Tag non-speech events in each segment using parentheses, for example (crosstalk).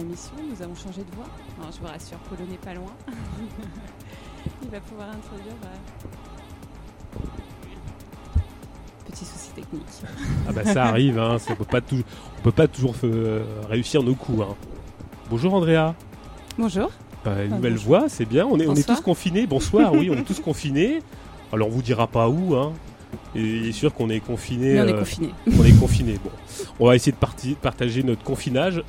nous avons changé de voix. je vous rassure, Polo n'est pas loin. (laughs) Il va pouvoir introduire. Euh, petit souci technique. Ah bah ça arrive, hein, ça peut pas toujours, on peut pas toujours euh, réussir nos coups. Hein. Bonjour Andrea. Bonjour. Bah, une nouvelle voix, c'est bien. On est, on est tous confinés. Bonsoir, oui, on est tous confinés. Alors on vous dira pas où, hein. Et il est sûr qu'on est confiné. on est confiné. on est confiné. Bon, on va essayer de partager notre confinage.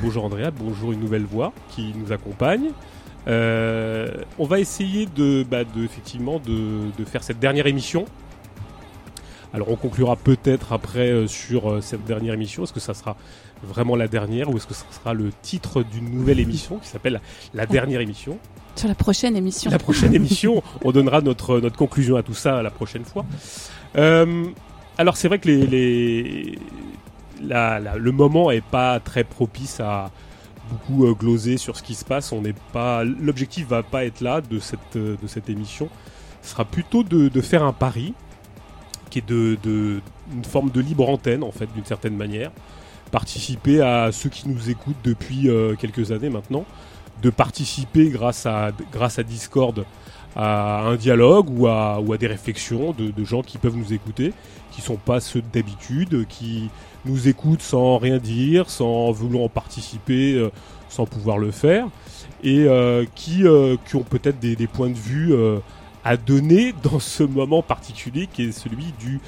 Bonjour Andrea, bonjour une nouvelle voix qui nous accompagne. Euh, on va essayer de, bah, effectivement de, faire cette dernière émission. Alors on conclura peut-être après euh, sur euh, cette dernière émission. Est-ce que ça sera vraiment la dernière ou est-ce que ça sera le titre d'une nouvelle émission qui s'appelle la, dernière émission? Sur la prochaine émission. La prochaine émission, on donnera notre, notre conclusion à tout ça la prochaine fois. alors c'est vrai que les, le moment est pas très propice à, beaucoup euh, glosé sur ce qui se passe. On n'est pas, l'objectif va pas être là de cette euh, de cette émission. Ce sera plutôt de, de faire un pari qui est de, de, une forme de libre antenne en fait d'une certaine manière. Participer à ceux qui nous écoutent depuis euh, quelques années maintenant, de participer grâce à grâce à Discord à un dialogue ou à, ou à des réflexions de, de, gens qui peuvent nous écouter, qui sont pas ceux d'habitude, qui nous écoutent sans rien dire, sans vouloir participer, euh, sans pouvoir le faire, et euh, qui, euh, qui ont peut-être des, des, points de vue à donner dans ce moment particulier qui est celui du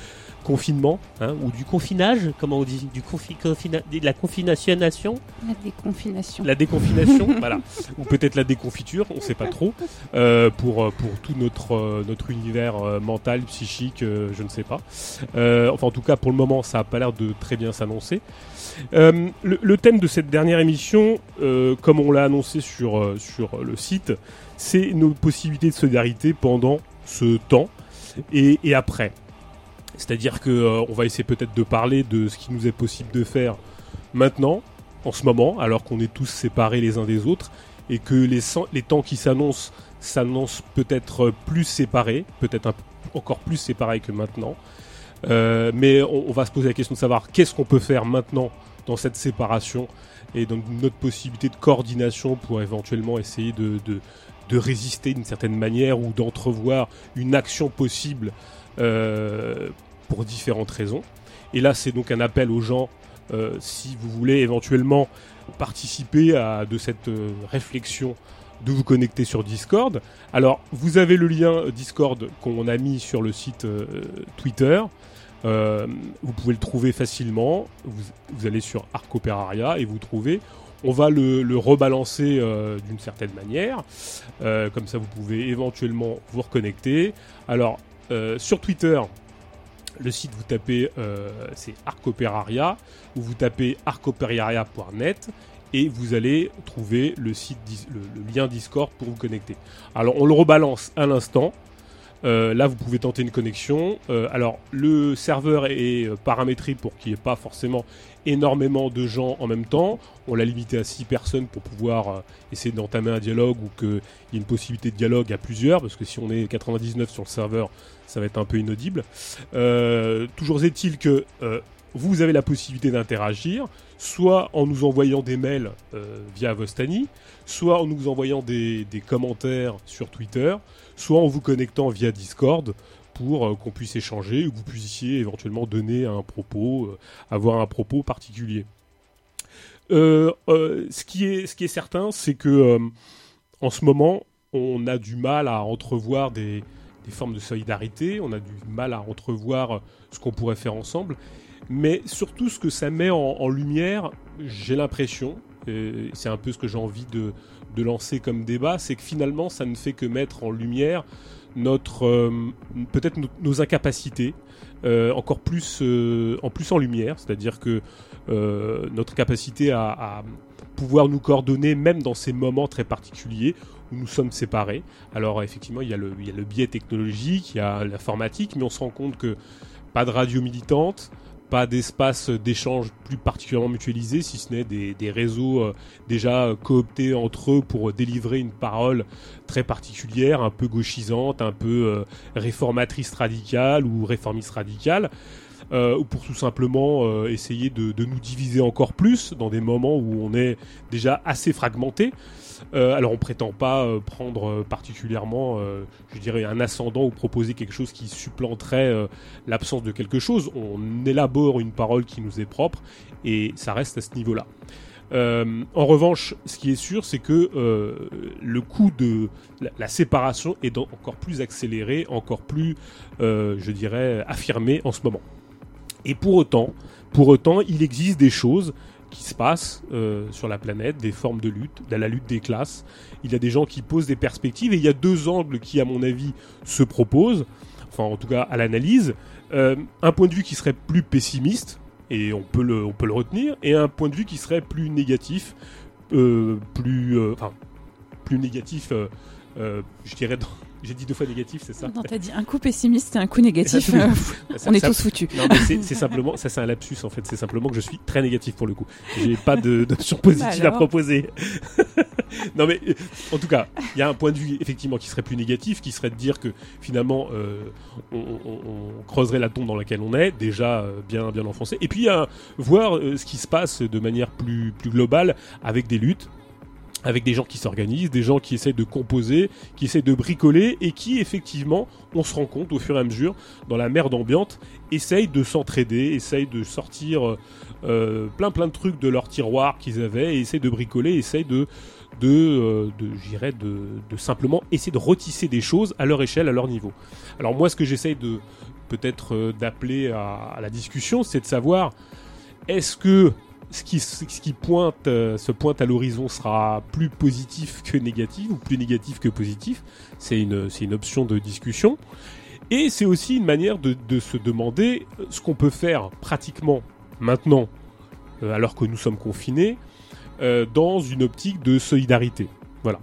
confinement, hein, ou du confinage, comment on dit, du confi de la confination? La déconfination. La déconfination, (laughs) voilà. Ou peut-être la déconfiture, on ne sait pas trop. Euh, pour, euh, pour tout notre, euh, notre univers mental, psychique, je ne sais pas. enfin, en tout cas, pour le moment, ça n'a pas l'air de très bien s'annoncer. Le, le, thème de cette dernière émission, comme on l'a annoncé sur, sur le site, c'est nos possibilités de solidarité pendant ce temps et, et après. C'est-à-dire que euh, va essayer peut-être de parler de ce qui nous est possible de faire maintenant, en ce moment, alors qu'on est tous séparés les uns des autres, et que les, temps qui s'annoncent s'annoncent peut-être plus séparés, peut-être encore plus séparés que maintenant. Euh, mais on, va se poser la question de savoir qu'est-ce qu'on peut faire maintenant dans cette séparation et dans notre possibilité de coordination pour éventuellement essayer de, de, résister d'une certaine manière ou d'entrevoir une action possible euh, pour différentes raisons. Et là, c'est donc un appel aux gens, euh, si vous voulez éventuellement participer à de cette euh, réflexion, de vous connecter sur Discord. Alors, vous avez le lien Discord qu'on a mis sur le site euh, Twitter. vous pouvez le trouver facilement. Vous, allez sur Arcoperaria et vous trouvez. On va le rebalancer d'une certaine manière. comme ça, vous pouvez éventuellement vous reconnecter. Alors, sur Twitter, le site, vous tapez, euh, c'est Arcoperaria, ou vous tapez arcoperaria.net, et vous allez trouver le, le, lien Discord pour vous connecter. Alors, on le rebalance à l'instant. Euh, là, vous pouvez tenter une connexion. Euh, alors, le serveur est paramétré pour qu'il n'y ait pas forcément énormément de gens en même temps. On l'a limité à 6 personnes pour pouvoir essayer d'entamer un dialogue ou qu'il y ait une possibilité de dialogue à plusieurs, parce que si on est 99 sur le serveur, ça va être un peu inaudible. Euh, toujours est-il que euh, vous avez la possibilité d'interagir, soit en nous envoyant des mails euh, via Vostani, soit en nous envoyant des, commentaires sur Twitter, soit en vous connectant via Discord pour qu'on puisse échanger que vous puissiez éventuellement donner un propos, avoir un propos particulier. ce, qui est, ce qui est certain, c'est que en ce moment, on a du mal à entrevoir des formes de solidarité, on a du mal à entrevoir ce qu'on pourrait faire ensemble, mais surtout ce que ça met en, lumière, j'ai l'impression, c'est un peu ce que j'ai envie de, lancer comme débat, c'est que finalement ça ne fait que mettre en lumière notre euh, peut-être nos, incapacités euh, encore plus euh, en plus en lumière, c'est-à-dire que notre capacité à, pouvoir nous coordonner même dans ces moments très particuliers où nous sommes séparés. Alors effectivement, il y a le biais technologique, il y a l'informatique, mais on se rend compte que pas de radio militante, pas d'espace d'échange plus particulièrement mutualisé, si ce n'est des, des, réseaux euh, déjà cooptés entre eux pour délivrer une parole très particulière, un peu gauchisante, un peu euh, réformatrice radicale ou réformiste radicale. ou pour tout simplement essayer de, de, nous diviser encore plus dans des moments où on est déjà assez fragmenté. Euh, alors on prétend pas euh, prendre euh, particulièrement, je dirais, un ascendant ou proposer quelque chose qui supplanterait l'absence de quelque chose. On élabore une parole qui nous est propre et ça reste à ce niveau-là. en revanche, ce qui est sûr, c'est que le coût de la, séparation est encore plus accéléré, encore plus, je dirais, affirmé en ce moment. Et pour autant, pour autant, il existe des choses qui se passe euh, sur la planète, des formes de lutte, de la lutte des classes. Il y a des gens qui posent des perspectives et il y a deux angles qui, à mon avis, se proposent, enfin en tout cas à l'analyse. Euh, un point de vue qui serait plus pessimiste, et on peut le, on peut le retenir, et un point de vue qui serait plus négatif, euh, plus, enfin, plus négatif, je dirais, dans, j'ai dit deux fois négatif, c'est ça Non, t'as dit un coup pessimiste et un coup négatif. (laughs) Euh, on est tous foutus. Non, mais c'est simplement, ça c'est un lapsus en fait. C'est simplement que je suis très négatif pour le coup. J'ai pas d'option positive à proposer. (laughs) non, mais euh, en tout cas, il y a un point de vue effectivement qui serait plus négatif, qui serait de dire que finalement, euh, on, on, creuserait la tombe dans laquelle on est, déjà bien, bien enfoncé. Et puis, voir ce qui se passe de manière plus, plus globale avec des luttes avec des gens qui s'organisent, des gens qui essaient de composer, qui essaient de bricoler et qui effectivement, on se rend compte au fur et à mesure, dans la merde ambiante, essayent de s'entraider, essayent de sortir euh, plein plein de trucs de leur tiroir qu'ils avaient et essayent de bricoler, essayent de de, euh, de j'irais de, de simplement essayer de retisser des choses à leur échelle, à leur niveau. Alors moi, ce que j'essaye de peut-être euh, d'appeler à, à la discussion, c'est de savoir est-ce que ce qui, ce qui pointe, euh, se pointe à l'horizon sera plus positif que négatif ou plus négatif que positif. C'est une, une option de discussion. Et c'est aussi une manière de, de, se demander ce qu'on peut faire pratiquement maintenant, euh, alors que nous sommes confinés, euh, dans une optique de solidarité. Voilà.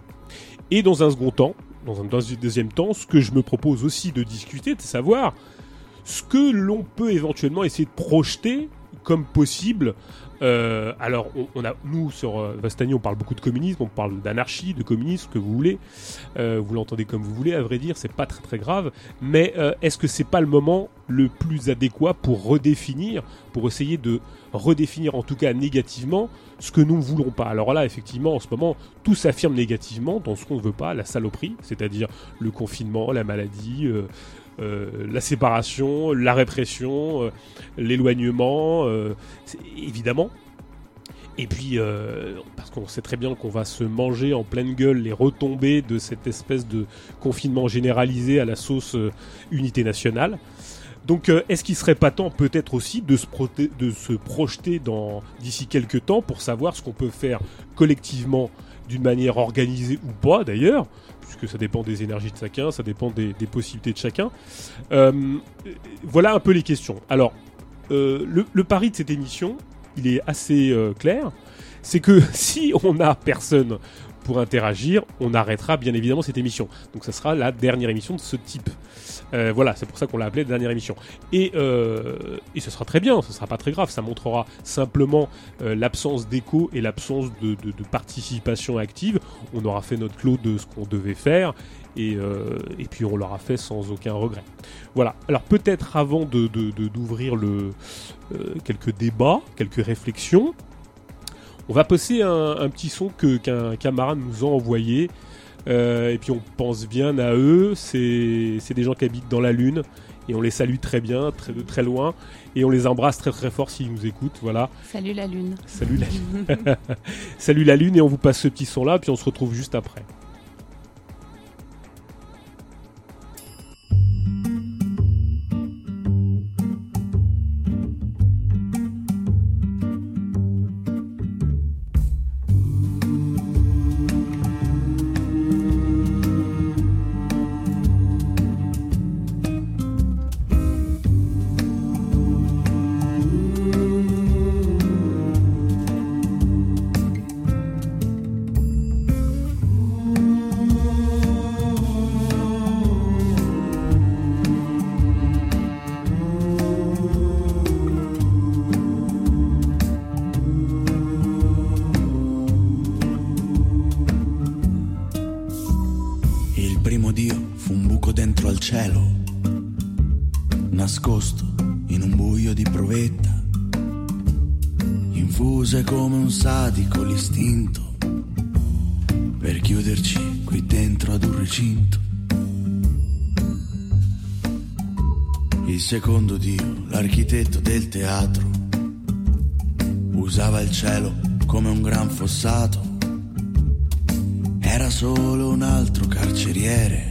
Et dans un second temps, dans un deuxième temps, ce que je me propose aussi de discuter, de savoir ce que l'on peut éventuellement essayer de projeter comme possible euh, alors, on, a, nous, sur euh, Vastani, on parle beaucoup de communisme, on parle d'anarchie, de communisme, ce que vous voulez. Euh, vous l'entendez comme vous voulez, à vrai dire, c'est pas très très grave. Mais est-ce que c'est pas le moment le plus adéquat pour redéfinir, pour essayer de redéfinir en tout cas négativement ce que nous ne voulons pas? Alors là, effectivement, en ce moment, tout s'affirme négativement dans ce qu'on ne veut pas, la saloperie, c'est-à-dire le confinement, la maladie. Euh, la séparation, la répression, euh, l'éloignement, euh, évidemment. Et puis, parce qu'on sait très bien qu'on va se manger en pleine gueule les retombées de cette espèce de confinement généralisé à la sauce unité nationale. Donc, est-ce qu'il serait pas temps peut-être aussi de se, de se projeter dans d'ici quelques temps pour savoir ce qu'on peut faire collectivement d'une manière organisée ou pas d'ailleurs, puisque ça dépend des énergies de chacun, ça dépend des, possibilités de chacun. Euh, voilà un peu les questions. Alors, euh, le, pari de cette émission, il est assez euh, clair, c'est que (laughs) si on n'a personne pour interagir, on arrêtera bien évidemment cette émission. Donc ça sera la dernière émission de ce type. Euh, voilà, c'est pour ça qu'on l'a appelé la dernière émission. Et, euh, et ce sera très bien, ce sera pas très grave, ça montrera simplement euh, l'absence d'écho et l'absence de, de, participation active. On aura fait notre clos de ce qu'on devait faire. Et, et, puis on l'aura fait sans aucun regret. Voilà. Alors peut-être avant de d'ouvrir le quelques débats, quelques réflexions, on va passer un, petit son que qu'un camarade nous a envoyé. Euh, et puis on pense bien à eux. C'est des gens qui habitent dans la Lune. Et on les salue très bien, très, de très loin. Et on les embrasse très très fort s'ils nous écoutent. Voilà. Salut la Lune. Salut la (laughs) Lune. (laughs) Salut la Lune. Et on vous passe ce petit son là. Puis on se retrouve juste après. Carceriere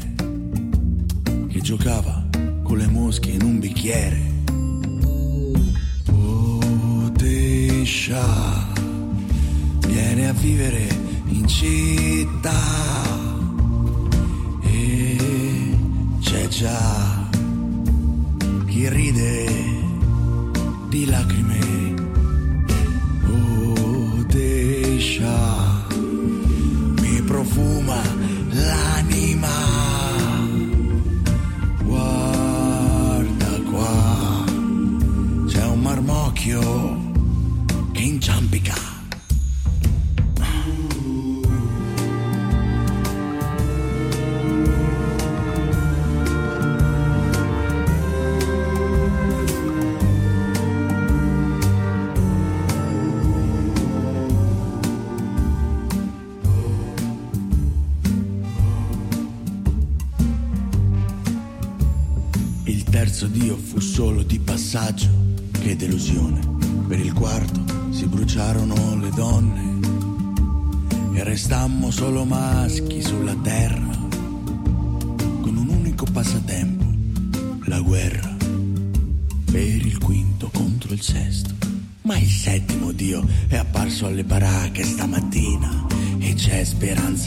che giocava con le mosche in un bicchiere. Desha, viene a vivere in città e c'è già chi ride di lacrime. Desha, mi profuma l'anima.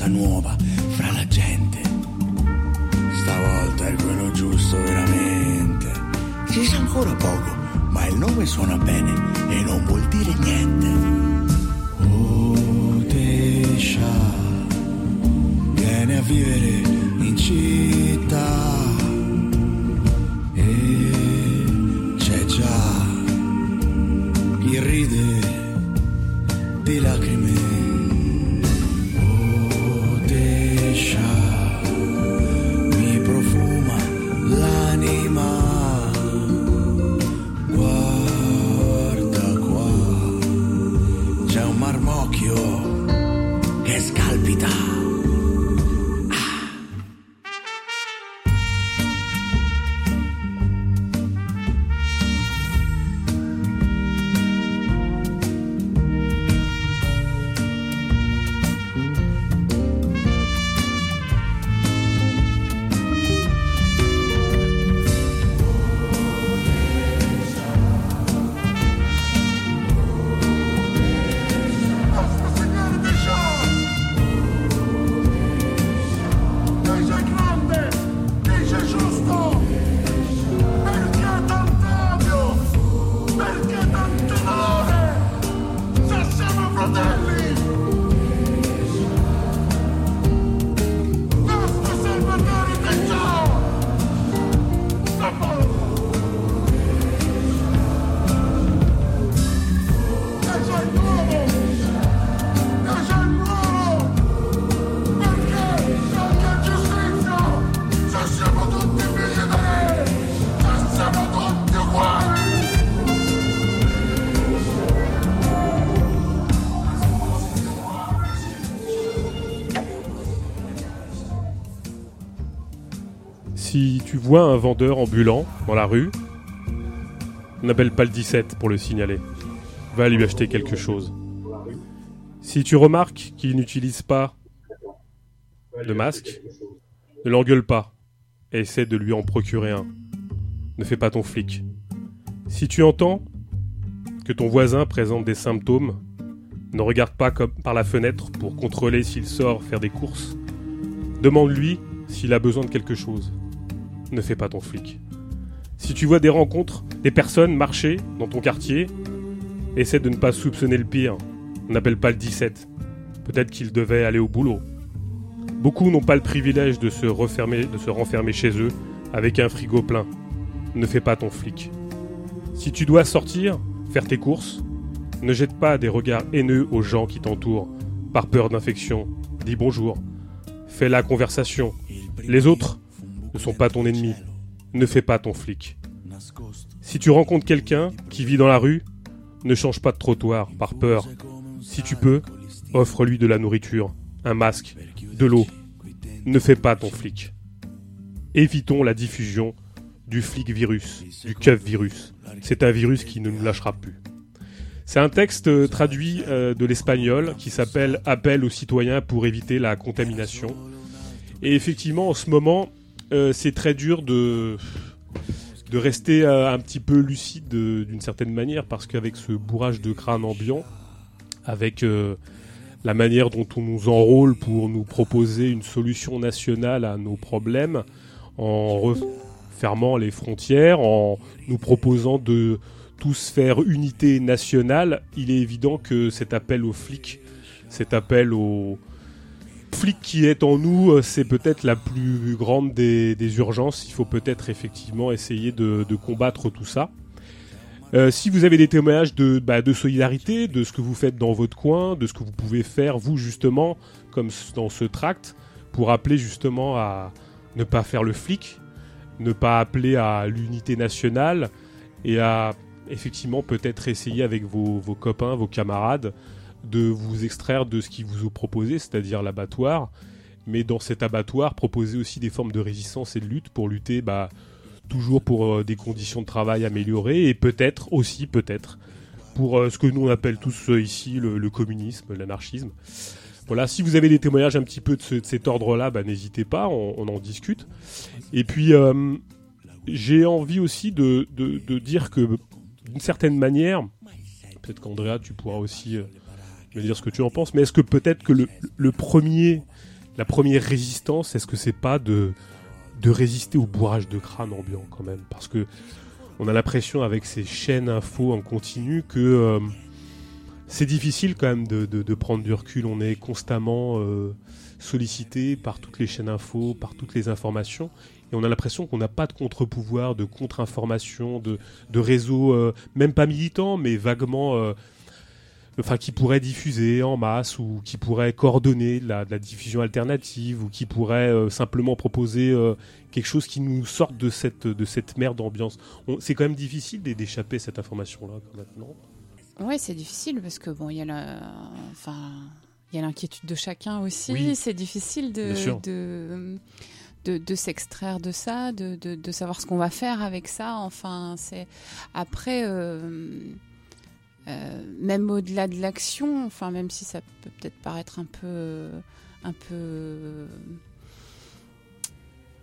Nuova Vois un vendeur ambulant dans la rue, n'appelle pas le 17 pour le signaler. Va lui acheter quelque chose. Si tu remarques qu'il n'utilise pas de masque, ne l'engueule pas. et Essaie de lui en procurer un. Ne fais pas ton flic. Si tu entends que ton voisin présente des symptômes, ne regarde pas par la fenêtre pour contrôler s'il sort faire des courses. Demande-lui s'il a besoin de quelque chose. Ne fais pas ton flic. Si tu vois des rencontres, des personnes marcher dans ton quartier, essaie de ne pas soupçonner le pire. N'appelle pas le 17. Peut-être qu'il devait aller au boulot. Beaucoup n'ont pas le privilège de se, refermer, de se renfermer chez eux avec un frigo plein. Ne fais pas ton flic. Si tu dois sortir, faire tes courses, ne jette pas des regards haineux aux gens qui t'entourent par peur d'infection. Dis bonjour. Fais la conversation. Les autres ne sont pas ton ennemi. Ne fais pas ton flic. Si tu rencontres quelqu'un qui vit dans la rue, ne change pas de trottoir par peur. Si tu peux, offre-lui de la nourriture, un masque, de l'eau. Ne fais pas ton flic. Évitons la diffusion du flic virus, du keuf virus. C'est un virus qui ne nous lâchera plus. C'est un texte euh, traduit euh, de l'espagnol qui s'appelle Appel aux citoyens pour éviter la contamination. Et effectivement, en ce moment, euh, c'est très dur de, de rester un petit peu lucide d'une certaine manière parce qu'avec ce bourrage de crâne ambiant, avec la manière dont on nous enrôle pour nous proposer une solution nationale à nos problèmes, en refermant les frontières, en nous proposant de tous faire unité nationale, il est évident que cet appel aux flics, cet appel aux flics qui est en nous, euh, c'est peut-être la plus grande des, urgences. Il faut peut-être effectivement essayer de, combattre tout ça. Euh, si vous avez des témoignages bah, de solidarité, de ce que vous faites dans votre coin, de ce que vous pouvez faire vous justement, comme dans ce tract, pour appeler justement à ne pas faire le flic, ne pas appeler à l'unité nationale et à effectivement peut-être essayer avec vos, copains, vos camarades, de vous extraire de ce qui vous est proposé, c'est-à-dire l'abattoir, mais dans cet abattoir, proposer aussi des formes de résistance et de lutte pour lutter bah, toujours pour euh, des conditions de travail améliorées et peut-être aussi, peut-être, pour euh, ce que nous on appelle tous euh, ici le, communisme, l'anarchisme. Voilà, si vous avez des témoignages un petit peu de, cet ordre-là, bah, n'hésitez pas, on, en discute. Et puis, j'ai envie aussi de, de, dire que d'une certaine manière, peut-être qu'Andrea, tu pourras aussi euh, me dire ce que tu en penses, mais est-ce que peut-être que le, premier, la première résistance, est-ce que c'est pas de, de résister au bourrage de crâne ambiant quand même? Parce que on a l'impression avec ces chaînes info en continu que euh, c'est difficile quand même de, prendre du recul. On est constamment euh, sollicité par toutes les chaînes info, par toutes les informations et on a l'impression qu'on n'a pas de contre-pouvoir, de contre-information, de, de réseaux, euh, même pas militants, mais vaguement, enfin, qui pourraient diffuser en masse ou qui pourraient coordonner la, la diffusion alternative ou qui pourraient euh, simplement proposer quelque chose qui nous sorte de cette, de cette merde d'ambiance. C'est quand même difficile d'échapper à cette information-là maintenant. Ouais, c'est difficile parce que bon, il y a la, enfin, il y a l'inquiétude de chacun aussi. C'est difficile de, de de, s'extraire de ça, de, savoir ce qu'on va faire avec ça. Enfin, c'est après. Euh, euh, même au-delà de l'action, enfin même si ça peut peut-être paraître un peu, un peu,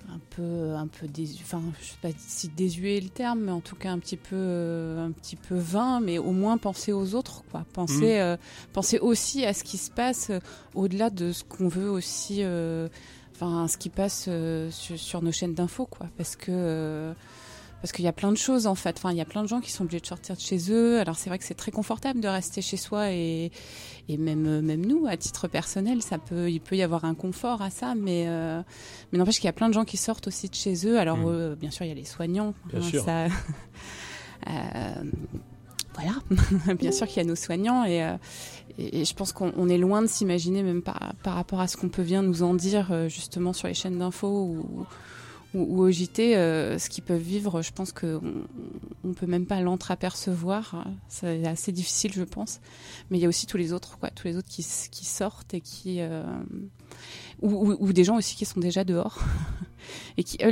un peu, un peu désu... enfin je sais pas si désuet le terme, mais en tout cas un petit peu, un petit peu vain, mais au moins penser aux autres, quoi. Penser, mmh. euh, penser aussi à ce qui se passe au-delà de ce qu'on veut aussi enfin ce qui passe euh, sur, nos chaînes d'infos quoi parce que euh, parce qu'il y a plein de choses en fait enfin il y a plein de gens qui sont obligés de sortir de chez eux alors c'est vrai que c'est très confortable de rester chez soi et, et même même nous à titre personnel ça peut il peut y avoir un confort à ça mais euh, mais n'empêche qu'il y a plein de gens qui sortent aussi de chez eux alors mmh. bien sûr il y a les soignants bien hein, sûr. Ça, (laughs) voilà, (laughs) bien sûr qu'il y a nos soignants et, euh, et, je pense qu'on est loin de s'imaginer même par, par, rapport à ce qu'on peut bien nous en dire euh, justement sur les chaînes d'infos ou, ou, au JT, euh, ce qu'ils peuvent vivre, je pense qu'on ne peut même pas l'entreapercevoir. C'est assez difficile, je pense. Mais il y a aussi tous les autres, quoi, tous les autres qui, sortent et qui ou, ou, des gens aussi qui sont déjà dehors (laughs) et qui eux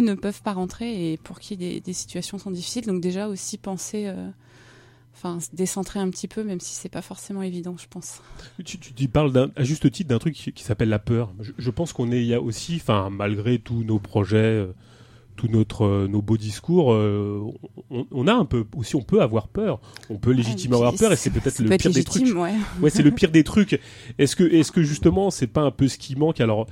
ne, peuvent pas rentrer et pour qui des, des situations sont difficiles. Donc déjà aussi penser enfin se décentrer un petit peu, même si c'est pas forcément évident, je pense. Tu, tu, parles à juste titre d'un truc qui, s'appelle la peur. Je, pense qu'on est, il y a aussi, enfin malgré tous nos projets, euh, tous notre, euh, nos beaux discours, euh, on, a un peu aussi, on peut avoir peur. On peut légitimement avoir peur et c'est peut-être le pire des trucs. Ouais, ouais c'est le pire des trucs. Est-ce que, est-ce que justement, c'est pas un peu ce qui manque? Alors,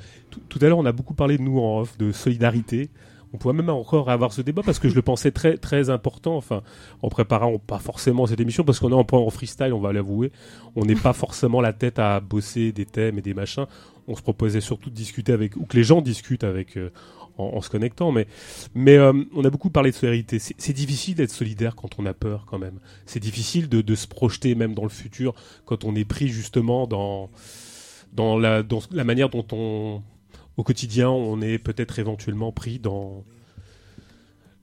tout à l'heure, on a beaucoup parlé de nous en off, de solidarité on pourrait même encore avoir ce débat parce que je le pensais très très important. Enfin, en préparant pas forcément cette émission parce qu'on est en en freestyle, on va l'avouer. On n'est pas forcément la tête à bosser des thèmes et des machins. On se proposait surtout de discuter avec ou que les gens discutent avec. Euh, en, se connectant, mais euh, on a beaucoup parlé de solidarité. C'est difficile d'être solidaire quand on a peur, quand même. C'est difficile de, se projeter même dans le futur quand on est pris justement dans la manière dont on au quotidien, on est peut-être éventuellement pris dans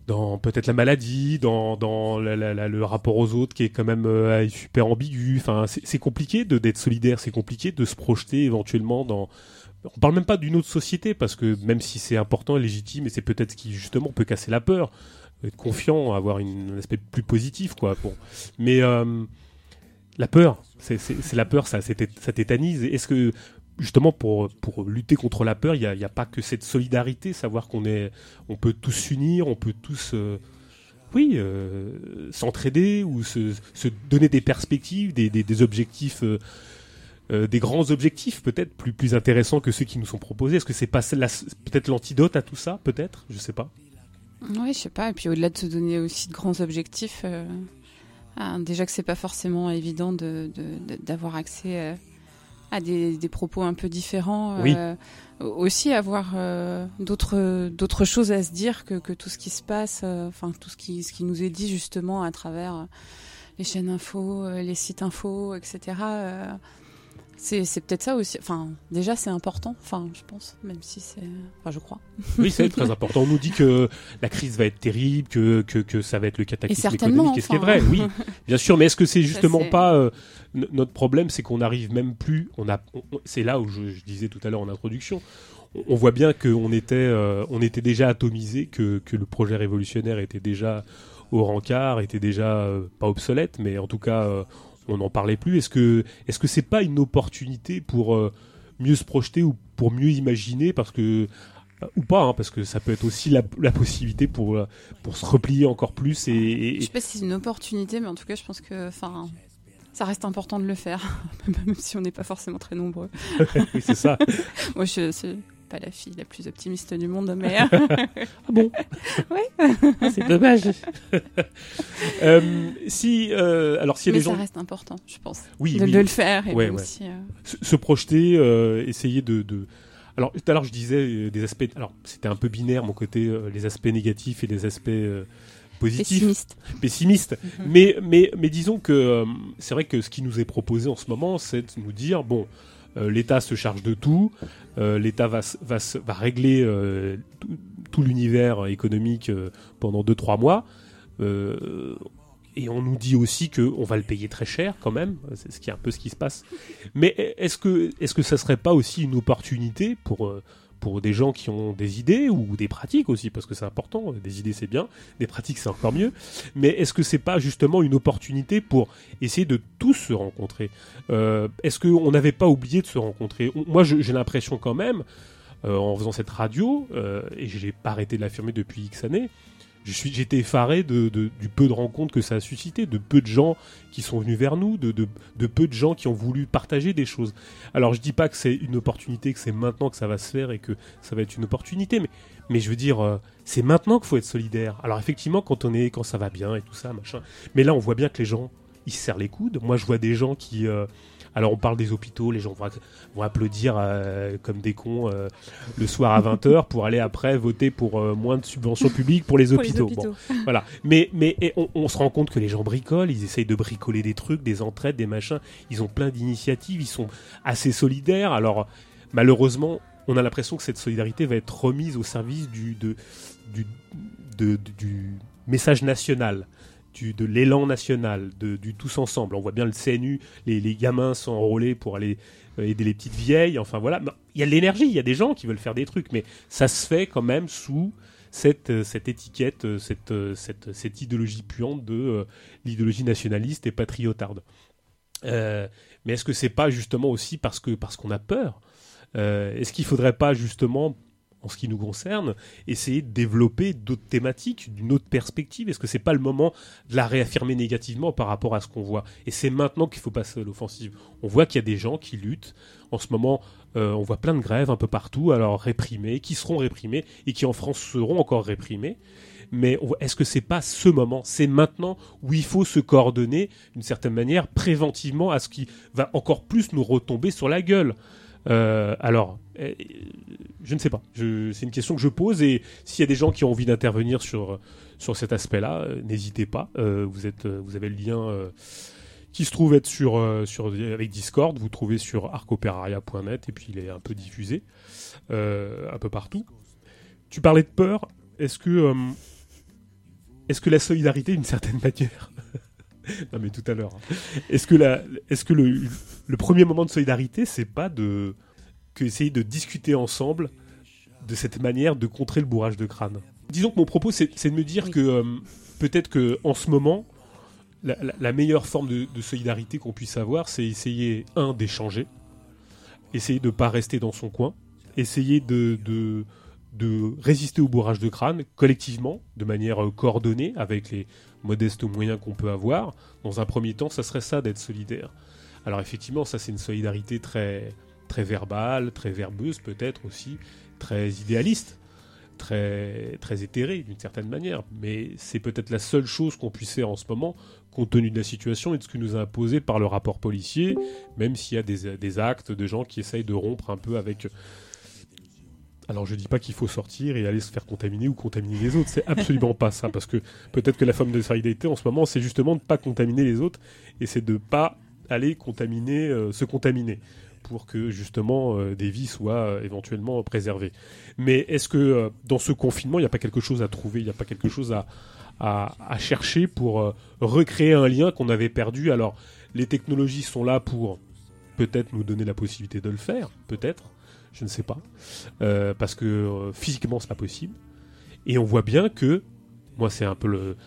dans peut-être la maladie, dans, dans le rapport aux autres qui est quand même euh, super ambigu. Enfin, c'est compliqué d'être solidaire, c'est compliqué de se projeter éventuellement dans. On parle même pas d'une autre société parce que même si c'est important et légitime, et c'est peut-être ce qui justement peut casser la peur, être confiant, avoir un aspect plus positif, quoi. Mais euh, la peur, c'est la peur, ça, ça tétanise. Est-ce que justement pour pour lutter contre la peur, il y a, a pas que cette solidarité, savoir qu'on est, on peut tous s'unir, on peut tous euh, oui, euh, s'entraider ou se, donner des perspectives, des, des, objectifs, euh, des grands objectifs peut-être plus plus intéressants que ceux qui nous sont proposés. Est-ce que c'est pas peut-être l'antidote à tout ça, peut-être, je sais pas. Oui, je sais pas. Et puis au-delà de se donner aussi de grands objectifs, ah, déjà que c'est pas forcément évident de- de- de- d'avoir accès à des, des propos un peu différents. Oui. euh, aussi avoir euh, d'autres d'autres choses à se dire que, que tout ce qui se passe, euh, enfin tout ce qui ce qui nous est dit justement à travers les chaînes info, les sites info, etc. c'est peut-être ça aussi. Enfin, déjà c'est important. Enfin, je pense, même si c'est, enfin, je crois. Oui, c'est très important. On nous dit que la crise va être terrible, que, que, que ça va être le cataclysme économique. Est-ce qui est enfin. vrai? Oui, bien sûr. Mais est-ce que c'est justement pas euh, notre problème, c'est qu'on n'arrive même plus. On a, c'est là où je, je disais tout à l'heure en introduction. On, on voit bien qu'on était, euh, on était déjà atomisé, que, que le projet révolutionnaire était déjà au rencard, était déjà euh, pas obsolète, mais en tout cas, euh, on n'en parlait plus. Est-ce que, est-ce que c'est pas une opportunité pour euh, mieux se projeter ou pour mieux imaginer, parce que euh, ou pas, hein, parce que ça peut être aussi la, la possibilité pour, euh, pour se replier encore plus et, et- Je sais pas si c'est une opportunité, mais en tout cas, je pense que, enfin, ça reste important de le faire, (laughs) même si on n'est pas forcément très nombreux. (laughs) oui, c'est ça. (laughs) Moi, je pas la fille la plus optimiste du monde, mais (laughs) Ah bon (laughs) Ouais. c'est dommage. (laughs) Euh, si, euh, alors a mais des ça gens, reste important, je pense, oui, de, oui, de le faire et Ouais, si, euh, se, se projeter, euh, essayer de, de... Alors tout à l'heure je disais euh, des aspects. Alors c'était un peu binaire mon côté, euh, les aspects négatifs et les aspects euh, positifs. pessimiste. pessimiste. Mhm. Mais, mais, mais disons que euh, c'est vrai que ce qui nous est proposé en ce moment, c'est de nous dire bon, euh, l'État se charge de tout, euh, l'État va, va, va régler euh, tout, l'univers économique euh, pendant 2-3 mois. Euh, et on nous dit aussi que on va le payer très cher quand même, c'est ce qui est un peu ce qui se passe. Mais est-ce que est-ce que ça serait pas aussi une opportunité pour euh, pour des gens qui ont des idées ou des pratiques aussi parce que c'est important, des idées c'est bien, des pratiques c'est encore mieux. Mais est-ce que c'est pas justement une opportunité pour essayer de tous se rencontrer? Euh, Est-ce qu'on n'avait pas oublié de se rencontrer? On- Moi je- j'ai l'impression quand même euh, en faisant cette radio euh, et j'ai pas arrêté de l'affirmer depuis X années. Je suis, j'étais effaré de, du peu de rencontres que ça a suscité, de peu de gens qui sont venus vers nous, de, de, de peu de gens qui ont voulu partager des choses. Alors je dis pas que c'est une opportunité, que c'est maintenant que ça va se faire et que ça va être une opportunité, mais, mais je veux dire, euh, c'est maintenant qu'il faut être solidaire. Alors effectivement, quand on est, quand ça va bien et tout ça, machin. Mais là, on voit bien que les gens, ils se serrent les coudes. Moi, je vois des gens qui, euh, alors on parle des hôpitaux, les gens vont, vont applaudir euh, comme des cons euh, le soir à 20h pour aller après voter pour euh, moins de subventions publiques pour les (laughs) Pour les hôpitaux. Bon, (laughs) voilà. Mais, mais et on, on se rend compte que les gens bricolent, ils essayent de bricoler des trucs, des entraides, des machins. Ils ont plein d'initiatives, ils sont assez solidaires. Alors, malheureusement, on a l'impression que cette solidarité va être remise au service du, de, du, de- de- du message national. De l'élan national, de, du tous ensemble. On voit bien le CNU, les, les gamins sont enrôlés pour aller euh, aider les petites vieilles. Enfin voilà, il y a de l'énergie, il y a des gens qui veulent faire des trucs, mais ça se fait quand même sous cette, euh, cette étiquette, euh, cette, cette, cette idéologie puante de l'idéologie nationaliste et patriotarde. Mais est-ce que c'est pas justement aussi parce que parce qu'on a peur? Est-ce qu'il faudrait pas justement, en ce qui nous concerne, essayer de développer d'autres thématiques, d'une autre perspective Est-ce que c'est pas le moment de la réaffirmer négativement par rapport à ce qu'on voit? Et c'est maintenant qu'il faut passer à l'offensive. On voit qu'il y a des gens qui luttent. En ce moment, euh, on voit plein de grèves un peu partout, alors réprimées, qui seront réprimées et qui en France seront encore réprimées. Mais est-ce que c'est pas ce moment, c'est maintenant où il faut se coordonner d'une certaine manière préventivement à ce qui va encore plus nous retomber sur la gueule Euh, Alors, je ne sais pas. C'est une question que je pose et s'il y a des gens qui ont envie d'intervenir sur sur cet aspect-là, euh, n'hésitez pas. Euh, vous êtes, euh, vous avez le lien. euh, qui se trouve être sur, euh, sur avec Discord, vous trouvez sur arcoperaria.net et puis il est un peu diffusé euh, un peu partout. Tu parlais de peur, est-ce que euh, est-ce que la solidarité, d'une certaine (laughs) manière, (laughs) non mais tout à l'heure, hein. est-ce que la, est-ce que le, le premier moment de solidarité, c'est pas de que essayer de discuter ensemble de cette manière de contrer le bourrage de crâne. Disons que mon propos, c'est, de me dire Oui. que euh, peut-être que en ce moment, la, la- la meilleure forme de, de solidarité qu'on puisse avoir, c'est essayer un d'échanger, essayer de pas rester dans son coin, essayer de, de de résister au bourrage de crâne collectivement, de manière euh, coordonnée, avec les modestes moyens qu'on peut avoir. Dans un premier temps, ça serait ça d'être solidaire. Alors effectivement, ça c'est une solidarité très très verbale, très verbeuse peut-être aussi, très idéaliste, très très éthérée d'une certaine manière. Mais c'est peut-être la seule chose qu'on puisse faire en ce moment, compte tenu de la situation et de ce que nous a imposé par le rapport policier, même s'il y a des, des actes de gens qui essayent de rompre un peu avec alors je dis pas qu'il faut sortir et aller se faire contaminer ou contaminer les autres, c'est absolument (laughs) pas ça, parce que peut-être que la forme de solidarité en ce moment, c'est justement de pas contaminer les autres et c'est de pas aller contaminer, euh, se contaminer pour que justement euh, des vies soient euh, éventuellement préservées. Mais est-ce que euh, dans ce confinement, il n'y a pas quelque chose à trouver, il n'y a pas quelque chose à, à, chercher pour recréer un lien qu'on avait perdu? Alors les technologies sont là pour peut-être nous donner la possibilité de le faire, peut-être, je ne sais pas, parce que euh, physiquement c'est pas possible. Et on voit bien que, moi c'est un peu le,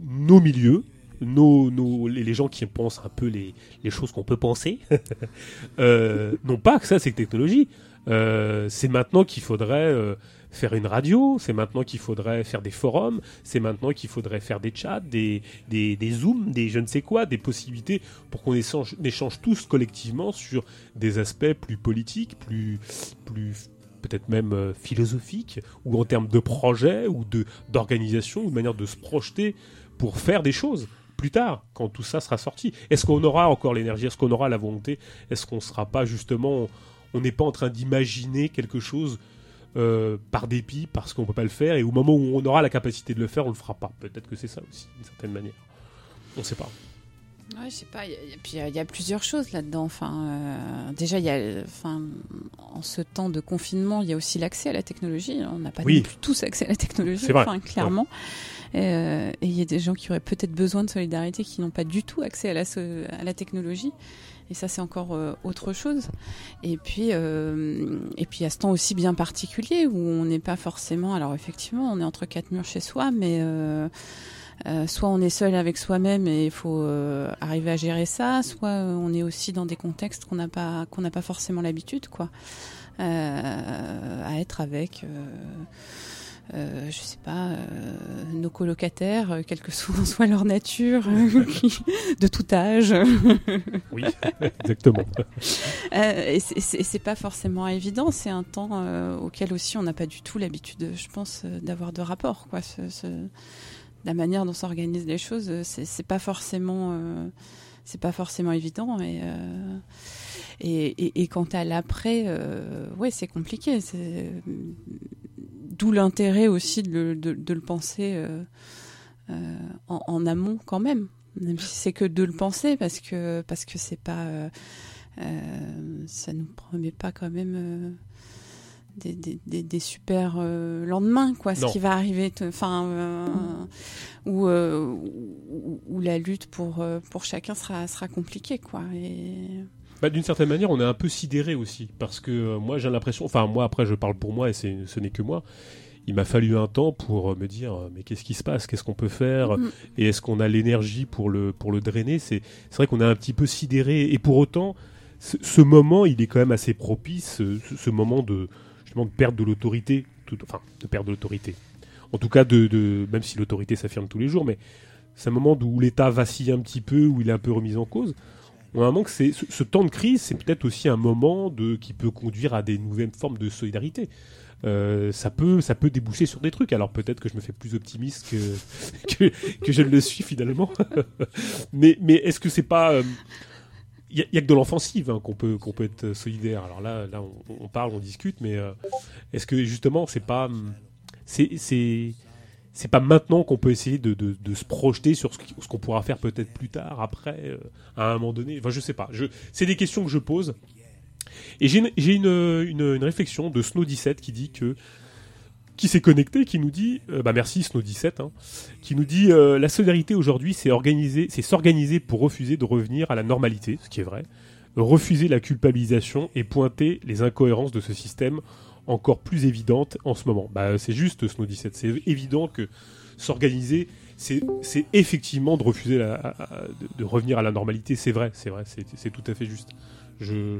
nos milieux, nos, les gens qui pensent un peu les, les choses qu'on peut penser, (laughs) euh, n'ont pas accès à ces technologies. Euh, c'est maintenant qu'il faudrait euh, faire une radio, c'est maintenant qu'il faudrait faire des forums, c'est maintenant qu'il faudrait faire des chats, des, des, des zooms, des je ne sais quoi, des possibilités pour qu'on échange, échange tous collectivement sur des aspects plus politiques, plus, plus peut-être même euh, philosophiques, ou en termes de projet, ou d'organisation, ou de manière de se projeter pour faire des choses plus tard, quand tout ça sera sorti. Est-ce qu'on aura encore l'énergie? Est-ce qu'on aura la volonté? Est-ce qu'on sera pas justement... On n'est pas en train d'imaginer quelque chose euh, par dépit, parce qu'on peut pas le faire, et au moment où on aura la capacité de le faire, on le fera pas? Peut-être que c'est ça aussi, d'une certaine manière. On sait pas. Ouais, je sais pas. il y a- Et puis il y a- plusieurs choses là-dedans. Enfin, euh, déjà, il y a, enfin, en ce temps de confinement, il y a aussi l'accès à la technologie. On n'a pas Oui. non plus tous accès à la technologie. Enfin, clairement. Et il y a des gens qui auraient peut-être besoin de solidarité qui n'ont pas du tout accès à la, à la technologie. Et ça, c'est encore euh, autre chose. Et puis, euh, et puis, il y a ce temps aussi bien particulier où on n'est pas forcément. Alors, effectivement, on est entre quatre murs chez soi, mais euh, euh, soit on est seul avec soi-même et il faut euh, arriver à gérer ça, soit euh, on est aussi dans des contextes qu'on n'a pas qu'on n'a pas forcément l'habitude, quoi, euh, à être avec. Euh, je sais pas, euh, nos colocataires, euh, quelle que (laughs) soit, soit leur nature, euh, de tout âge. (laughs) Oui, exactement. Euh, et c'est- pas forcément évident. C'est un temps auquel aussi on n'a pas du tout l'habitude, je pense, d'avoir de rapport. Quoi. Ce- ce- la manière dont s'organisent les choses, c'est pas forcément, c'est pas forcément évident. Et et, et, et quant à l'après, ouais, c'est compliqué. D'où l'intérêt aussi de le, de, de le penser euh, euh, en, en amont quand même. Même si c'est que de le penser, parce que parce que c'est pas euh, ça nous promet pas quand même des, des, des, des super lendemains, quoi. Non. Ce qui va arriver, enfin, où, où, où la lutte pour pour chacun sera sera compliquée, quoi. Et Bah, D'une certaine manière, on est un peu sidéré aussi, parce que euh, moi j'ai l'impression, enfin moi après je parle pour moi et ce n'est que moi, il m'a fallu un temps pour euh, me dire mais qu'est-ce qui se passe, qu'est-ce qu'on peut faire, Mhm. et est-ce qu'on a l'énergie pour le, pour le drainer? C'est vrai qu'on est un petit peu sidéré, et pour autant, ce, moment il est quand même assez propice, ce, moment de, justement, de perte de l'autorité, enfin de perte de l'autorité. En tout cas, de, de, même si l'autorité s'affirme tous les jours, mais c'est un moment où l'État vacille un petit peu, où il est un peu remis en cause. Un moment que c'est ce, temps de crise, c'est peut-être aussi un moment qui peut conduire à des nouvelles formes de solidarité. Euh, ça peut ça peut déboucher sur des trucs. Alors peut-être que je me fais plus optimiste que (laughs) que, je ne le suis finalement. (laughs) mais mais est-ce que c'est pas il y, a- y a que de l'offensive hein, qu'on peut qu'on peut être solidaire. Alors là là on, parle, on discute, mais euh, est-ce que justement c'est pas hum, c'est c'est pas maintenant qu'on peut essayer de, de, se projeter sur ce qu'on pourra faire peut-être plus tard, après, euh, à un moment donné. Enfin, je sais pas. C'est des questions que je pose. Et j'ai une, une réflexion de Snow17 qui dit que qui s'est connecté, qui nous dit, euh, bah merci Snow17, hein, qui nous dit euh, la solidarité aujourd'hui, c'est organiser, c'est s'organiser pour refuser de revenir à la normalité, ce qui est vrai, refuser la culpabilisation et pointer les incohérences de ce système encore plus évidentes en ce moment. Bah c'est juste Snow17, c'est évident que s'organiser, c'est effectivement de refuser de, revenir à la normalité, c'est vrai, c'est vrai, c'est tout à fait juste. Je...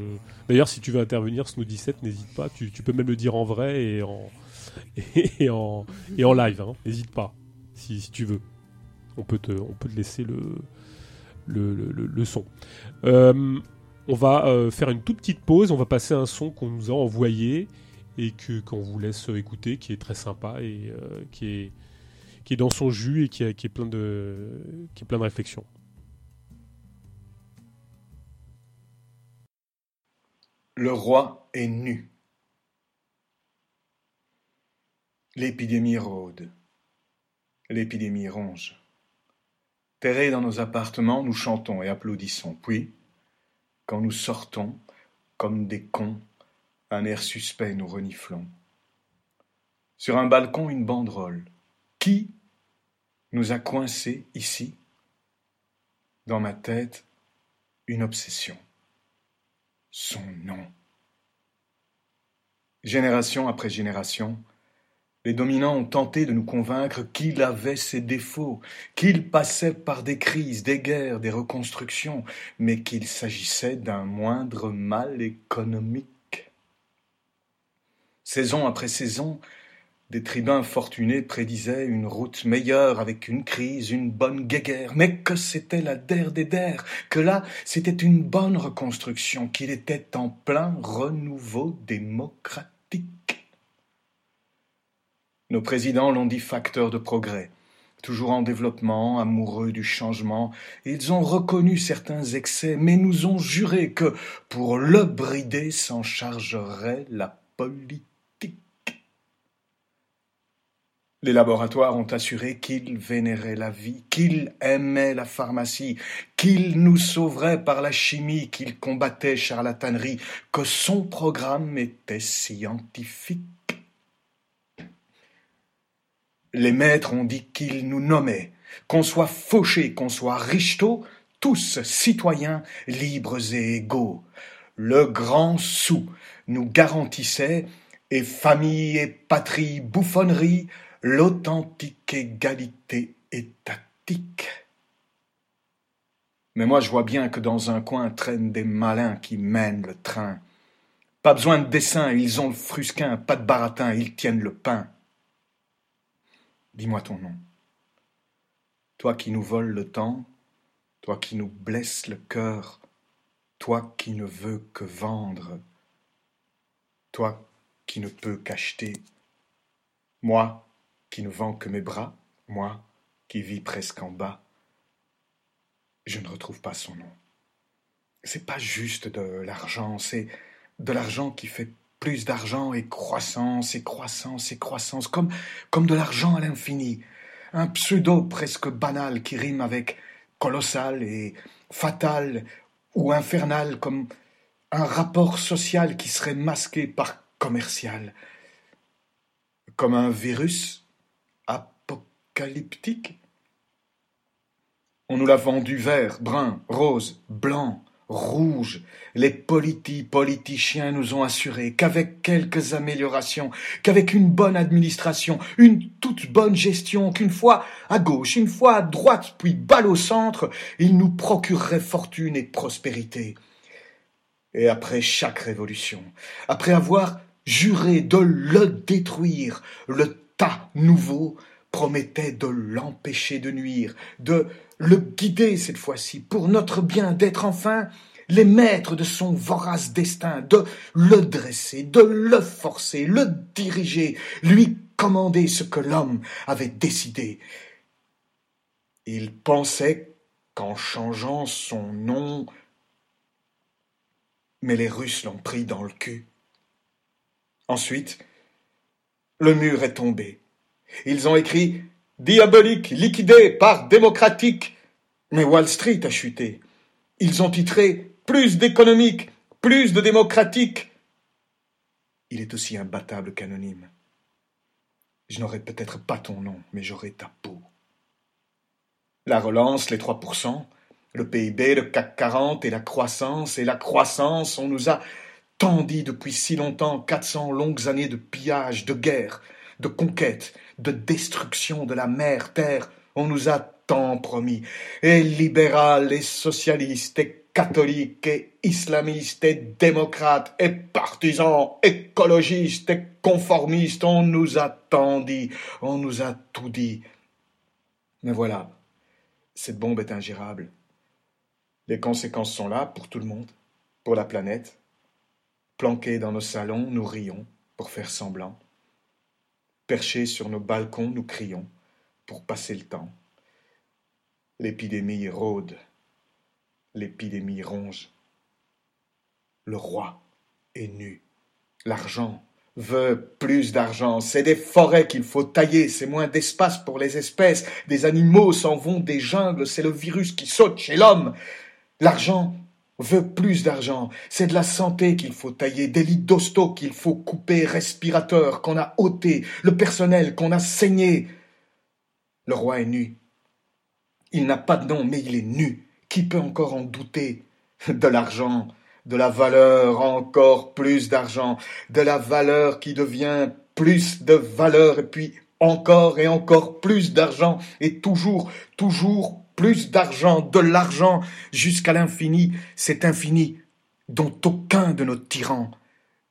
D'ailleurs, si tu veux intervenir, Snow17, n'hésite pas. Tu, tu peux même le dire en vrai et en, (laughs) et en, et en live. hein. N'hésite pas, si, si tu veux. On peut te, on peut te laisser le, le, le, le- le son. Euh, on va euh, faire une toute petite pause. On va passer un son qu'on nous a envoyé et que qu'on vous laisse écouter, qui est très sympa et euh, qui est qui est dans son jus et qui, est plein de qui est plein de réflexions. Le roi est nu. L'épidémie rôde. L'épidémie ronge. Terrés dans nos appartements, nous chantons et applaudissons. Puis, quand nous sortons, comme des cons, un air suspect nous reniflons. Sur un balcon, une banderole. Qui nous a coincés ici? Dans ma tête, une obsession son nom. Génération après génération, les dominants ont tenté de nous convaincre qu'il avait ses défauts, qu'il passait par des crises, des guerres, des reconstructions, mais qu'il s'agissait d'un moindre mal économique. Saison après saison, des tribuns fortunés prédisaient une route meilleure avec une crise, une bonne guéguerre, mais que c'était la der des der, que là c'était une bonne reconstruction, qu'il était en plein renouveau démocratique. Nos présidents l'ont dit facteur de progrès, toujours en développement, amoureux du changement. Ils ont reconnu certains excès, mais nous ont juré que pour le brider s'en chargerait la politique. Les laboratoires ont assuré qu'ils vénéraient la vie, qu'ils aimaient la pharmacie, qu'ils nous sauveraient par la chimie, qu'ils combattaient charlatanerie, que son programme était scientifique. Les maîtres ont dit qu'ils nous nommaient, qu'on soit fauché, qu'on soit richetot, tous citoyens libres et égaux. Le grand sou nous garantissait, et famille et patrie bouffonnerie, l'authentique égalité étatique. Mais moi je vois bien que dans un coin traînent des malins qui mènent le train. Pas besoin de dessin, ils ont le frusquin, pas de baratin, ils tiennent le pain. Dis-moi ton nom. Toi qui nous voles le temps, toi qui nous blesses le cœur, toi qui ne veux que vendre, toi qui ne peux qu'acheter, moi qui ne vends que mes bras, moi qui vis presque en bas, je ne retrouve pas son nom. C'est pas juste de l'argent, c'est de l'argent qui fait plus d'argent et croissance et croissance et croissance, comme, comme de l'argent à l'infini. Un pseudo presque banal qui rime avec colossal et fatal ou infernal, comme un rapport social qui serait masqué par commercial. Comme un virus apocalyptique. On nous l'a vendu vert, brun, rose, blanc, rouge. Les politis, politiciens nous ont assuré qu'avec quelques améliorations, qu'avec une bonne administration, une toute bonne gestion, qu'une fois à gauche, une fois à droite, puis balle au centre, ils nous procureraient fortune et prospérité. Et après chaque révolution, après avoir juré de le détruire, le nouveau promettait de l'empêcher de nuire, de le guider cette fois-ci pour notre bien, d'être enfin les maîtres de son vorace destin, de le dresser, de le forcer, le diriger, lui commander ce que l'homme avait décidé. Il pensait qu'en changeant son nom, mais les Russes l'ont pris dans le cul. Ensuite, le mur est tombé. Ils ont écrit Diabolique, liquidé par démocratique. Mais Wall Street a chuté. Ils ont titré Plus d'économique, plus de démocratique. Il est aussi imbattable qu'anonyme. Je n'aurai peut-être pas ton nom, mais j'aurai ta peau. La relance, les 3%, le PIB, le CAC 40 et la croissance, et la croissance, on nous a tant dit depuis si longtemps, 400 longues années de pillage, de guerre, de conquête, de destruction de la mère terre, on nous a tant promis, et libéral, et socialiste, et catholique, et islamiste, et démocrate, et partisan, écologiste, et conformiste, on nous a tant dit, on nous a tout dit. Mais voilà, cette bombe est ingérable. Les conséquences sont là pour tout le monde, pour la planète. Planqués dans nos salons, nous rions pour faire semblant. Perchés sur nos balcons, nous crions pour passer le temps. L'épidémie rôde, l'épidémie ronge. Le roi est nu. L'argent veut plus d'argent. C'est des forêts qu'il faut tailler, c'est moins d'espace pour les espèces. Des animaux s'en vont des jungles, c'est le virus qui saute chez l'homme. L'argent veut plus d'argent. C'est de la santé qu'il faut tailler, des lits d'hosto qu'il faut couper, respirateurs qu'on a ôtés, le personnel qu'on a saigné. Le roi est nu. Il n'a pas de nom, mais il est nu. Qui peut encore en douter De l'argent, de la valeur, encore plus d'argent, de la valeur qui devient plus de valeur, et puis encore et encore plus d'argent, et toujours, toujours plus d'argent, de l'argent, jusqu'à l'infini, cet infini dont aucun de nos tyrans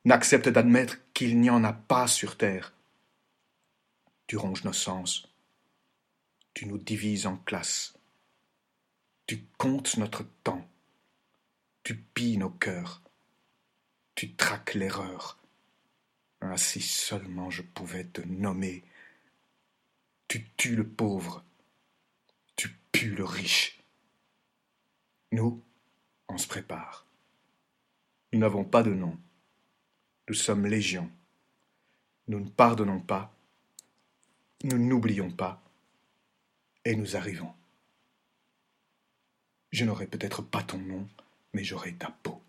n'accepte d'admettre qu'il n'y en a pas sur terre. Tu ronges nos sens, tu nous divises en classes, tu comptes notre temps, tu pilles nos cœurs, tu traques l'erreur. Ah, si seulement je pouvais te nommer. Tu tues le pauvre, le riche. Nous, on se prépare. Nous n'avons pas de nom. Nous sommes légion. Nous ne pardonnons pas. Nous n'oublions pas. Et nous arrivons. Je n'aurai peut-être pas ton nom, mais j'aurai ta peau.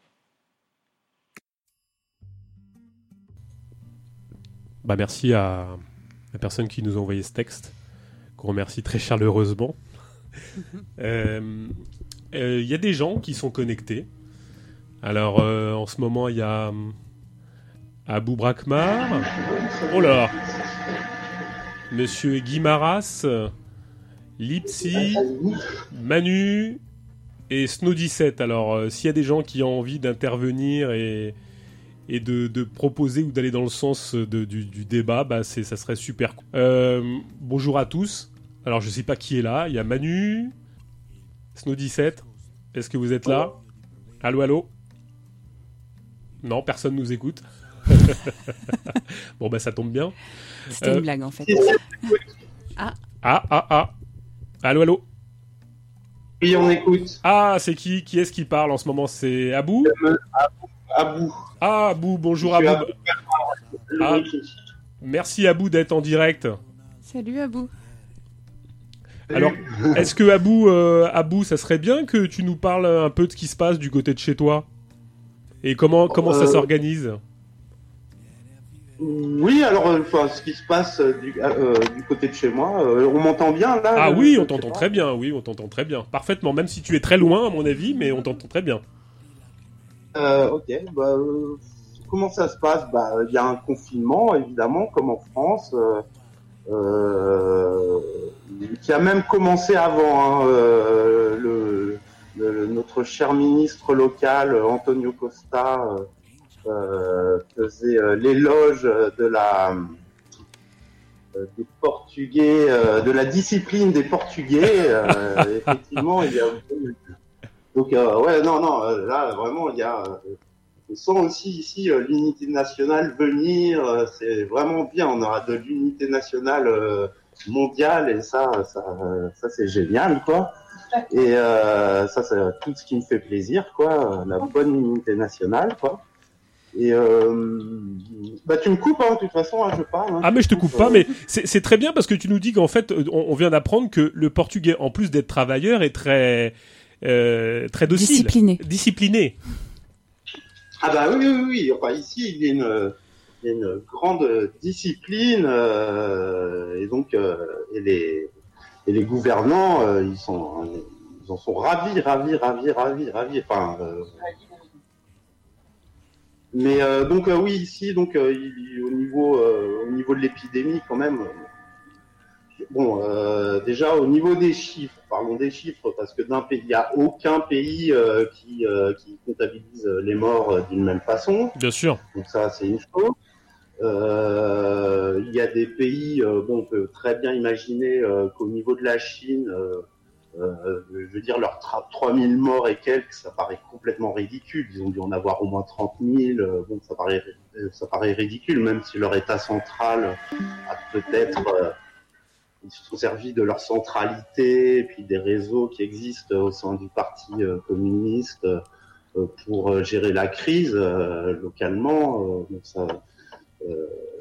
Bah merci à la personne qui nous a envoyé ce texte, qu'on remercie très chaleureusement. Il euh, euh, y a des gens qui sont connectés. Alors euh, en ce moment il y a Abou Brakmar. Oh Monsieur Guimaras, Lipsy, Manu et Snow17. Alors s'il y a des gens qui ont envie d'intervenir et, de, proposer ou d'aller dans le sens du, débat, bah ça serait super. cool. Euh, bonjour à tous. Alors je sais pas qui est là. Il y a Manu, Snow17. Est-ce que vous êtes là? Allô, allô? Non, personne nous écoute. (laughs) bon bah ça tombe bien. C'était Euh, une blague en fait. Ah ah ah. Allô, allô? Oui, on écoute. Ah c'est qui? Qui est-ce qui parle en ce moment? C'est Abou? Abou. Ah Abou, bonjour Abou. Ah. Abou. Merci Abou d'être en direct. Salut Abou. Alors, (laughs) est-ce que Abou, euh, Abou, ça serait bien que tu nous parles un peu de ce qui se passe du côté de chez toi Et comment, comment ça Euh, s'organise? Oui, alors, euh, enfin, ce qui se passe du, du côté de chez moi, on m'entend bien là Ah oui, on t'entend très bien, oui, on t'entend très bien. Parfaitement, même si tu es très loin à mon avis, mais on t'entend très bien. Euh, ok, bah, comment ça se passe? Bah, il y a un confinement, évidemment, comme en France, euh, qui a même commencé avant. hein, euh, le, le- notre cher ministre local, Antonio Costa, euh, euh, faisait euh, l'éloge de la euh, des Portugais, euh, de la discipline des Portugais. euh, (laughs) effectivement, il y a donc euh, ouais non non euh, là vraiment il y a euh, on sent aussi ici euh, l'unité nationale venir. euh, c'est vraiment bien. On aura de l'unité nationale euh, mondiale et ça ça euh, ça c'est génial quoi. Et euh, ça c'est tout ce qui me fait plaisir quoi. La bonne unité nationale quoi. Et euh, bah tu me coupes hein, de toute façon hein, je parle. hein. Ah mais je te coupe Euh, pas, mais c'est très bien parce que tu nous dis qu'en fait, on, on vient d'apprendre que le portugais, en plus d'être travailleur, est très, euh, très docile. Discipliné. Discipliné. Ah bah oui, oui, oui. Enfin, ici, il y a une, il y a une grande discipline euh, et donc euh, et les et les gouvernants euh, ils sont ils en sont ravis ravis ravis ravis ravis enfin euh, mais euh, donc euh, oui ici donc il- au niveau au niveau de l'épidémie quand même bon déjà au niveau des chiffres parlons des chiffres parce que d'un pays il y a aucun pays euh, qui euh, qui comptabilise les morts euh, d'une même façon Bien sûr. donc ça, c'est une chose. Il y a des pays, bon, on peut très bien imaginer qu'au niveau de la Chine, je veux dire, leurs tra- 3000 morts et quelques, ça paraît complètement ridicule. Ils ont dû en avoir au moins 30 000. euh, bon, ça paraît, ça paraît ridicule, même si leur État central a peut-être... ils se sont servis de leur centralité et puis des réseaux qui existent au sein du Parti euh, communiste euh, pour euh, gérer la crise localement. ça,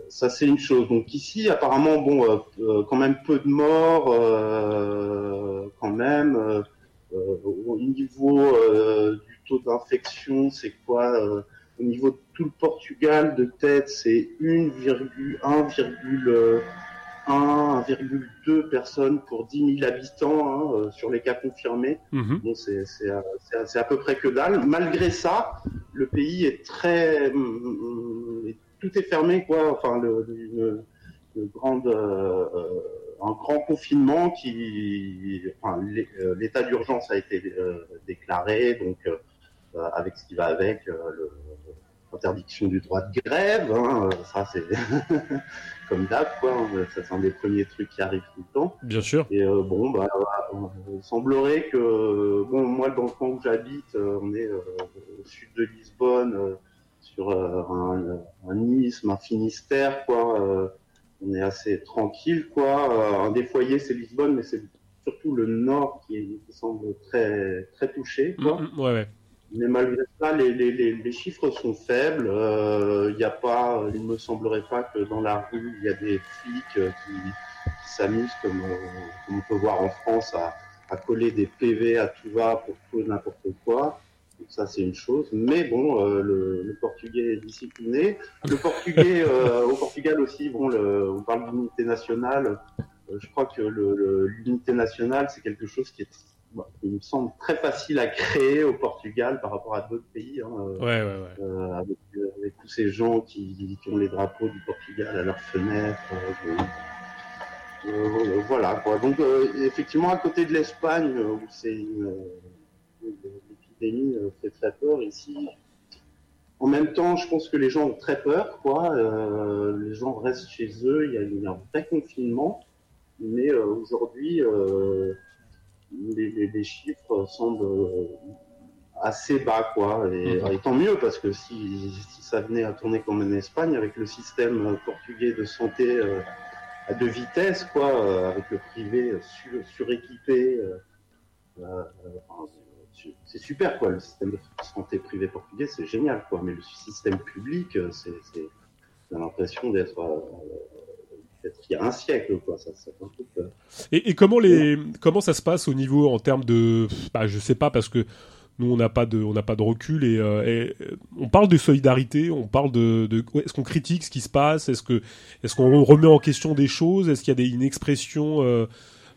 ça c'est une chose. Donc ici, apparemment, bon, quand même peu de morts, quand même. au niveau du taux d'infection, c'est quoi Au niveau de tout le Portugal, de tête, c'est 1,1,1 1,2 personnes pour 10 000 habitants hein, euh, sur les cas confirmés. Mhm. Bon, c'est c'est à, c'est à- c'est à peu près que dalle. Malgré ça, le pays est très, hum, hum, tout est fermé quoi. Enfin, le, le- une, une grande, euh, euh, un grand confinement qui, enfin, euh, l'état d'urgence a été euh, déclaré, donc euh, euh, avec ce qui va avec, euh, le- l'interdiction du droit de grève. hein, euh, ça c'est (laughs) comme d'hab quoi. hein, Ça c'est un des premiers trucs qui arrivent tout le temps. Bien sûr. Et euh, bon, bah, euh, il semblerait que, bon, moi, dans le coin où j'habite, euh, on est euh, au sud de Lisbonne, euh, sur euh, un, un un Finistère, quoi. euh, on est assez tranquille, quoi. Euh, un des foyers, c'est Lisbonne, mais c'est surtout le nord qui, est- qui semble très, très touché, quoi. Ouais, ouais. Mais malgré ça, les, les, les, les chiffres sont faibles. Euh, Il y a pas, il me semblerait pas que dans la rue il y a des flics euh, qui, qui s'amusent comme, euh, comme on peut voir en France à, à coller des PV à tout va pour tout n'importe quoi. Donc ça c'est une chose. Mais bon, euh, le, le portugais est discipliné. Le portugais (laughs) euh, au Portugal aussi, bon, le, on parle d'unité nationale. Euh, je crois que le- le- l'unité nationale c'est quelque chose qui est il me semble très facile à créer au Portugal par rapport à d'autres pays, hein, euh, Ouais, ouais, ouais. euh, avec, euh, avec tous ces gens qui, qui ont les drapeaux du Portugal à leurs fenêtres. euh, euh, voilà quoi. Donc effectivement à côté de l'Espagne où c'est une, l'épidémie fait très peur ici. En même temps, je pense que les gens ont très peur, quoi. Les gens restent chez eux. Il y a, un vrai confinement, mais aujourd'hui, euh, les, les- les chiffres semblent euh, assez bas, quoi. Et, Mhm. et tant mieux, parce que si, si ça venait à tourner comme en Espagne, avec le système euh, portugais de santé euh, à deux vitesses, quoi, avec le privé sur- suréquipé, euh, c'est- super, quoi. Le système de santé privé portugais, c'est génial, quoi. Mais le système public, c'est, c'est, on a l'impression d'être, euh, il y a un siècle, quoi. Ça, ça fait un peu peur. Et, et comment les comment ça se passe au niveau en termes de bah je sais pas parce que nous on n'a pas de on n'a pas de recul et, euh, et, euh, on parle de solidarité on parle de, est-ce qu'on critique ce qui se passe est-ce que est-ce qu'on remet en question des choses est-ce qu'il y a des, une expression euh,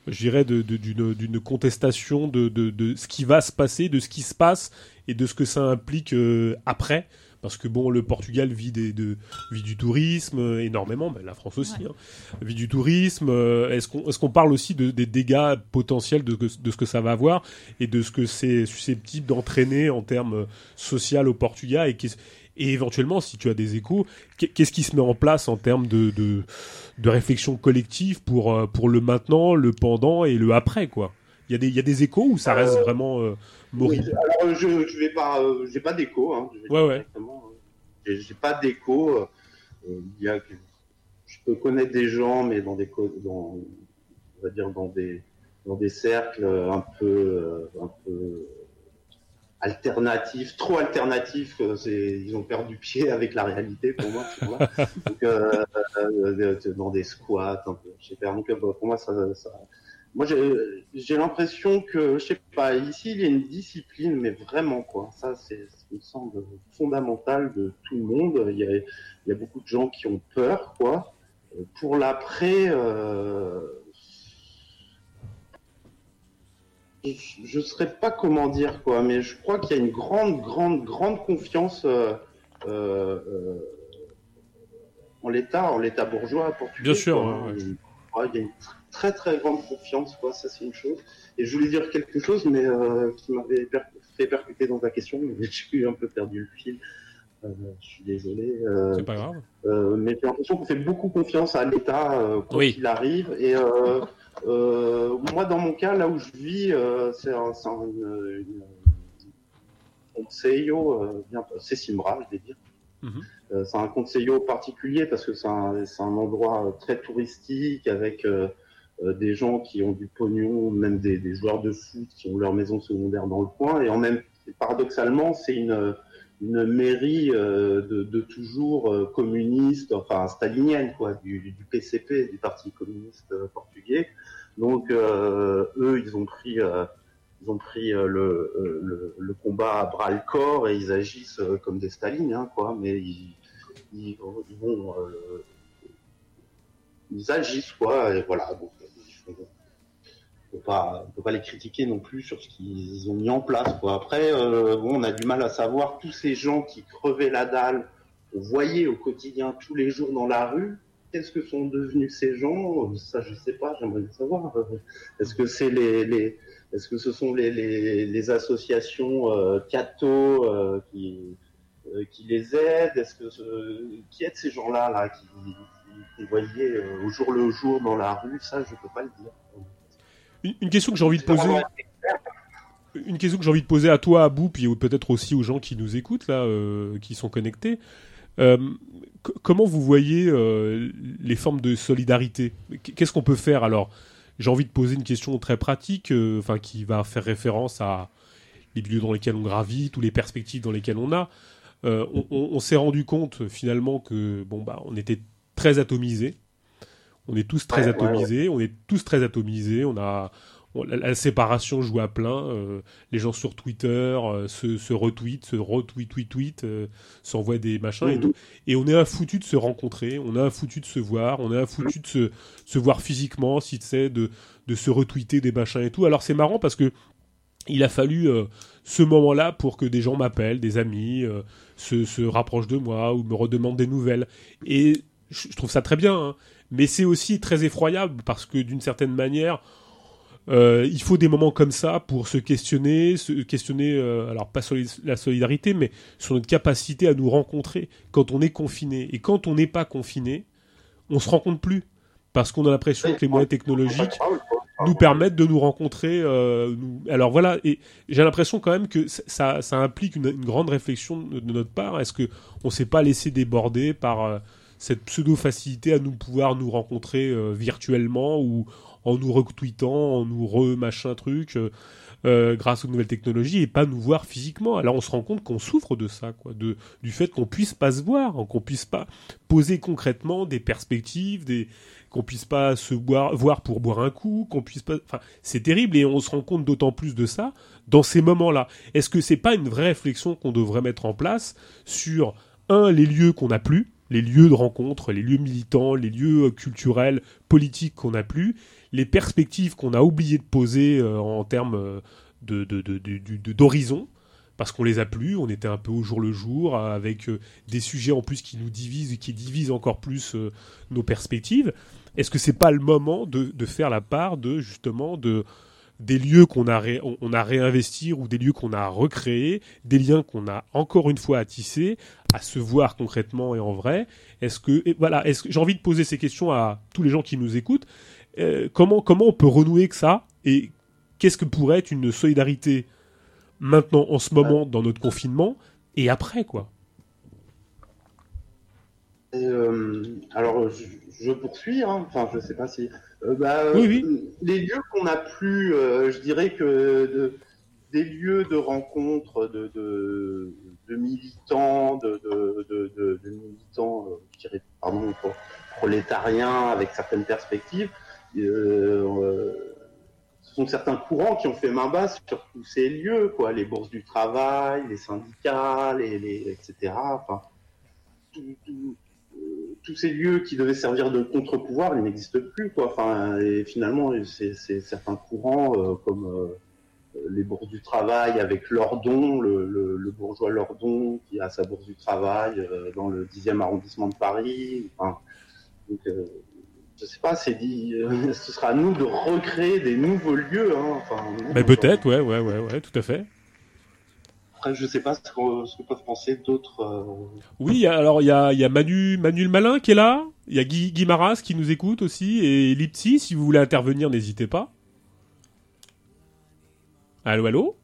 je dirais de- de- d'une d'une contestation de, de, de ce qui va se passer de ce qui se passe et de ce que ça implique euh, après? Parce que bon le Portugal vit des de vit du tourisme euh, énormément mais la France aussi Ouais. hein vie du tourisme euh, Est-ce qu'on est-ce qu'on parle aussi de, des dégâts potentiels de, de ce que ça va avoir et de ce que c'est susceptible d'entraîner en termes euh, social au Portugal et, et éventuellement, si tu as des échos, qu'est- qu'est-ce qui se met en place en termes de, de, de réflexion collective pour, pour le maintenant, le pendant et le après quoi? Il y, a des- il y a des échos ou ça reste Euh, vraiment euh, moribond Alors, je, je vais pas, euh, j'ai pas d'écho, hein. Ouais, ouais. euh, J'ai pas d'écho. euh, euh, y a, que- je peux connaître des gens, mais dans des, dans, on va dire dans des, dans des cercles un peu, euh, un peu alternatifs, trop alternatifs. euh, ils ont perdu pied avec la réalité pour moi. (laughs) Donc, euh, euh, euh, dans des squats, un peu, je sais pas. Donc, euh, pour moi, ça, ça, moi, j'ai l'impression que, je sais pas, ici, il y a une discipline, mais vraiment, quoi. Ça, c'est me semble fondamental de tout le monde. Il y a, il y a beaucoup de gens qui ont peur, quoi. Pour l'après, euh, je ne saurais pas comment dire, quoi, mais je crois qu'il y a une grande, grande, grande confiance euh, euh, euh, en l'État, en l'État bourgeois portugais. Bien sûr, ouais, il y a une très, très grande confiance, quoi. Ça, c'est une chose. Et je voulais dire quelque chose, mais euh, qui m'avait per- fait percuter dans ta question, mais (laughs) j'ai un peu perdu le fil. Euh, je suis désolé. Euh, C'est pas grave. mais j'ai l'impression qu'on fait beaucoup confiance à l'État quoi Oui. qu'il arrive. Et moi, dans mon cas, là où je vis, c'est un, un, une, c'est Simbra, je vais dire. Mhm. Euh, c'est un conseillo particulier parce que c'est un, un endroit très touristique avec euh, des gens qui ont du pognon, même des, joueurs de foot qui ont leur maison secondaire dans le coin. Et en même, paradoxalement, c'est une une mairie euh, de, toujours euh, communiste, enfin stalinienne, quoi, du, du PCP, du Parti communiste euh, portugais. Donc euh, eux, ils ont pris, euh, ils ont pris euh, le, euh, le, combat à bras le corps et ils agissent euh, comme des Stalines, hein, quoi. Mais ils, ils, euh, agissent, quoi. Et voilà. On peut pas, peut pas les critiquer non plus sur ce qu'ils ont mis en place. Après, euh, bon, on a du mal à savoir tous ces gens qui crevaient la dalle, on voyait au quotidien tous les jours dans la rue. Qu'est-ce que sont devenus ces gens? Ça, je sais pas. J'aimerais savoir. Est-ce que c'est les, est-ce que ce sont les, associations euh, euh, qui euh, les aident? Qui aident ces gens-là là qui voyaient euh, au jour le jour dans la rue Ça, je peux pas le dire. Une, une question que j'ai envie de poser. Une question que j'ai envie de poser à toi, Abou, puis peut-être aussi aux gens qui nous écoutent là, euh, qui sont connectés. Euh, comment vous voyez les formes de solidarité? Qu- Qu'est-ce qu'on peut faire? Alors J'ai envie de poser une question très pratique, enfin qui va faire référence à les lieux dans lesquels on gravite ou les perspectives dans lesquelles on a. Euh, on on- on s'est rendu compte finalement que bon bah on était très atomisés. On est tous très Ouais, ouais, atomisés. On est tous très atomisés. On a on- la, la séparation joue à plein. euh, les gens sur Twitter euh, se, se retweetent, se retweet, tweet, tweet, euh, s'envoient des machins et Mhm. tout. Et on est un foutu de se rencontrer, on est un foutu de se voir, on est un foutu de se, se voir physiquement, si tu sais, de, de se retweeter des machins et tout. Alors c'est marrant parce que il a fallu ce moment-là pour que des gens m'appellent, des amis, se, se rapprochent de moi ou me redemandent des nouvelles. Et je, trouve ça très bien, hein. mais c'est aussi très effroyable parce que d'une certaine manière, euh, il faut des moments comme ça pour se questionner, se questionner, euh, alors pas sur les- la solidarité, mais sur notre capacité à nous rencontrer quand on est confiné. Et quand on n'est pas confiné, on se rencontre plus parce qu'on a l'impression que les moyens technologiques nous permettent de nous rencontrer. euh, nous- Alors voilà, et j'ai l'impression quand même que ça, ça implique une, une grande réflexion de, notre part. Est-ce que on s'est pas laissé déborder par cette pseudo facilité à nous pouvoir nous rencontrer euh, virtuellement ou en nous retweetant, en nous re-machin truc, euh, euh, grâce aux nouvelles technologies, et pas nous voir physiquement. Alors on se rend compte qu'on souffre de ça, quoi, de, du fait qu'on puisse pas se voir, qu'on puisse pas poser concrètement des perspectives, des qu'on puisse pas se voir pour boire un coup, qu'on puisse pas. Enfin, c'est terrible et on se rend compte d'autant plus de ça dans ces moments-là. Est-ce que c'est pas une vraie réflexion qu'on devrait mettre en place sur un les lieux qu'on n'a plus, les lieux de rencontre, les lieux militants, les lieux euh, culturels, politiques qu'on n'a plus, les perspectives qu'on a oublié de poser euh, en termes euh, de, d'horizon, parce qu'on les a plus, on était un peu au jour le jour, avec des sujets en plus qui nous divisent et qui divisent encore plus nos perspectives. Est-ce que c'est pas le moment de faire la part de justement de des lieux qu'on a ré- réinvestir ou des lieux qu'on a recréés, des liens qu'on a encore une fois à tisser, à se voir concrètement et en vrai. Est-ce j'ai envie de poser ces questions à tous les gens qui nous écoutent. Euh, comment comment on peut renouer que ça et qu'est-ce que pourrait être une solidarité maintenant en ce moment dans notre confinement et après quoi? Euh, alors, je, je poursuis, hein. enfin, je sais pas si. Euh, bah, Oui, euh, oui. Les lieux qu'on a plus, euh, je dirais que de, des lieux de rencontre de, de, de militants, de, militants, je dirais, pardon, pro- prolétariens avec certaines perspectives. Euh, ce sont certains courants qui ont fait main basse sur, tous ces lieux, quoi, les bourses du travail, les syndicats, les, les etc. Enfin, tout, tout, tous ces lieux qui devaient servir de contre-pouvoir, ils n'existent plus, quoi. Enfin, et finalement, c'est certains courants euh, comme euh, les bourses du travail avec Lordon, le, le, bourgeois Lordon qui a sa bourse du travail euh, dans le 10e arrondissement de Paris. Enfin, donc, je sais pas, c'est dit, (laughs) ce sera à nous de recréer des nouveaux lieux. Hein. Mais peut-être, ouais, ouais, ouais, ouais, tout à fait. Après, je sais pas ce que, ce que peuvent penser d'autres. euh, Oui, alors il y a, il y a Manu, Manu le Malin qui est là. Il y a Guy, Guy Maras qui nous écoute aussi. Et Lipsy, si vous voulez intervenir, n'hésitez pas. Allô, allô?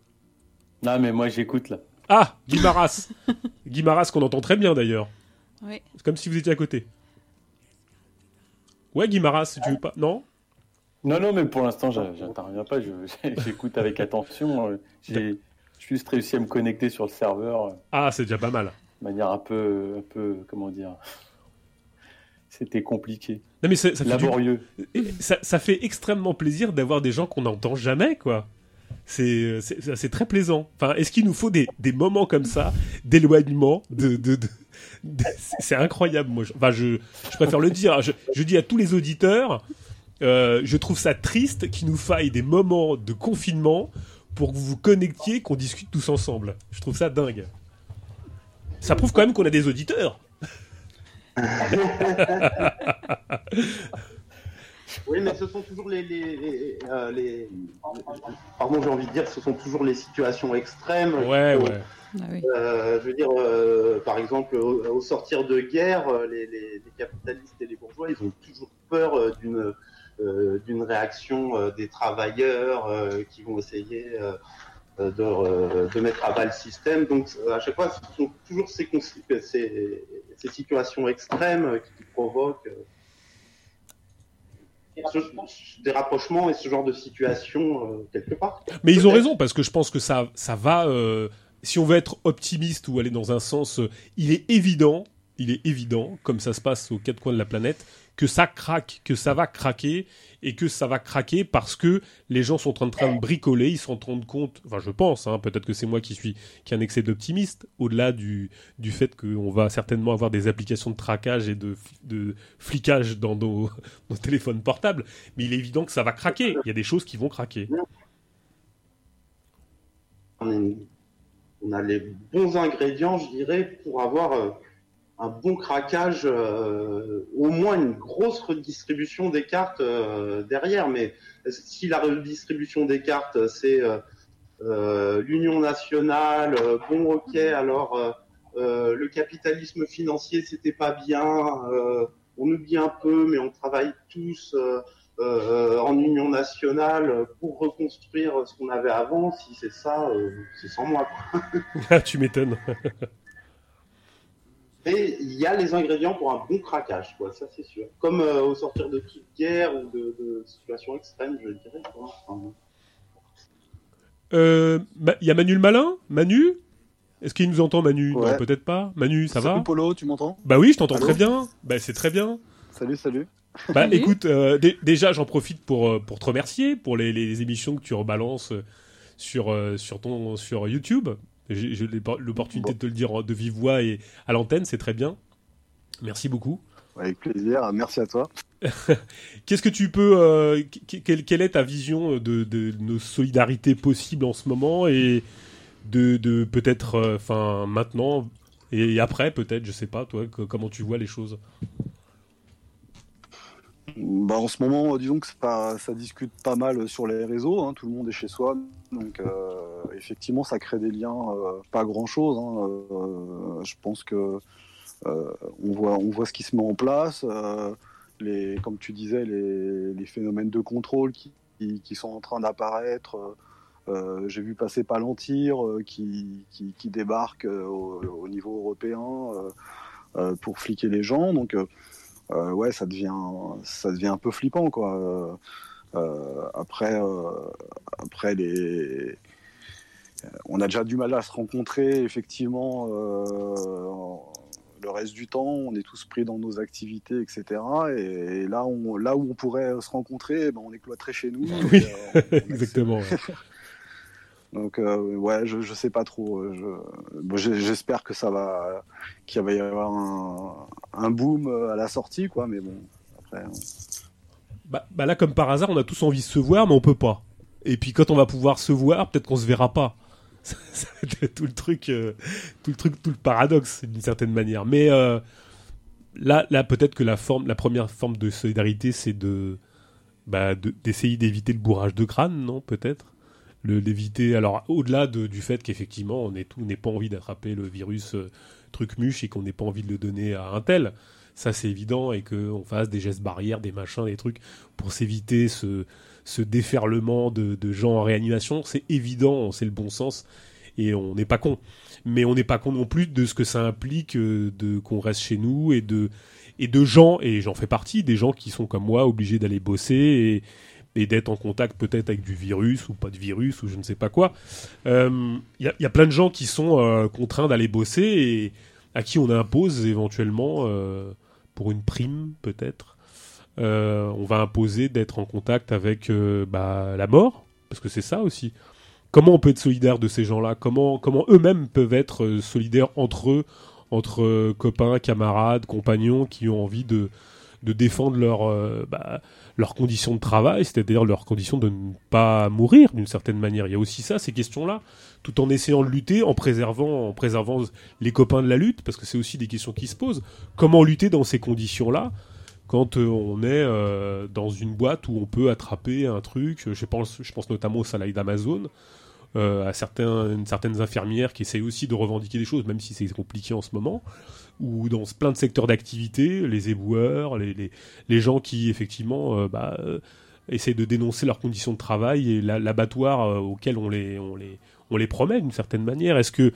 Non, mais moi j'écoute là. Ah, Guy Maras. (laughs) Guy Maras qu'on entend très bien d'ailleurs. Oui. C'est comme si vous étiez à côté. Ouais, Guy Maras, tu veux pas Non? Non, non, mais pour l'instant, j'interviens pas. (laughs) J'écoute avec attention. J'ai juste réussi à me connecter sur le serveur euh, Ah, c'est déjà pas mal. de manière un peu, un peu, comment dire. C'était compliqué, Non, mais ça fait, du- laborieux. ça, ça fait extrêmement plaisir d'avoir des gens qu'on n'entend jamais, quoi. C'est c'est- c'est très plaisant. Enfin, est-ce qu'il nous faut des, des moments comme ça, d'éloignement, de, de, c'est- c'est incroyable. Moi, je, enfin, je, je préfère le dire. Je, je dis à tous les auditeurs, euh, je trouve ça triste qu'il nous faille des moments de confinement pour que vous vous connectiez, qu'on discute tous ensemble. Je trouve ça dingue. Ça prouve quand même qu'on a des auditeurs. (laughs) Oui, mais ce sont toujours les, les, les, euh, les- pardon, j'ai envie de dire, ce sont toujours les situations extrêmes. Ouais, ouais. Ah. Euh, je veux dire, euh, par exemple, au, au sortir de guerre, les, les, les capitalistes et les bourgeois, ils ont toujours peur d'une euh, d'une réaction euh, des travailleurs euh, qui vont essayer euh, euh, de, euh, de mettre à bas le système. Donc, euh, à chaque fois, ce sont toujours ces, ces, ces situations extrêmes euh, qui provoquent euh, des rapprochements et ce genre de situation euh, quelque part. Mais ils ont raison parce que je pense que ça, ça va. euh, si on veut être optimiste ou aller dans un sens, euh, il est évident, il est évident, comme ça se passe aux quatre coins de la planète, que ça craque, que ça va craquer et que ça va craquer parce que les gens sont en train de bricoler, ils s'en rendent compte. Enfin, je pense. Hein, Peut-être que c'est moi qui suis qui un excès d'optimiste, au-delà du du fait qu'on va certainement avoir des applications de traquage et de de flicage dans nos, (laughs) nos téléphones portables. Mais il est évident que ça va craquer. Il y a des choses qui vont craquer. on a les bons ingrédients, je dirais, pour avoir euh, un bon craquage, euh, au moins une grosse redistribution des cartes euh, derrière. Mais si la redistribution des cartes, c'est euh, euh, l'union nationale, euh, bon ok, alors euh, euh, le capitalisme financier, c'était pas bien, euh, on oublie un peu, mais on travaille tous. euh, euh, en union nationale pour reconstruire ce qu'on avait avant. Si c'est ça, euh, c'est sans moi. quoi. (laughs) Ah, tu m'étonnes. (laughs) Mais il y a les ingrédients pour un bon craquage, quoi, ça c'est sûr. Comme euh, au sortir de toute guerre ou de, de situations extrêmes, je dirais. quoi. Enfin, Euh, Ma- Il y a Manu le malin Manu? Est-ce qu'il nous entend Manu? Non, peut-être pas. Manu, ça Salut va Polo, tu m'entends? Bah oui, je t'entends Allô? très bien. Bah c'est très bien. Salut, salut. Bah Salut. écoute, euh, dé- déjà j'en profite pour pour te remercier pour les, les émissions que tu rebalances sur euh, sur ton sur YouTube. J'ai l'opportunité de te le dire de vive voix et à l'antenne, c'est très bien. Merci beaucoup. Avec plaisir, merci à toi. (laughs) Qu'est-ce que tu peux, euh, qu- quelle, quelle est ta vision de, de nos solidarités possibles en ce moment et de, de peut-être, euh, enfin maintenant et après peut-être, je sais pas, toi, que- comment tu vois les choses? Bah, en ce moment, disons que ça discute pas mal sur les réseaux, hein, tout le monde est chez soi, donc euh, effectivement ça crée des liens, euh, pas grand-chose. hein, euh, je pense que on, voit, ce qui se met en place, comme tu disais, les, phénomènes de contrôle qui, sont en train d'apparaître. J'ai vu passer Palantir qui, débarque au, au niveau européen pour fliquer les gens, donc ouais, ça devient, ça devient un peu flippant, quoi. Euh, euh, après, euh, après les, euh, on a déjà du mal à se rencontrer, effectivement. euh, le reste du temps, on est tous pris dans nos activités, etc. Et là, on, là où on pourrait se rencontrer, eh ben, on est cloîtré chez nous. Oui, Et, euh, on- on (laughs) Exactement. ouais. Donc euh, ouais, je, je sais pas trop. euh, j'espère que ça va, qu'il va y avoir un, boom euh, à la sortie, quoi. Mais bon, après. Bah, bah là, comme par hasard, on a tous envie de se voir, mais on peut pas. Et puis quand on va pouvoir se voir, peut-être qu'on se verra pas. (laughs) Tout le truc, tout le truc, tout le paradoxe d'une certaine manière. Mais là, là, peut-être que la forme, la première forme de solidarité, c'est de, bah, de- d'essayer d'éviter le bourrage de crâne, non Peut-être? Le d'éviter. Alors, au-delà de- du fait qu'effectivement, on est tout, n'ait pas envie d'attraper le virus euh, truc muche et qu'on n'ait pas envie de le donner à un tel. Ça, c'est évident et qu'on fasse des gestes barrières, des machins, des trucs pour s'éviter ce, ce déferlement de, de gens en réanimation. C'est évident, c'est le bon sens et on n'est pas con. Mais on n'est pas con non plus de ce que ça implique euh, de qu'on reste chez nous et de et de gens et j'en fais partie des gens qui sont comme moi obligés d'aller bosser et, et d'être en contact peut-être avec du virus ou pas de virus ou je ne sais pas quoi. Euh, Il il y a plein de gens qui sont euh, contraints d'aller bosser et à qui on impose éventuellement euh, pour une prime peut-être euh, on va imposer d'être en contact avec euh, bah, la mort, parce que c'est ça aussi. Comment on peut être solidaire de ces gens-là? Comment, comment eux-mêmes peuvent être euh, solidaires entre eux, entre euh, copains, camarades, compagnons qui ont envie de, de défendre leur, euh, bah, leurs conditions de travail, c'est-à-dire leurs conditions de ne pas mourir d'une certaine manière. Il y a aussi ça, ces questions-là, tout en essayant de lutter, en préservant, les copains de la lutte, parce que c'est aussi des questions qui se posent. Comment lutter dans ces conditions-là quand euh, on est euh, dans une boîte où on peut attraper un truc, je pense, je pense notamment au salaire d'Amazon, à certains, certaines infirmières qui essayent aussi de revendiquer des choses, même si c'est compliqué en ce moment, ou dans plein de secteurs d'activité, les éboueurs, les, gens qui effectivement euh, bah, euh, essaient de dénoncer leurs conditions de travail et la- l'abattoir euh, auquel on les, promet d'une certaine manière. Est-ce que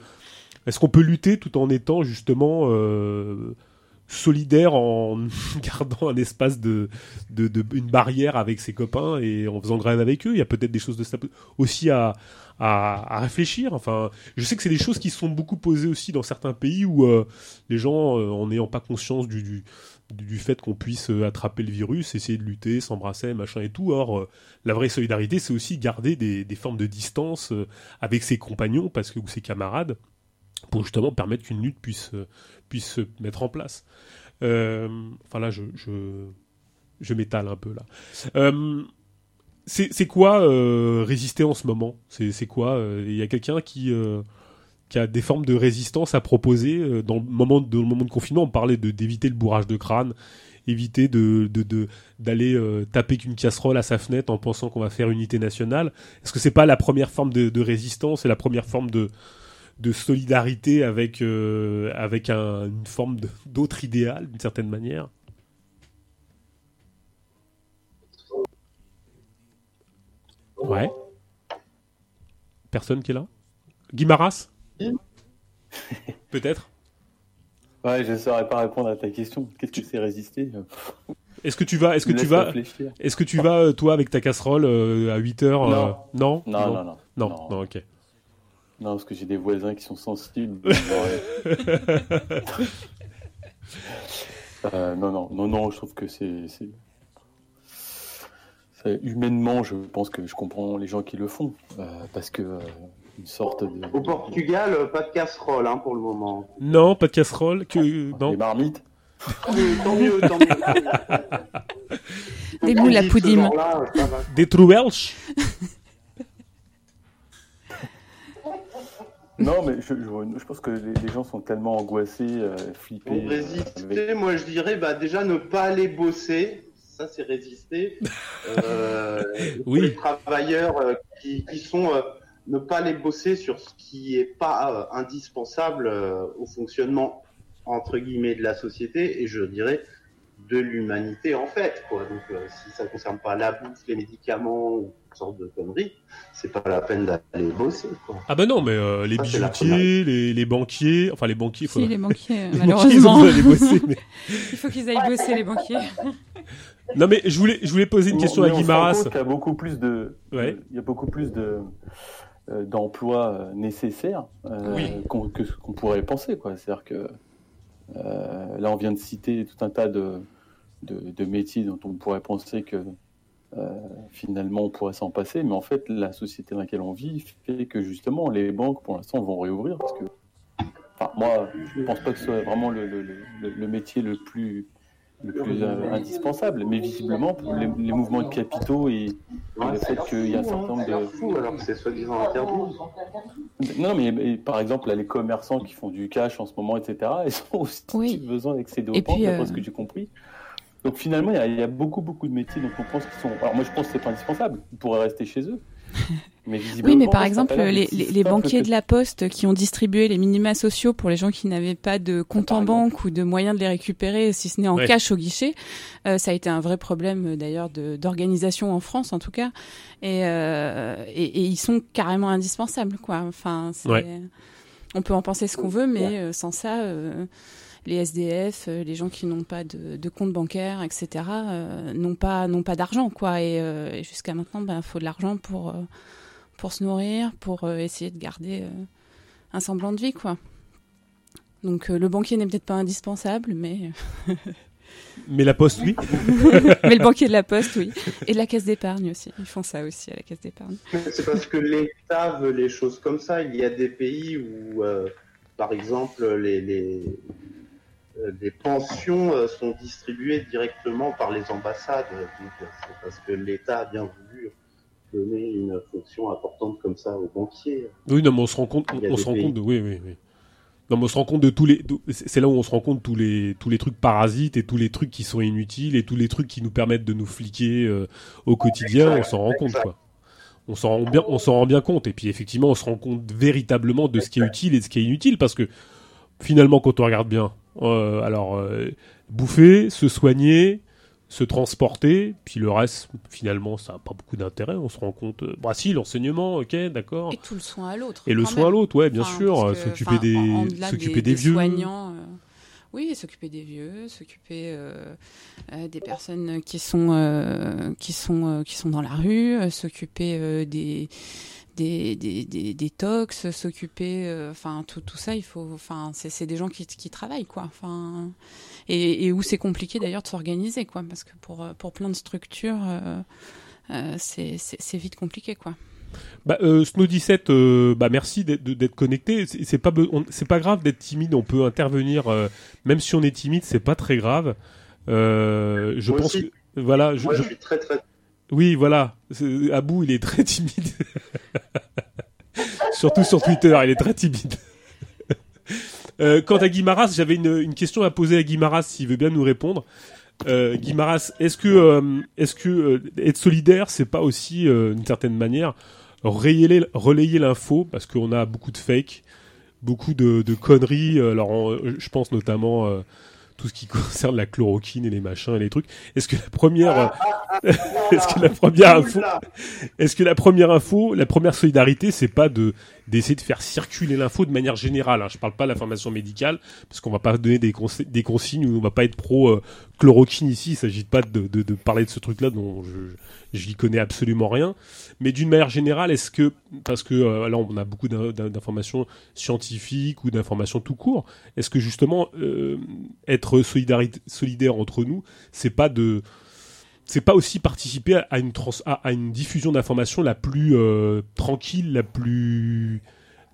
est-ce qu'on peut lutter tout en étant justement euh, solidaire en (laughs) gardant un espace de, de, de- une barrière avec ses copains et en faisant grève avec eux Il y a peut-être des choses de ça aussi à, à, à réfléchir. Enfin, je sais que c'est des choses qui sont beaucoup posées aussi dans certains pays où euh, les gens, euh, en n'ayant pas conscience du, du, du fait qu'on puisse euh, attraper le virus, essayer de lutter, s'embrasser, machin et tout. Or, euh, la vraie solidarité, c'est aussi garder des, des formes de distance euh, avec ses compagnons parce que, ou ses camarades pour justement permettre qu'une lutte puisse, euh, puisse se mettre en place. Euh, enfin là, je, je, m'étale un peu là. Euh, c'est quoi euh, résister en ce moment? C'est quoi euh, Il y a quelqu'un qui, qui a des formes de résistance à proposer dans le moment de, de confinement? On parlait de d'éviter le bourrage de crâne, éviter de de- de- d'aller euh, taper qu'une casserole à sa fenêtre en pensant qu'on va faire unité nationale. Est-ce que c'est pas la première forme de, de résistance? Et la première forme de de solidarité avec euh, avec un- une forme d'autre idéal d'une certaine manière Ouais. Personne qui est là? Guimaras Peut-être? Ouais, je ne saurais pas répondre à ta question. Qu'est-ce que c'est résister? Est-ce que tu vas est-ce que tu vas est-ce que tu vas euh, toi avec ta casserole euh, à 8 heures euh, Non? non Non, non, non. non Non. non, OK. Non, parce que j'ai des voisins qui sont sensibles. (laughs) Euh, non, non, non, non, je trouve que c'est. Humainement, je pense que je comprends les gens qui le font. euh, parce que euh, une sorte de. Au Portugal, euh, pas de casserole hein, pour le moment. Non, pas de casserole que non. Les marmites Tant mieux, tant mieux. tant mieux. Des moules à poudim. Des trouvelches Non, mais je, je- je pense que les, les gens sont tellement angoissés, euh, flippés. Pour euh, résister, avec- moi je dirais bah, déjà ne pas aller bosser. Ça, c'est résister. (laughs) Euh, Oui. Les travailleurs euh, qui, qui sont euh, ne pas aller bosser sur ce qui est pas euh, indispensable euh, au fonctionnement entre guillemets de la société et je dirais de l'humanité en fait. Quoi. Donc, euh, si ça concerne pas la bouffe, les médicaments ou sortes de conneries, c'est pas la peine d'aller bosser. Quoi. Ah bah non, mais euh, les Ça, bijoutiers, les, les banquiers, enfin les banquiers, Si, faudrait- les banquiers, (laughs) les banquiers, ils ont malheureusement. bosser, mais- (laughs) Il faut qu'ils aillent bosser, les banquiers. (laughs) Non mais je voulais je voulais poser une question on- à Guimaras. qu'il y a beaucoup plus de, Ouais. il y a beaucoup plus de euh, d'emplois euh, nécessaires euh, Oui. qu'on que qu'on pourrait penser quoi. C'est-à-dire que euh, là on vient de citer tout un tas de, de, de métiers dont on pourrait penser que finalement, on pourrait s'en passer, mais en fait, la société dans laquelle on vit fait que justement, les banques, pour l'instant, vont réouvrir parce que, enfin, moi, je ne pense pas que ce soit vraiment le, le, le, le métier le plus le plus euh, indispensable. Mais visiblement, pour les, les mouvements de capitaux et, et le fait qu'il y a un certain nombre de. fou alors que c'est soi-disant interdit. Non, mais, mais par exemple, là, les commerçants qui font du cash en ce moment, etc., (laughs) ils ont aussi Oui. besoin d'accéder aux Et banques, puis, d'après euh, ce que j'ai compris. Donc finalement, il y, a, il y a beaucoup, beaucoup de métiers dont on pense qu'ils sont. Alors moi, je pense que c'est pas indispensable. Ils pourraient rester chez eux. (laughs) Mais Oui, mais par exemple, les, banquiers que de la Poste qui ont distribué les minima sociaux pour les gens qui n'avaient pas de compte Par en banque ou de moyens de les récupérer, si ce n'est en Ouais. cash au guichet, euh, ça a été un vrai problème euh, d'ailleurs d'organisation en France en tout cas. Et, euh, et, et ils sont carrément indispensables, quoi. Enfin, Ouais. on peut en penser ce qu'on veut, mais sans ça, euh, les SDF, euh, les gens qui n'ont pas de, de compte bancaire, etc., euh, n'ont pas n'ont pas d'argent, quoi. Et, euh, et jusqu'à maintenant, ben, faut de l'argent pour euh, pour se nourrir, pour euh, essayer de garder euh, un semblant de vie, quoi. Donc euh, le banquier n'est peut-être pas indispensable, mais (laughs) Mais la poste, oui. (laughs) mais le banquier de la poste, oui, et de la caisse d'épargne aussi. Ils font ça aussi à la caisse d'épargne. C'est parce que l'État veut les choses comme ça. Il y a des pays où, euh, par exemple, les, les, les pensions euh, sont distribuées directement par les ambassades. Euh, C'est parce que l'État a bien voulu donner une fonction importante comme ça aux banquiers. Oui, non, mais on se rend compte, on se rend compte de, oui, oui, oui. Non, mais on se rend compte de tous les, c'est là où on se rend compte de tous les, tous les trucs parasites et tous les trucs qui sont inutiles et tous les trucs qui nous permettent de nous fliquer euh, au quotidien. Exact, on s'en rend compte, quoi. On s'en rend bien, on s'en rend bien compte. Et puis effectivement, on se rend compte véritablement de ce qui est utile et de ce qui est inutile parce que finalement, quand on regarde bien, euh, alors euh, bouffer, se soigner, se transporter, puis le reste, finalement, ça n'a pas beaucoup d'intérêt. On se rend compte. euh, bah si, l'enseignement, ok, d'accord. Et tout le soin à l'autre. Et le soin à l'autre, ouais, bien Enfin, sûr. euh, S'occuper des, s'occuper des, vieux. soignants. euh, oui, s'occuper des vieux, s'occuper euh, euh, des personnes qui sont euh, qui sont euh, qui sont dans la rue, euh, s'occuper euh, des des, des, des, des tox, s'occuper, euh, enfin tout, tout ça, il faut, enfin c'est c'est des gens qui, qui travaillent quoi, enfin et, et où c'est compliqué d'ailleurs de s'organiser quoi, parce que pour euh, pour plein de structures, euh, euh, c'est vite compliqué quoi. Bah, euh, Snow 17, euh, bah merci d'être connecté. C'est pas c'est pas grave d'être timide. On peut intervenir, euh, même si on est timide, c'est pas très grave. Euh, je Moi pense aussi. que voilà. Je, Moi, je- je suis très très. Oui, voilà. Abou, il est très timide. (laughs) Surtout sur Twitter, il est très timide. (laughs) Euh, quant à Guimaras, j'avais une, question à poser à Guimaras s'il veut bien nous répondre. Euh, Guimaras, est-ce que, euh, est-ce que être solidaire, c'est pas aussi, d'une certaine manière, relayer, l'info? Parce qu'on a beaucoup de fake, beaucoup de, de conneries. Alors, on- je pense notamment tout ce qui concerne la chloroquine et les machins et les trucs. Est-ce que la première, euh, est-ce que la première info, est-ce que la première info, la première solidarité, c'est pas de d'essayer de faire circuler l'info de manière générale hein. Je parle pas de l'information médicale parce qu'on va pas donner des, conse- des consignes ou on va pas être pro euh, chloroquine ici. Il s'agit pas de, de, parler de ce truc-là dont je je n'y connais absolument rien. Mais d'une manière générale, est-ce que parce que euh, là on a beaucoup d'in- d'in- d'informations scientifiques ou d'informations tout court, est-ce que justement euh, être solidaire entre nous, c'est pas de c'est pas aussi participer à- une, diffusion d'informations la plus euh, tranquille, la plus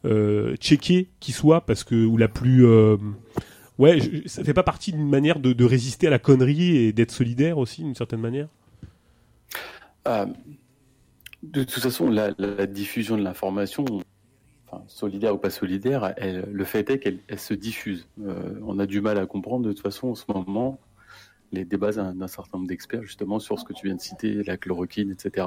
euh, checkée qui soit, parce que ou la plus euh, ouais, ça fait pas partie d'une manière de, résister à la connerie et d'être solidaire aussi d'une certaine manière? De toute façon, la, diffusion de l'information, enfin, solidaire ou pas solidaire, le fait est qu'elle elle se diffuse. On a du mal à comprendre de toute façon en ce moment les débats d'un certain nombre d'experts justement sur ce que tu viens de citer, la chloroquine, etc.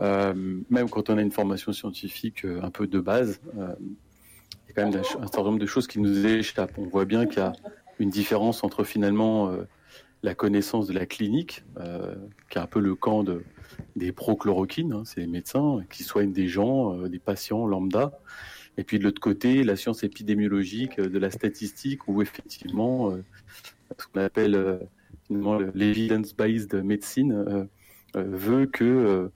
Euh, même quand on a une formation scientifique euh, un peu de base, euh, il y a quand même un certain nombre de choses qui nous échappent. On voit bien qu'il y a une différence entre finalement la connaissance de la clinique, qui est un peu le camp de, des pro-chloroquine, hein, c'est les médecins qui soignent des gens, des patients lambda, et puis de l'autre côté, la science épidémiologique, de la statistique, où effectivement, ce qu'on appelle euh, l'evidence-based medicine euh, euh, veut que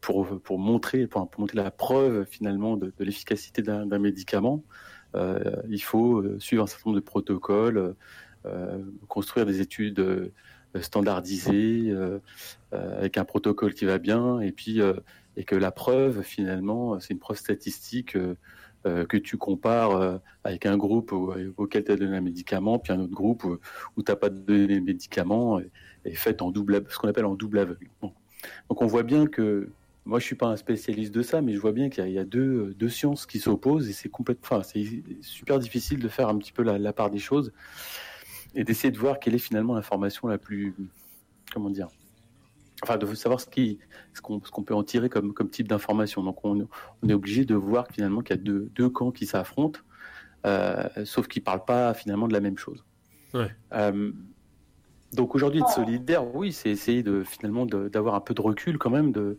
pour, pour, montrer, pour, montrer la preuve finalement de, l'efficacité d'un médicament, il faut suivre un certain nombre de protocoles, construire des études euh, standardisé, avec un protocole qui va bien, et puis et que la preuve finalement, c'est une preuve statistique que tu compares avec un groupe auquel tu as donné un médicament, puis un autre groupe où, tu n'as pas donné le médicament, et, fait en double, ce qu'on appelle en double aveugle. Donc on voit bien que moi, je suis pas un spécialiste de ça, mais je vois bien qu'il y, a deux, deux sciences qui s'opposent et c'est complètement, c'est super difficile de faire un petit peu la, part des choses et d'essayer de voir quelle est finalement l'information la plus, comment dire, enfin, de savoir ce qui, ce qu'on, peut en tirer comme, comme type d'information. Donc, on, on est obligé de voir finalement qu'il y a deux, deux camps qui s'affrontent, euh, sauf qu'ils parlent pas finalement de la même chose. Ouais. Euh, donc aujourd'hui, être solidaire, oui, c'est essayer de finalement d'avoir un peu de recul quand même, de,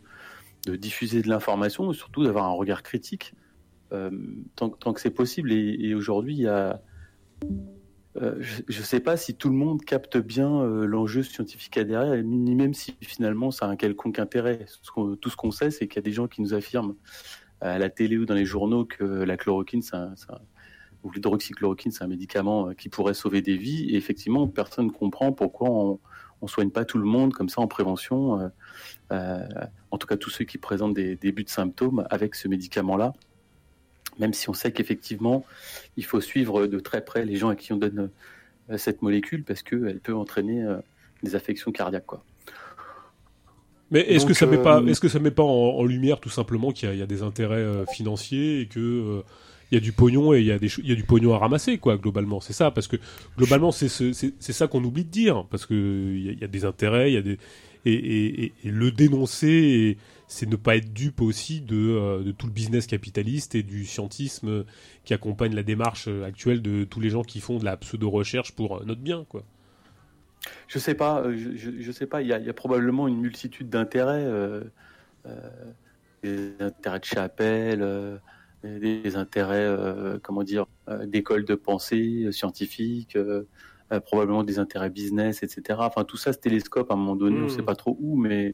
de diffuser de l'information, et surtout d'avoir un regard critique euh, tant, tant, que c'est possible. Et, aujourd'hui, il y a, euh, je ne sais pas si tout le monde capte bien euh, l'enjeu scientifique derrière, ni même si finalement ça a un quelconque intérêt. tout ce qu'on sait, c'est qu'il y a des gens qui nous affirment à la télé ou dans les journaux que la chloroquine, ou l'hydroxychloroquine, c'est un médicament qui pourrait sauver des vies. Et effectivement, personne ne comprend pourquoi on, on soigne pas tout le monde comme ça en prévention, euh, euh, en tout cas tous ceux qui présentent des débuts de symptômes avec ce médicament-là. Même si on sait qu'effectivement, il faut suivre de très près les gens à qui on donne euh, cette molécule parce qu'elle peut entraîner des affections cardiaques. Quoi. Mais est-ce que ça met pas, est-ce que ça met pas en, lumière tout simplement qu'il y, a des intérêts financiers et que il y a du pognon et il y a des il y a du pognon à ramasser quoi globalement? C'est ça parce que globalement c'est c'est ça qu'on oublie de dire parce que il y, a, des intérêts il y a des et, et, et, le dénoncer c'est ne pas être dupe aussi de, euh, de tout le business capitaliste et du scientisme qui accompagne la démarche actuelle de tous les gens qui font de la pseudo recherche pour notre bien quoi je sais pas euh, je, je, sais pas il y a, il y a probablement une multitude d'intérêts euh, euh, des intérêts de chapelle des intérêts, euh, comment dire, euh, d'écoles de pensée euh, scientifiques, probablement des intérêts business, etc. Enfin, tout ça se télescope à un moment donné, on ne sait hmm. pas trop où, mais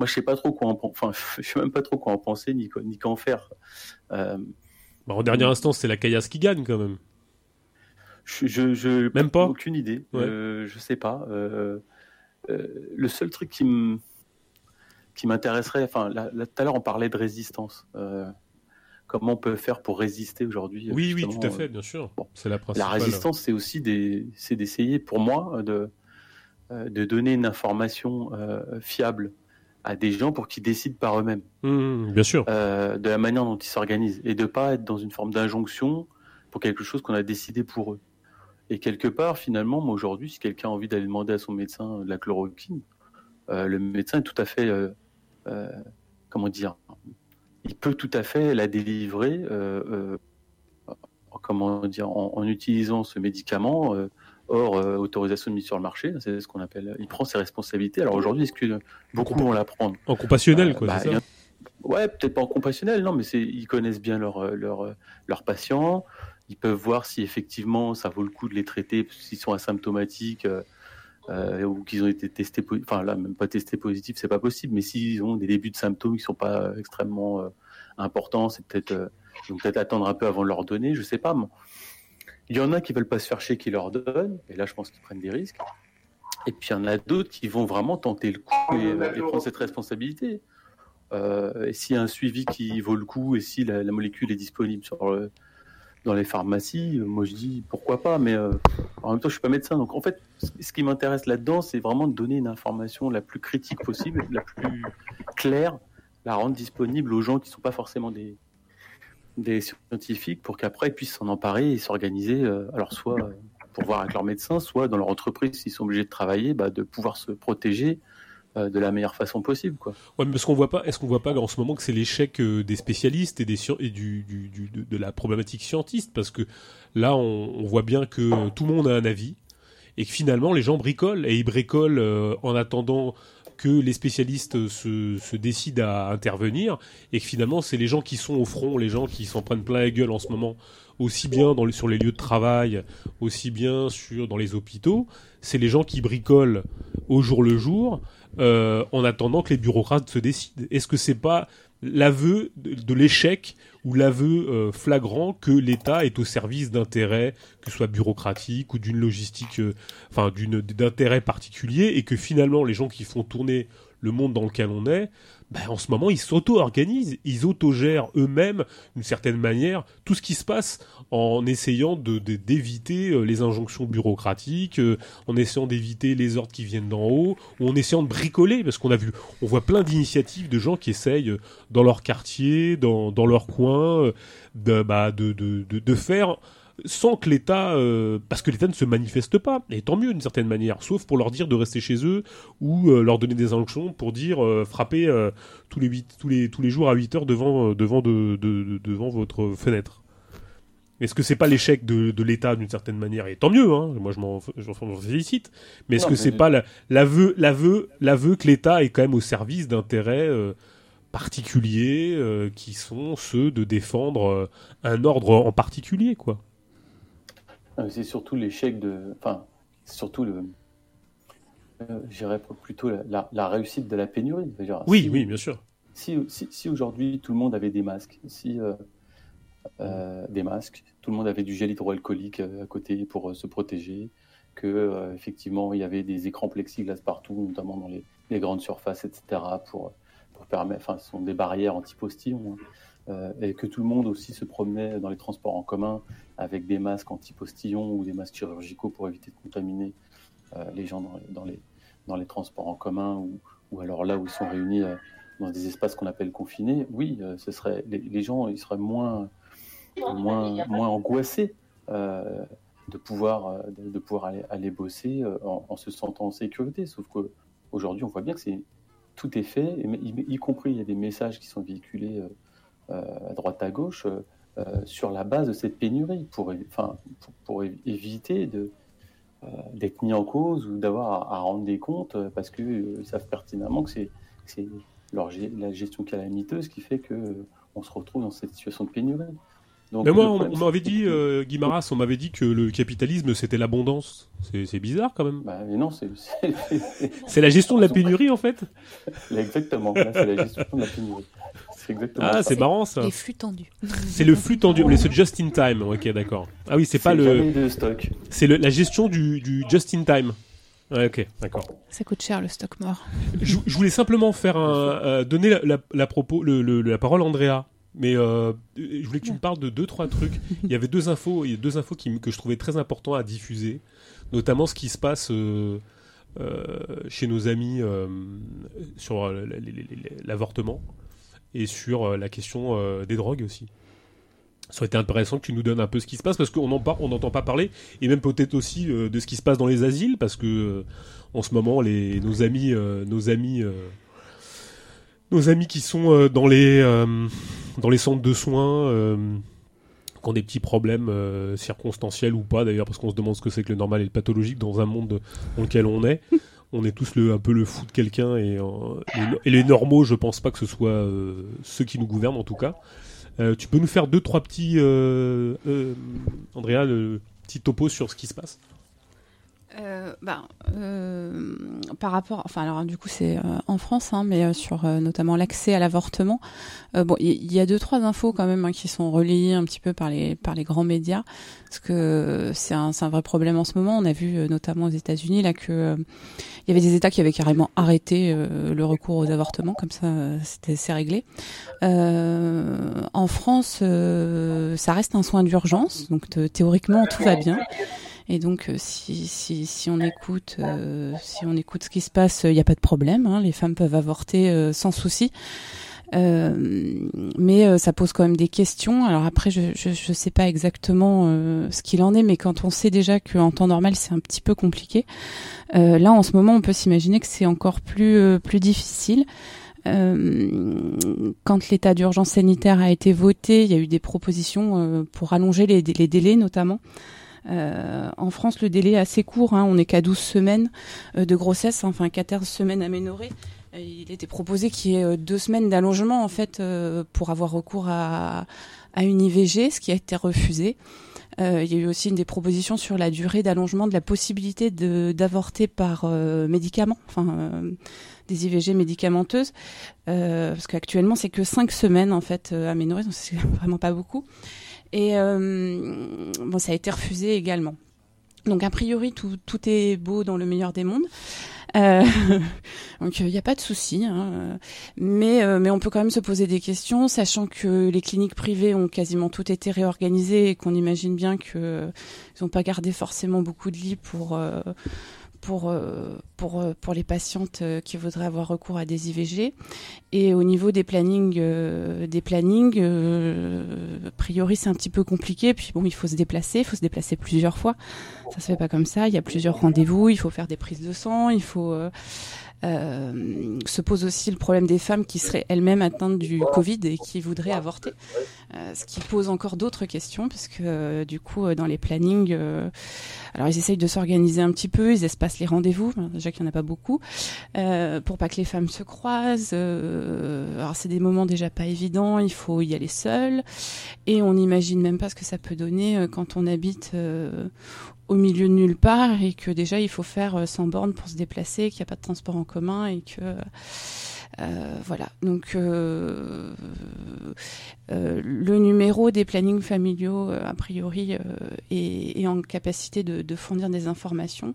moi, je sais pas trop quoi en, enfin, je sais même pas trop quoi en penser ni, ni qu'en faire. Bah, en dernière instance, c'est la caillasse qui gagne quand même. Je, je, même pas aucune idée. Je je sais pas. le seul truc qui me qui m'intéresserait, enfin, tout à l'heure on parlait de résistance comment on peut faire pour résister aujourd'hui. Oui, oui, tout à fait, bien sûr. c'est la La résistance, c'est aussi d'essayer, pour moi, de, euh, de donner une information euh, fiable à des gens pour qu'ils décident par eux-mêmes. Mmh, bien sûr. Euh, de la manière dont ils s'organisent et de pas être dans une forme d'injonction pour quelque chose qu'on a décidé pour eux. Et quelque part, finalement, moi aujourd'hui, si quelqu'un a envie d'aller demander à son médecin de la chloroquine, le médecin est tout à fait, comment dire, il peut tout à fait la délivrer euh, euh, comment dire, en, utilisant ce médicament euh, hors autorisation de mise sur le marché. C'est ce qu'on appelle. Il prend ses responsabilités. Alors aujourd'hui, est-ce que beaucoup vont la prendre? En compassionnel, quoi. Bah, ouais, peut-être pas en compassionnel, non, mais ils connaissent bien leurs leur, leur patients. Ils peuvent voir si effectivement ça vaut le coup de les traiter s'ils sont asymptomatiques. Euh, ou qu'ils ont été testés, enfin là même pas testés positifs, c'est pas possible. Mais s'ils ont des débuts de symptômes qui sont pas extrêmement euh, importants, c'est peut-être euh, peut-être attendre un peu avant de leur donner, je sais pas. Il y en a qui veulent pas se faire chier, qui leur donnent, et là je pense qu'ils prennent des risques. Et puis il y en a d'autres qui vont vraiment tenter le coup et, prendre cette responsabilité. et s'il y a un suivi qui vaut le coup et si la, la molécule est disponible sur le, dans les pharmacies, euh, moi je dis pourquoi pas, mais euh, en même temps je suis pas médecin, donc en fait ce qui m'intéresse là-dedans, c'est vraiment de donner une information la plus critique possible, la plus claire, la rendre disponible aux gens qui sont pas forcément des des scientifiques, pour qu'après ils puissent s'en emparer et s'organiser, euh, alors soit pour voir avec leur médecin, soit dans leur entreprise s'ils sont obligés de travailler, bah, de pouvoir se protéger euh, de la meilleure façon possible quoi. Ouais, mais qu'on voit pas est-ce qu'on voit pas en ce moment que c'est l'échec euh, des spécialistes et des et du, de, la problématique scientiste? Parce que là on, on, voit bien que tout le monde a un avis et que finalement les gens bricolent et ils bricolent euh, en attendant que les spécialistes se, décident à intervenir et que finalement c'est les gens qui sont au front, les gens qui s'en prennent plein la gueule en ce moment, aussi bien sur les lieux de travail, aussi bien sur dans les hôpitaux, c'est les gens qui bricolent au jour le jour euh, en attendant que les bureaucrates se décident. Est-ce que c'est pas l'aveu de, l'échec ou l'aveu euh, flagrant que l'État est au service d'intérêts, que ce soit bureaucratiques ou d'une logistique, euh, enfin d'une d'intérêts particuliers, et que finalement les gens qui font tourner le monde dans lequel on est, ben, en ce moment ils s'auto-organisent, ils autogèrent eux-mêmes d'une certaine manière tout ce qui se passe en essayant de de- d'éviter euh, les injonctions bureaucratiques, euh, en essayant d'éviter les ordres qui viennent d'en haut, ou en essayant de bricoler, parce qu'on a vu, on voit plein d'initiatives de gens qui essayent euh, dans leur quartier, dans, dans leur coin, bah, de, de, de faire sans que l'État, euh, parce que l'État ne se manifeste pas, et tant mieux d'une certaine manière, sauf pour leur dire de rester chez eux ou euh, leur donner des injonctions pour dire euh, frappez euh, tous les huit, tous les tous les jours à 8 heures devant devant de, de- de- devant votre fenêtre. Est-ce que c'est pas l'échec de, de l'État d'une certaine manière? Et tant mieux, hein, moi je m'en félicite. Mais est-ce que c'est pas la- l'aveu l'aveu l'aveu que l'État est quand même au service d'intérêts particuliers qui sont ceux de défendre un ordre en particulier, quoi? C'est surtout l'échec de. Enfin, c'est surtout le. euh, je dirais plutôt la, la- la réussite de la pénurie. Dire, Oui, si- oui, bien sûr. Si, si, si aujourd'hui tout le monde avait des masques, si euh, euh, des masques, tout le monde avait du gel hydroalcoolique euh, à côté pour euh, se protéger, que euh, effectivement il y avait des écrans plexiglas partout, notamment dans les, les grandes surfaces, etc. pour pour permettre, enfin, ce sont des barrières anti-postillons, hein, euh, et que tout le monde aussi se promenait dans les transports en commun avec des masques anti-postillons ou des masques chirurgicaux pour éviter de contaminer euh, les gens dans les, transports en commun ou, alors là où ils sont réunis euh, dans des espaces qu'on appelle confinés, oui, euh, ce serait, les, gens ils seraient moins, moins, moins angoissés euh, de pouvoir, euh, de, pouvoir aller, bosser euh, en, se sentant en sécurité. Sauf qu'aujourd'hui, on voit bien que tout est fait, y, compris il y a des messages qui sont véhiculés euh, euh, à droite à gauche euh, euh, sur la base de cette pénurie pour, enfin, pour, pour éviter de, euh, d'être mis en cause ou d'avoir à, à, rendre des comptes euh, parce qu'ils savent pertinemment que c'est, c'est leur, la gestion calamiteuse qui fait que euh, on se retrouve dans cette situation de pénurie. Donc, mais moi, on, m'avait dit, euh, Guy Maras, on m'avait dit que le capitalisme c'était l'abondance. C'est, c'est bizarre quand même. Bah, mais non, c'est. C'est la gestion de la pénurie en fait Exactement, là, c'est la gestion de la pénurie. C'est exactement ah, c'est marrant ça. Les flux tendus. C'est le flux tendu, mais c'est just in time. Ok, d'accord. Ah oui, c'est pas le. de stock. C'est le, la gestion du, du just in time. Ouais, ok, d'accord. Ça coûte cher le stock mort. je, je voulais simplement faire un, euh, donner la, la, la propos, le, le, la parole à Andrea. Mais euh, je voulais que tu me parles de deux trois trucs. Il y avait deux infos, il y a deux infos qui, que je trouvais très important à diffuser, notamment ce qui se passe euh, euh, chez nos amis euh, sur l'avortement et sur euh, la question euh, des drogues aussi. Ça aurait été intéressant que tu nous donnes un peu ce qui se passe parce qu'on n'entend pas parler et même peut-être aussi euh, de ce qui se passe dans les asiles parce que en ce moment les nos amis nos amis nos amis qui sont dans les dans les centres de soins qui ont des petits problèmes circonstanciels ou pas d'ailleurs parce qu'on se demande ce que c'est que le normal et le pathologique dans un monde dans lequel on est on est tous le un peu le fou de quelqu'un et, euh, les normaux je pense pas que ce soit euh, ceux qui nous gouvernent en tout cas. Euh, tu peux nous faire deux trois petits euh, Andrea le petit topo sur ce qui se passe? Euh, bah, euh, par rapport, enfin alors du coup c'est euh, en France, hein, mais sur notamment l'accès à l'avortement. bon, il y, a deux trois infos quand même hein, qui sont relayées un petit peu par les par les grands médias, parce que c'est un, un vrai problème en ce moment. On a vu notamment aux États-Unis là que il y avait des États qui avaient carrément arrêté le recours aux avortements, comme ça c'était c'est réglé. en France, ça reste un soin d'urgence, donc théoriquement tout va bien. Et donc, euh, si, si, si on écoute, euh, si on écoute ce qui se passe, il n'y a pas de problème. Hein, les femmes peuvent avorter euh, sans souci. mais ça pose quand même des questions. Alors après, je je, je sais pas exactement ce qu'il en est, mais quand on sait déjà qu'en temps normal c'est un petit peu compliqué, là en ce moment on peut s'imaginer que c'est encore plus plus difficile. Euh, quand l'état d'urgence sanitaire a été voté, il y a eu des propositions euh, pour allonger les, les délais notamment. Euh, en France, le délai est assez court. Hein, on n'est qu'à 12 semaines euh, de grossesse, enfin 14 semaines aménorées. Il était proposé qu'il y ait euh, deux semaines d'allongement en fait pour avoir recours à, à une IVG, ce qui a été refusé. Euh, il y a eu aussi une des propositions sur la durée d'allongement de la possibilité d'avorter par euh, médicament, enfin euh, des IVG médicamenteuses, parce qu'actuellement c'est que cinq semaines en fait aménorrhées, donc c'est (laughs) vraiment pas beaucoup. Et euh, bon, ça a été refusé également. Donc a priori tout, tout est beau dans le meilleur des mondes. Euh, (laughs) donc il n'y a pas de souci, hein. mais euh, mais on peut quand même se poser des questions, sachant que les cliniques privées ont quasiment toutes été réorganisées et qu'on imagine bien que euh, n'ont pas gardé forcément beaucoup de lits pour euh, pour euh, pour euh, pour les patientes euh, qui voudraient avoir recours à des IVG. Et au niveau des plannings des plannings, a priori c'est un petit peu compliqué. Puis bon, il faut se déplacer, il faut se déplacer plusieurs fois. Ça se fait pas comme ça. Il y a plusieurs rendez-vous, il faut faire des prises de sang, il faut se pose aussi le problème des femmes qui seraient elles-mêmes atteintes du Covid et qui voudraient avorter, Euh, ce qui pose encore d'autres questions parce que euh, du coup euh, dans les plannings, euh, alors ils essayent de s'organiser un petit peu, ils espacent les rendez-vous, hein, déjà qu'il y en a pas beaucoup, euh, pour pas que les femmes se croisent. euh, alors c'est des moments déjà pas évidents, il faut y aller seul et on n'imagine même pas ce que ça peut donner euh, quand on habite euh, au milieu de nulle part et que déjà il faut faire euh, 100 bornes pour se déplacer, qu'il n'y a pas de transport en commun et que euh, voilà. Donc euh, euh, le numéro des plannings familiaux euh, a priori euh, est, en capacité de fournir des informations.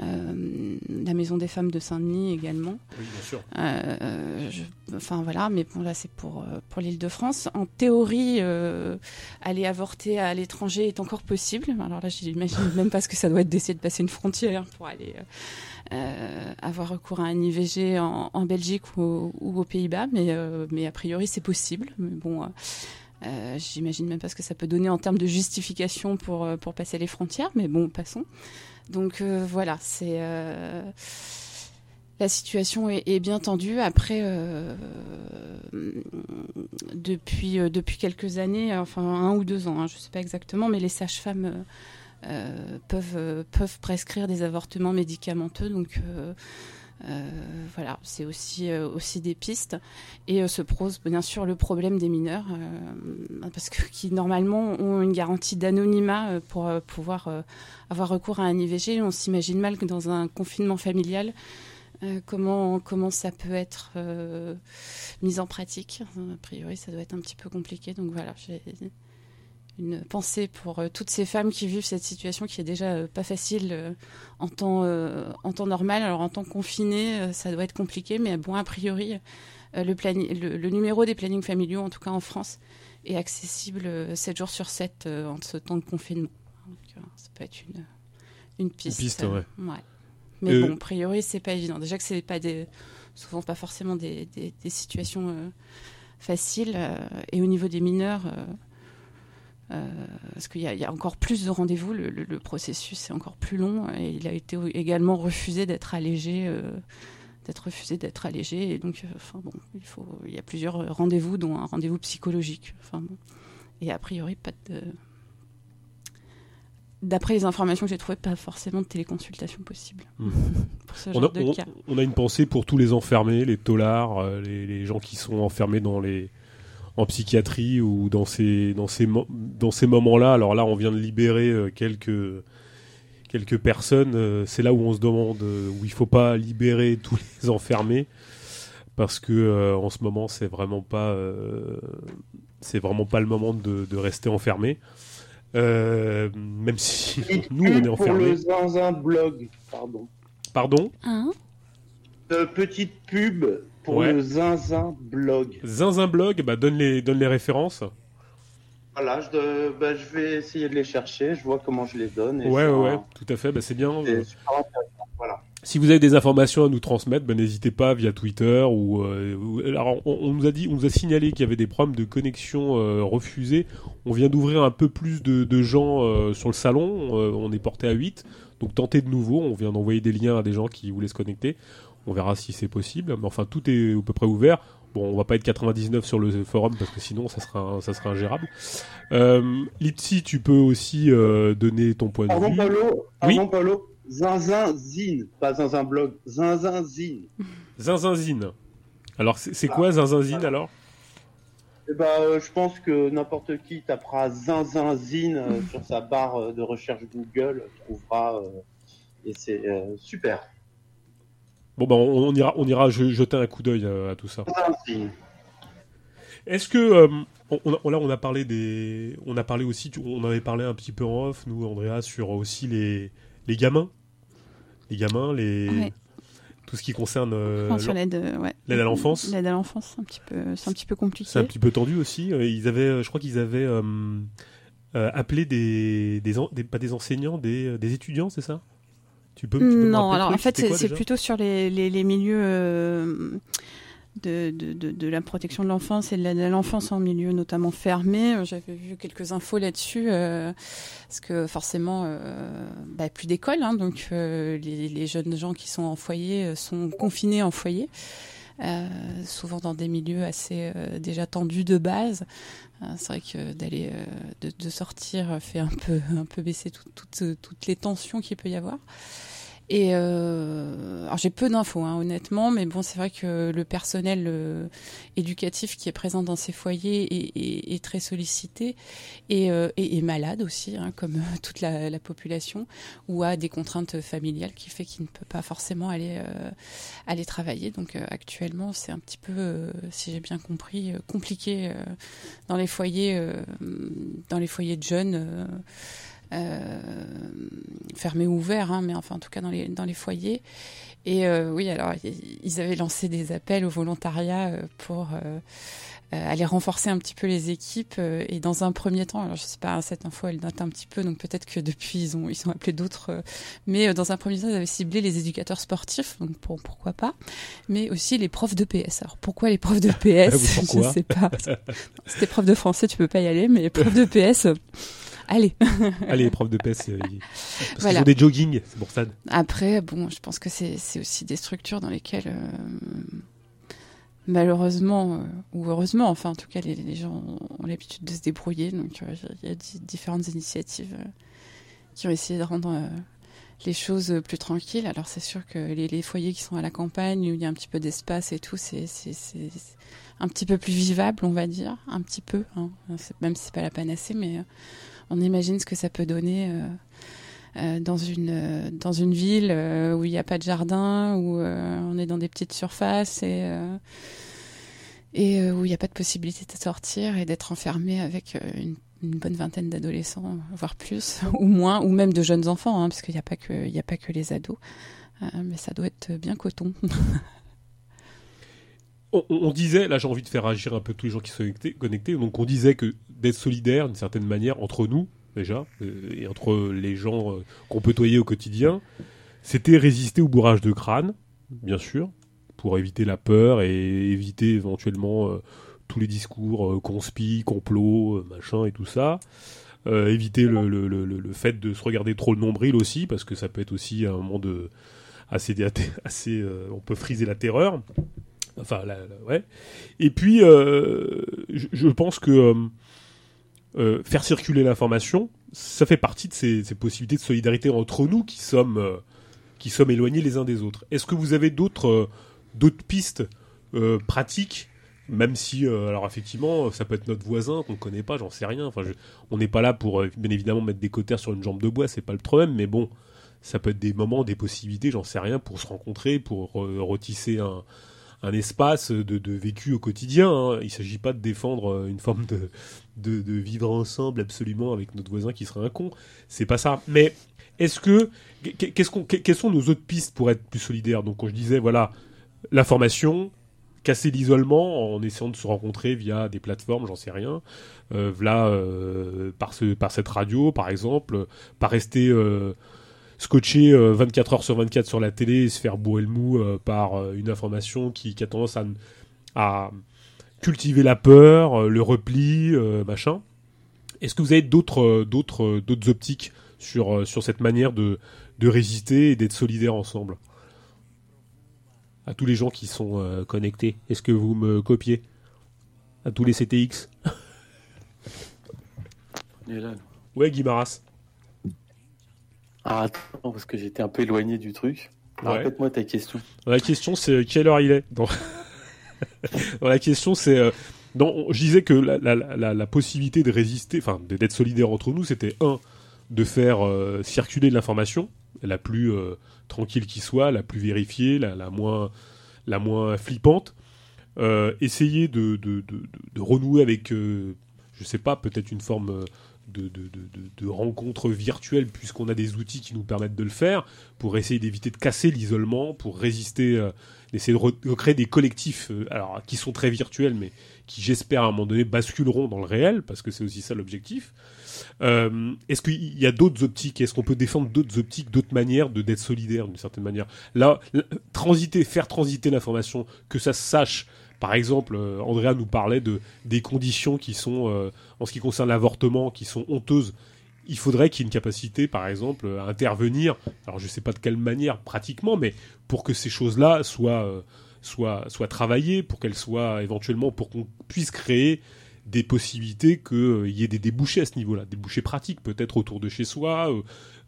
Euh, la maison des femmes de Saint-Denis également. Oui, bien sûr. Euh, je- enfin voilà, mais bon là c'est pour euh, pour l'Île-de-France. En théorie, euh, aller avorter à l'étranger est encore possible. Alors là, j'imagine même pas ce que ça doit être d'essayer de passer une frontière pour aller avoir recours à un IVG en, en Belgique ou, ou aux Pays-Bas, mais mais a priori c'est possible. Mais bon. euh, J'imagine même pas ce que ça peut donner en termes de justification pour, pour passer les frontières, mais bon, passons. Donc euh, voilà, c'est euh, la situation est, bien tendue. Après, euh, depuis quelques années, enfin un ou deux ans, hein, je sais pas exactement, mais les sages-femmes peuvent peuvent prescrire des avortements médicamenteux, donc. Euh, voilà, c'est aussi euh, aussi des pistes et euh, se pose bien sûr le problème des mineurs parce que (laughs) qui normalement ont une garantie d'anonymat pour pouvoir avoir recours à un IVG. On s'imagine mal que dans un confinement familial, comment comment ça peut être mis en pratique. A priori, ça doit être un petit peu compliqué. Donc voilà, j'ai une pensée pour euh, toutes ces femmes qui vivent cette situation qui est déjà euh, pas facile euh, en temps en temps normal. Alors en temps confiné, ça doit être compliqué, mais bon a priori. le, plani- le, le numéro des plannings familiaux, en tout cas en France, est accessible euh, 7 jours sur 7 euh, en ce temps de confinement. Donc, ça peut être une, une piste. piste, euh, ouais. Mais Euh, bon, a priori, c'est pas évident. Déjà que c'est pas des, souvent pas forcément des, des, des situations euh, faciles. euh, et au niveau des mineurs, parce qu'il y, a- il y a encore plus de rendez-vous, le, le- le processus est encore plus long. Et il a été également refusé d'être allégé. euh, d'être refusé d'être allégé et donc euh, enfin bon il faut il y a plusieurs rendez-vous dont un rendez-vous psychologique enfin bon et a priori pas de d'après les informations que j'ai trouvées pas forcément de téléconsultation possible (laughs) pour ce On a, de on- cas on a une pensée pour tous les enfermés, les euh, les, les gens qui sont enfermés dans les en psychiatrie ou dans ces dans ces dans ces moments-là. Alors là, on vient de libérer euh, quelques quelques personnes. euh, C'est là où on se demande euh, où il faut pas libérer (laughs) tous les enfermés parce que euh, en ce moment, c'est vraiment pas euh, c'est vraiment pas le moment de, de rester enfermé. Euh, même si (laughs) nous on est pour le enfermés. zinzin blog, pardon. Pardon? Hein? Euh, petite pub pour Ouais. le zinzin blog. Zinzin blog, bah donne les donne les références. Voilà, je, de- bah, je vais essayer de les chercher, je vois comment je les donne. et Ouais, ouais, tout à fait, bah, c'est bien. c'est super intéressant, Voilà. Si vous avez des informations à nous transmettre, bah, n'hésitez pas via Twitter ou, euh, alors on, on nous a dit, on nous a signalé qu'il y avait des problèmes de connexion euh, refusés. On vient d'ouvrir un peu plus de, de gens euh, sur le salon. euh, on est porté à 8 donc tentez de nouveau. On vient d'envoyer des liens à des gens qui voulaient se connecter. On verra si c'est possible. Mais enfin, tout est à peu près ouvert. Bon, on va pas être 99 sur le forum parce que sinon ça sera ça sera ingérable. Euh, Lipsy, tu peux aussi euh, donner ton point de Pardon, vue. Paolo, Oui. pardon, Paolo, zinzin zine, pas zinzin blog, zinzin zine. Zinzinzine. Alors c'est quoi Zinzinzine alors? Eh ben, euh, je pense que n'importe qui tapera zinzinzine euh, sur sa barre de recherche Google trouvera et c'est super. Bon, bah, on, on ira, on ira je- jeter un coup d'œil euh, à tout ça. Est-ce que euh, on, là on a parlé des, on a parlé aussi, on avait parlé un petit peu en off, nous Andrea, sur aussi les les gamins, les gamins, les Ouais. tout ce qui concerne euh, Enfin, l'aide, ouais. à l'enfance. L'aide à l'enfance, c'est un petit peu, c'est un petit peu compliqué. C'est un petit peu tendu aussi. Ils avaient, je crois qu'ils avaient euh, euh, appelé des, des, en- des- pas des enseignants, des, des étudiants, c'est ça? Tu peux, tu peux me Non, alors en fait, c'est plutôt sur les, les, les milieux euh, de, de, de, de la protection de l'enfance et de l'enfance en milieu notamment fermé. Euh, J'avais vu quelques infos là-dessus, euh, parce que forcément, euh, bah, plus d'école, hein, donc les, les jeunes gens qui sont en foyer sont confinés en foyer. Souvent dans des milieux assez déjà tendus de base. C'est vrai que d'aller de, de sortir fait un peu un peu baisser tout- toutes toutes les tensions qu'il peut y avoir. Et euh, alors j'ai peu d'infos hein, honnêtement, mais bon c'est vrai que le personnel euh, éducatif qui est présent dans ces foyers est, est- est très sollicité et, euh, est malade aussi, hein, comme euh, toute la, la population, ou a des contraintes familiales qui fait qu'il ne peut pas forcément aller euh, aller travailler. Donc euh, actuellement c'est un petit peu, si j'ai bien compris, compliqué dans les foyers dans les foyers de jeunes. Euh, fermés ou ouverts, hein, mais enfin en tout cas dans les, dans les foyers. Et euh, oui, alors ils avaient lancé des appels au volontariat euh, pour aller renforcer un petit peu les équipes. et dans un premier temps, alors je sais pas, cette info elle date un petit peu, donc peut-être que depuis ils ont ils ont appelé d'autres. mais dans un premier temps, ils avaient ciblé les éducateurs sportifs, donc pour, pourquoi pas. Mais aussi les profs de PS. Alors pourquoi les profs de PS (laughs) Ah Je sais pas. (laughs) T'es prof de français, tu peux pas y aller, mais les profs de PS. Allez. (laughs) Allez, prof de PS, euh, parce qu'ils font des jogging, c'est pour ça. Après, bon, je pense que c'est aussi des structures dans lesquelles, euh, malheureusement, euh, ou heureusement, enfin, en tout cas, les, les gens ont l'habitude de se débrouiller. Donc, euh, il y a di- différentes initiatives qui ont essayé de rendre les choses plus tranquilles. Alors, c'est sûr que les, les foyers qui sont à la campagne, où il y a un petit peu d'espace et tout, c'est un petit peu plus vivable, on va dire. Un petit peu, hein. Même si c'est pas la panacée, mais on imagine ce que ça peut donner. euh, euh, dans une euh, dans une ville où il n'y a pas de jardin, où on est dans des petites surfaces et où il n'y a pas de possibilité de sortir et d'être enfermé avec une, bonne vingtaine d'adolescents, voire plus, (laughs) ou moins, ou même de jeunes enfants, hein, parce qu'il n'y a a pas que les ados, mais ça doit être bien coton. (laughs) On, disait, là j'ai envie de faire agir un peu tous les gens qui sont connectés, donc on disait que d'être solidaire d'une certaine manière entre nous déjà euh, et entre les gens euh, qu'on côtoyait au quotidien, c'était résister au bourrage de crâne, bien sûr, pour éviter la peur et éviter éventuellement euh, tous les discours euh, conspi, complot, machin et tout ça. Éviter le, le, le, le- fait de se regarder trop le nombril aussi, parce que ça peut être aussi un moment de assez, assez on peut friser la terreur. Enfin, la- la- ouais. Et puis, euh, je, je pense que euh, euh, faire circuler l'information, ça fait partie de ces, ces possibilités de solidarité entre nous qui sommes, euh, qui sommes éloignés les uns des autres. Est-ce que vous avez d'autres euh, d'autres pistes pratiques? Même si, euh, alors effectivement, ça peut être notre voisin qu'on connaît pas, j'en sais rien. Enfin, je- on n'est pas là pour, euh, bien évidemment, mettre des cotères sur une jambe de bois, c'est pas le problème. Mais bon, ça peut être des moments, des possibilités, j'en sais rien, pour se rencontrer, pour euh, retisser un, un espace de, vécu au quotidien. hein. Il s'agit pas de défendre euh, une forme de, vivre ensemble absolument avec notre voisin qui serait un con. C'est pas ça. Mais est-ce que qu'est- qu'est-ce qu'on, que- quelles sont nos autres pistes pour être plus solidaires? Donc, quand je disais, voilà, la formation, casser l'isolement en essayant de se rencontrer via des plateformes, j'en sais rien. Euh, voilà, euh, par, ce, par cette radio, par exemple, par rester euh, scotché euh, 24 heures sur 24 sur la télé et se faire bourrer le mou euh, par euh, une information qui, qui a tendance à, à cultiver la peur, euh, le repli, euh, machin. Est-ce que vous avez d'autres euh, d'autres euh, d'autres optiques sur euh, sur cette manière de de résister et d'être solidaires ensemble? À tous les gens qui sont euh, connectés, est-ce que vous me copiez? À tous les CTX On est là, nous. Ouais, Guimaras. Ah, attends, parce que j'étais un peu éloigné du truc. Ouais. Répète-moi ta question. La question c'est quelle heure il est? Dans... (laughs) Dans la question c'est euh, Non, je disais que la, la, la, la possibilité de résister, enfin d'être solidaire entre nous, c'était un de faire euh, circuler de l'information la plus euh, tranquille qui soit, la plus vérifiée, la, la moins la moins flippante. Euh, essayer de, de, de, de, renouer avec, je sais pas, peut-être une forme de, rencontres virtuelles, puisqu'on a des outils qui nous permettent de le faire, pour essayer d'éviter de casser l'isolement, pour résister, euh, d'essayer de recréer des collectifs, euh, alors qui sont très virtuels, mais qui j'espère à un moment donné basculeront dans le réel, parce que c'est aussi ça l'objectif. Euh, Est-ce qu'il y a d'autres optiques? Est-ce qu'on peut défendre d'autres optiques, d'autres manières de d'être solidaire d'une certaine manière? Là, transiter, faire transiter l'information, que ça se sache par exemple, euh, Andrea nous parlait de des conditions qui sont, euh, en ce qui concerne l'avortement, qui sont honteuses. Il faudrait qu'il y ait une capacité, par exemple, à intervenir. Alors, je ne sais pas de quelle manière, pratiquement, mais pour que ces choses-là soient, euh, soient, soient travaillées, pour qu'elles soient éventuellement, pour qu'on puisse créer des possibilités qu'il y ait des débouchés à ce niveau-là, des débouchés pratiques, peut-être autour de chez soi,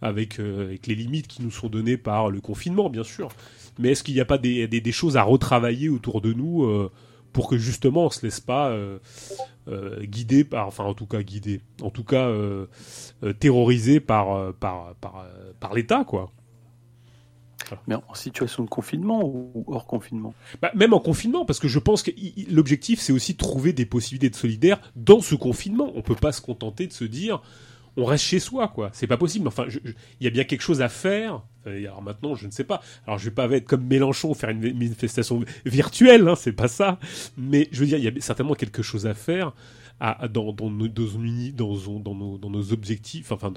avec, avec les limites qui nous sont données par le confinement, bien sûr mais est-ce qu'il n'y a pas des, des, des, choses à retravailler autour de nous euh, pour que justement on se laisse pas euh, euh, guider par, enfin en tout cas guider, en tout cas terroriser par par par, par l'État quoi. Mais en situation de confinement ou hors confinement? Bah, Même en confinement, parce que je pense que l'objectif, c'est aussi de trouver des possibilités de solidaire dans ce confinement. On peut pas se contenter de se dire, on reste chez soi, quoi. C'est pas possible. Enfin, il y a bien quelque chose à faire. Alors maintenant, je ne sais pas. Alors, je vais pas être comme Mélenchon, faire une manifestation virtuelle, hein, c'est pas ça. Mais je veux dire, il y a certainement quelque chose à faire à, dans, nos, dans, nos, objectifs, enfin,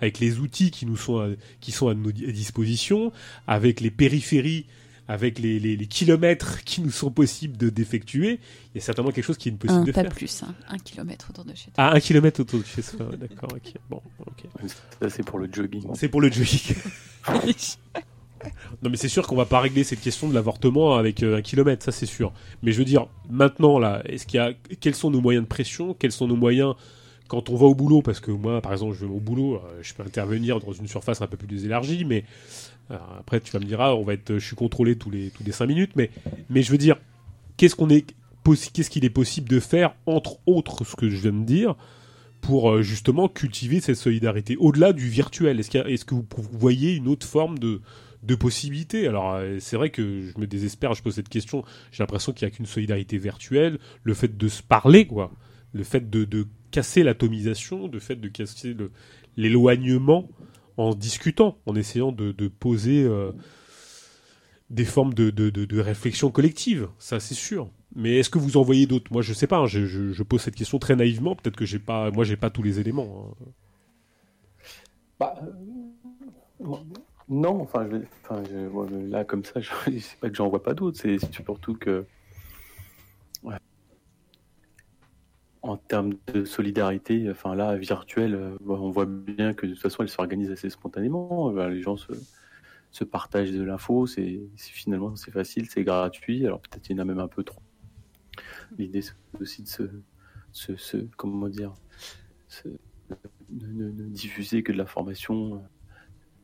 avec les outils qui nous sont à, qui sont à nos dispositions, avec les périphéries avec les, les, les, kilomètres qui nous sont possibles de d'effectuer, il y a certainement quelque chose qui est possible un, de pas faire. plus, hein. un kilomètre autour de chez toi. Ah, un kilomètre autour de chez soi, d'accord, ok. Bon, ok. Ça, c'est pour le jogging. C'est pour le jogging. non, mais c'est sûr qu'on va pas régler cette question de l'avortement avec euh, un kilomètre, ça c'est sûr. Mais je veux dire, maintenant, là, est-ce qu'il y a, quels sont nos moyens de pression? Quels sont nos moyens quand on va au boulot, parce que moi, par exemple, je vais au boulot, euh, je peux intervenir dans une surface un peu plus élargie, mais après, tu vas me dire, ah, on va être, je suis contrôlé tous les tous les cinq minutes, mais mais je veux dire, qu'est-ce qu'on est qu'est-ce qu'il est possible de faire entre autres ce que je viens de dire pour euh, justement cultiver cette solidarité au-delà du virtuel? Est-ce est que vous voyez une autre forme de de possibilités. Alors euh, c'est vrai que je me désespère, je pose cette question. J'ai l'impression qu'il n'y a qu'une solidarité virtuelle, le fait de se parler, quoi, le fait de, de casser l'atomisation, le fait de casser l'éloignement en discutant, en essayant de, poser euh, des formes de, réflexion collective, ça c'est sûr. Mais est-ce que vous en voyez d'autres? Moi, je sais pas. Hein, je, pose cette question très naïvement. Peut-être que j'ai pas, moi, pas tous les éléments. Hein. Bah, euh, non, enfin, je, enfin je, là comme ça, (laughs) je sais pas que j'en vois pas d'autres. C'est surtout que en termes de solidarité, enfin là, virtuelle, euh, on voit bien que de toute façon, elle s'organise assez spontanément. Les gens se, partagent de l'info, c'est finalement c'est facile, c'est gratuit. Alors peut-être il y en a même un peu trop. L'idée c'est aussi de se, comment dire, se, ne, diffuser que de l'information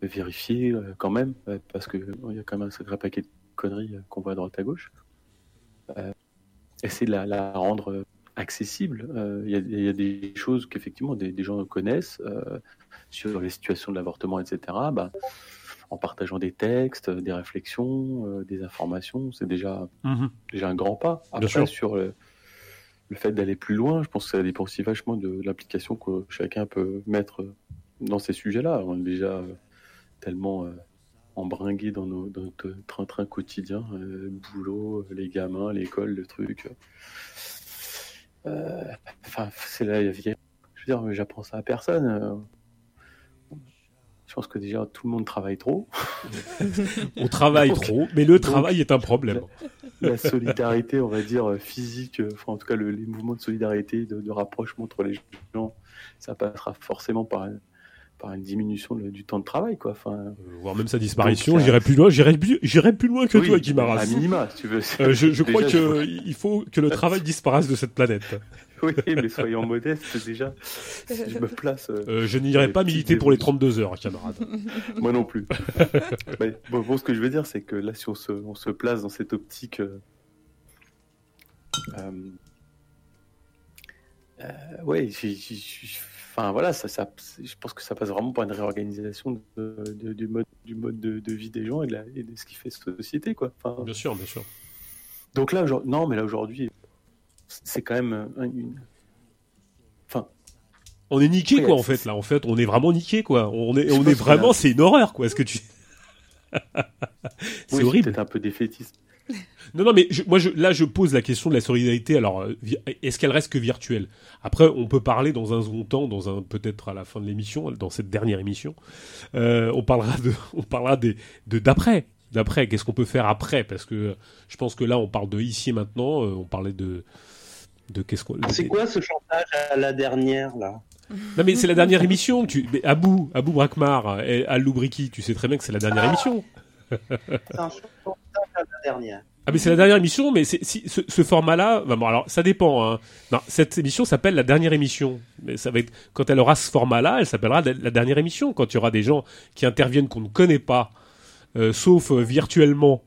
euh, vérifiée euh, quand même, parce que il y a quand même un sacré paquet de conneries qu'on voit à droite à gauche. Euh, essayer de la rendre accessible. Euh, il y, y, a des choses qu'effectivement des, des, gens connaissent euh, sur les situations de l'avortement, etc. Bah, en partageant des textes, des réflexions, euh, des informations, c'est déjà, mmh. déjà un grand pas. Après, sur le, le fait d'aller plus loin, je pense que ça dépend aussi vachement de l'application que chacun peut mettre dans ces sujets-là. On est déjà tellement embringué dans, nos, dans notre train-train quotidien, boulot, les gamins, l'école, le truc. Euh, enfin, c'est la Je veux dire, j'apprends ça à personne. Euh. Je pense que déjà tout le monde travaille trop. (laughs) on travaille donc, trop, mais le travail est un problème. La, la, solidarité, on va dire physique, enfin en tout cas le, les mouvements de solidarité, de, de, rapprochement entre les gens, ça passera forcément par par une diminution de, du temps de travail, quoi. Enfin, euh, voire même sa disparition. J'irai plus loin. J'irai plus, j'irai plus loin que oui, toi, Guimaras. À minima, si tu veux. Euh, je, je (laughs) crois que il faut que le travail disparaisse de cette planète. (laughs) oui, mais soyons modestes déjà. Si je me place. Euh, euh, je n'irai pas militer pour les 32 heures, camarade. (laughs) Moi non plus. mais, bon, bon, ce que je veux dire, c'est que là, si on se, on se place dans cette optique. Euh, Euh, ouais, j'ai- enfin voilà, ça, ça, je pense que ça passe vraiment par une réorganisation de- de- du mode, du mode de, de vie des gens et de, la- et de ce qui fait société, quoi. Enfin, Bien sûr, bien sûr. donc là, non, mais là aujourd'hui, c'est quand même un- une. Enfin, On est niqué Ouais, quoi en fait là. En fait, on est vraiment niqué quoi. On est, on est vraiment, c'est une horreur quoi. Est-ce que tu (laughs) C'est oui, horrible. Peut-être un peu défaitiste. (laughs) Non, non, mais je- moi, je, là, je pose la question de la solidarité. Alors, euh, est-ce qu'elle reste que virtuelle? Après, on peut parler dans un second temps, dans un peut-être à la fin de l'émission, dans cette dernière émission, euh, on parlera de, (laughs) on parlera des, de d'après, d'après. Qu'est-ce qu'on peut faire après? Parce que je pense que là, on parle de ici et maintenant. euh, on parlait de, de qu'est-ce qu'on. C'est quoi ce chantage à la dernière là? Non, mais c'est la dernière émission. Tu, mais Abou, Abou Brakmar et Al Loubriki, tu sais très bien que c'est la dernière émission. C'est un la dernière. Ah mais c'est la dernière émission, mais si, ce, ce format-là, bah bon, alors ça dépend. Hein. Non, cette émission s'appelle la dernière émission. Mais ça va être quand elle aura ce format-là, elle s'appellera la, dernière émission. Quand il y aura des gens qui interviennent qu'on ne connaît pas, euh, sauf euh, virtuellement,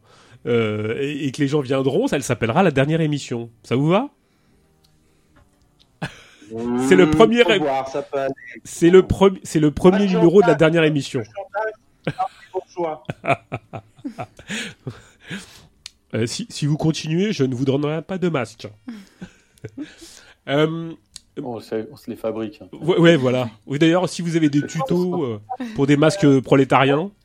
euh, et, et que les gens viendront, ça elle s'appellera la dernière émission. Ça vous va? C'est le Hmm, premier-. C'est le premier, c'est le premier numéro de la dernière émission. (laughs) Chantage, c'est un bourgeois. Euh, si, si vous continuez, je ne vous donnerai pas de masque. (laughs) euh, On, se- on se les fabrique. hein. Ouais, ouais, voilà. Oui, d'ailleurs, si vous avez des tutos euh, pour des masques prolétariens, (laughs)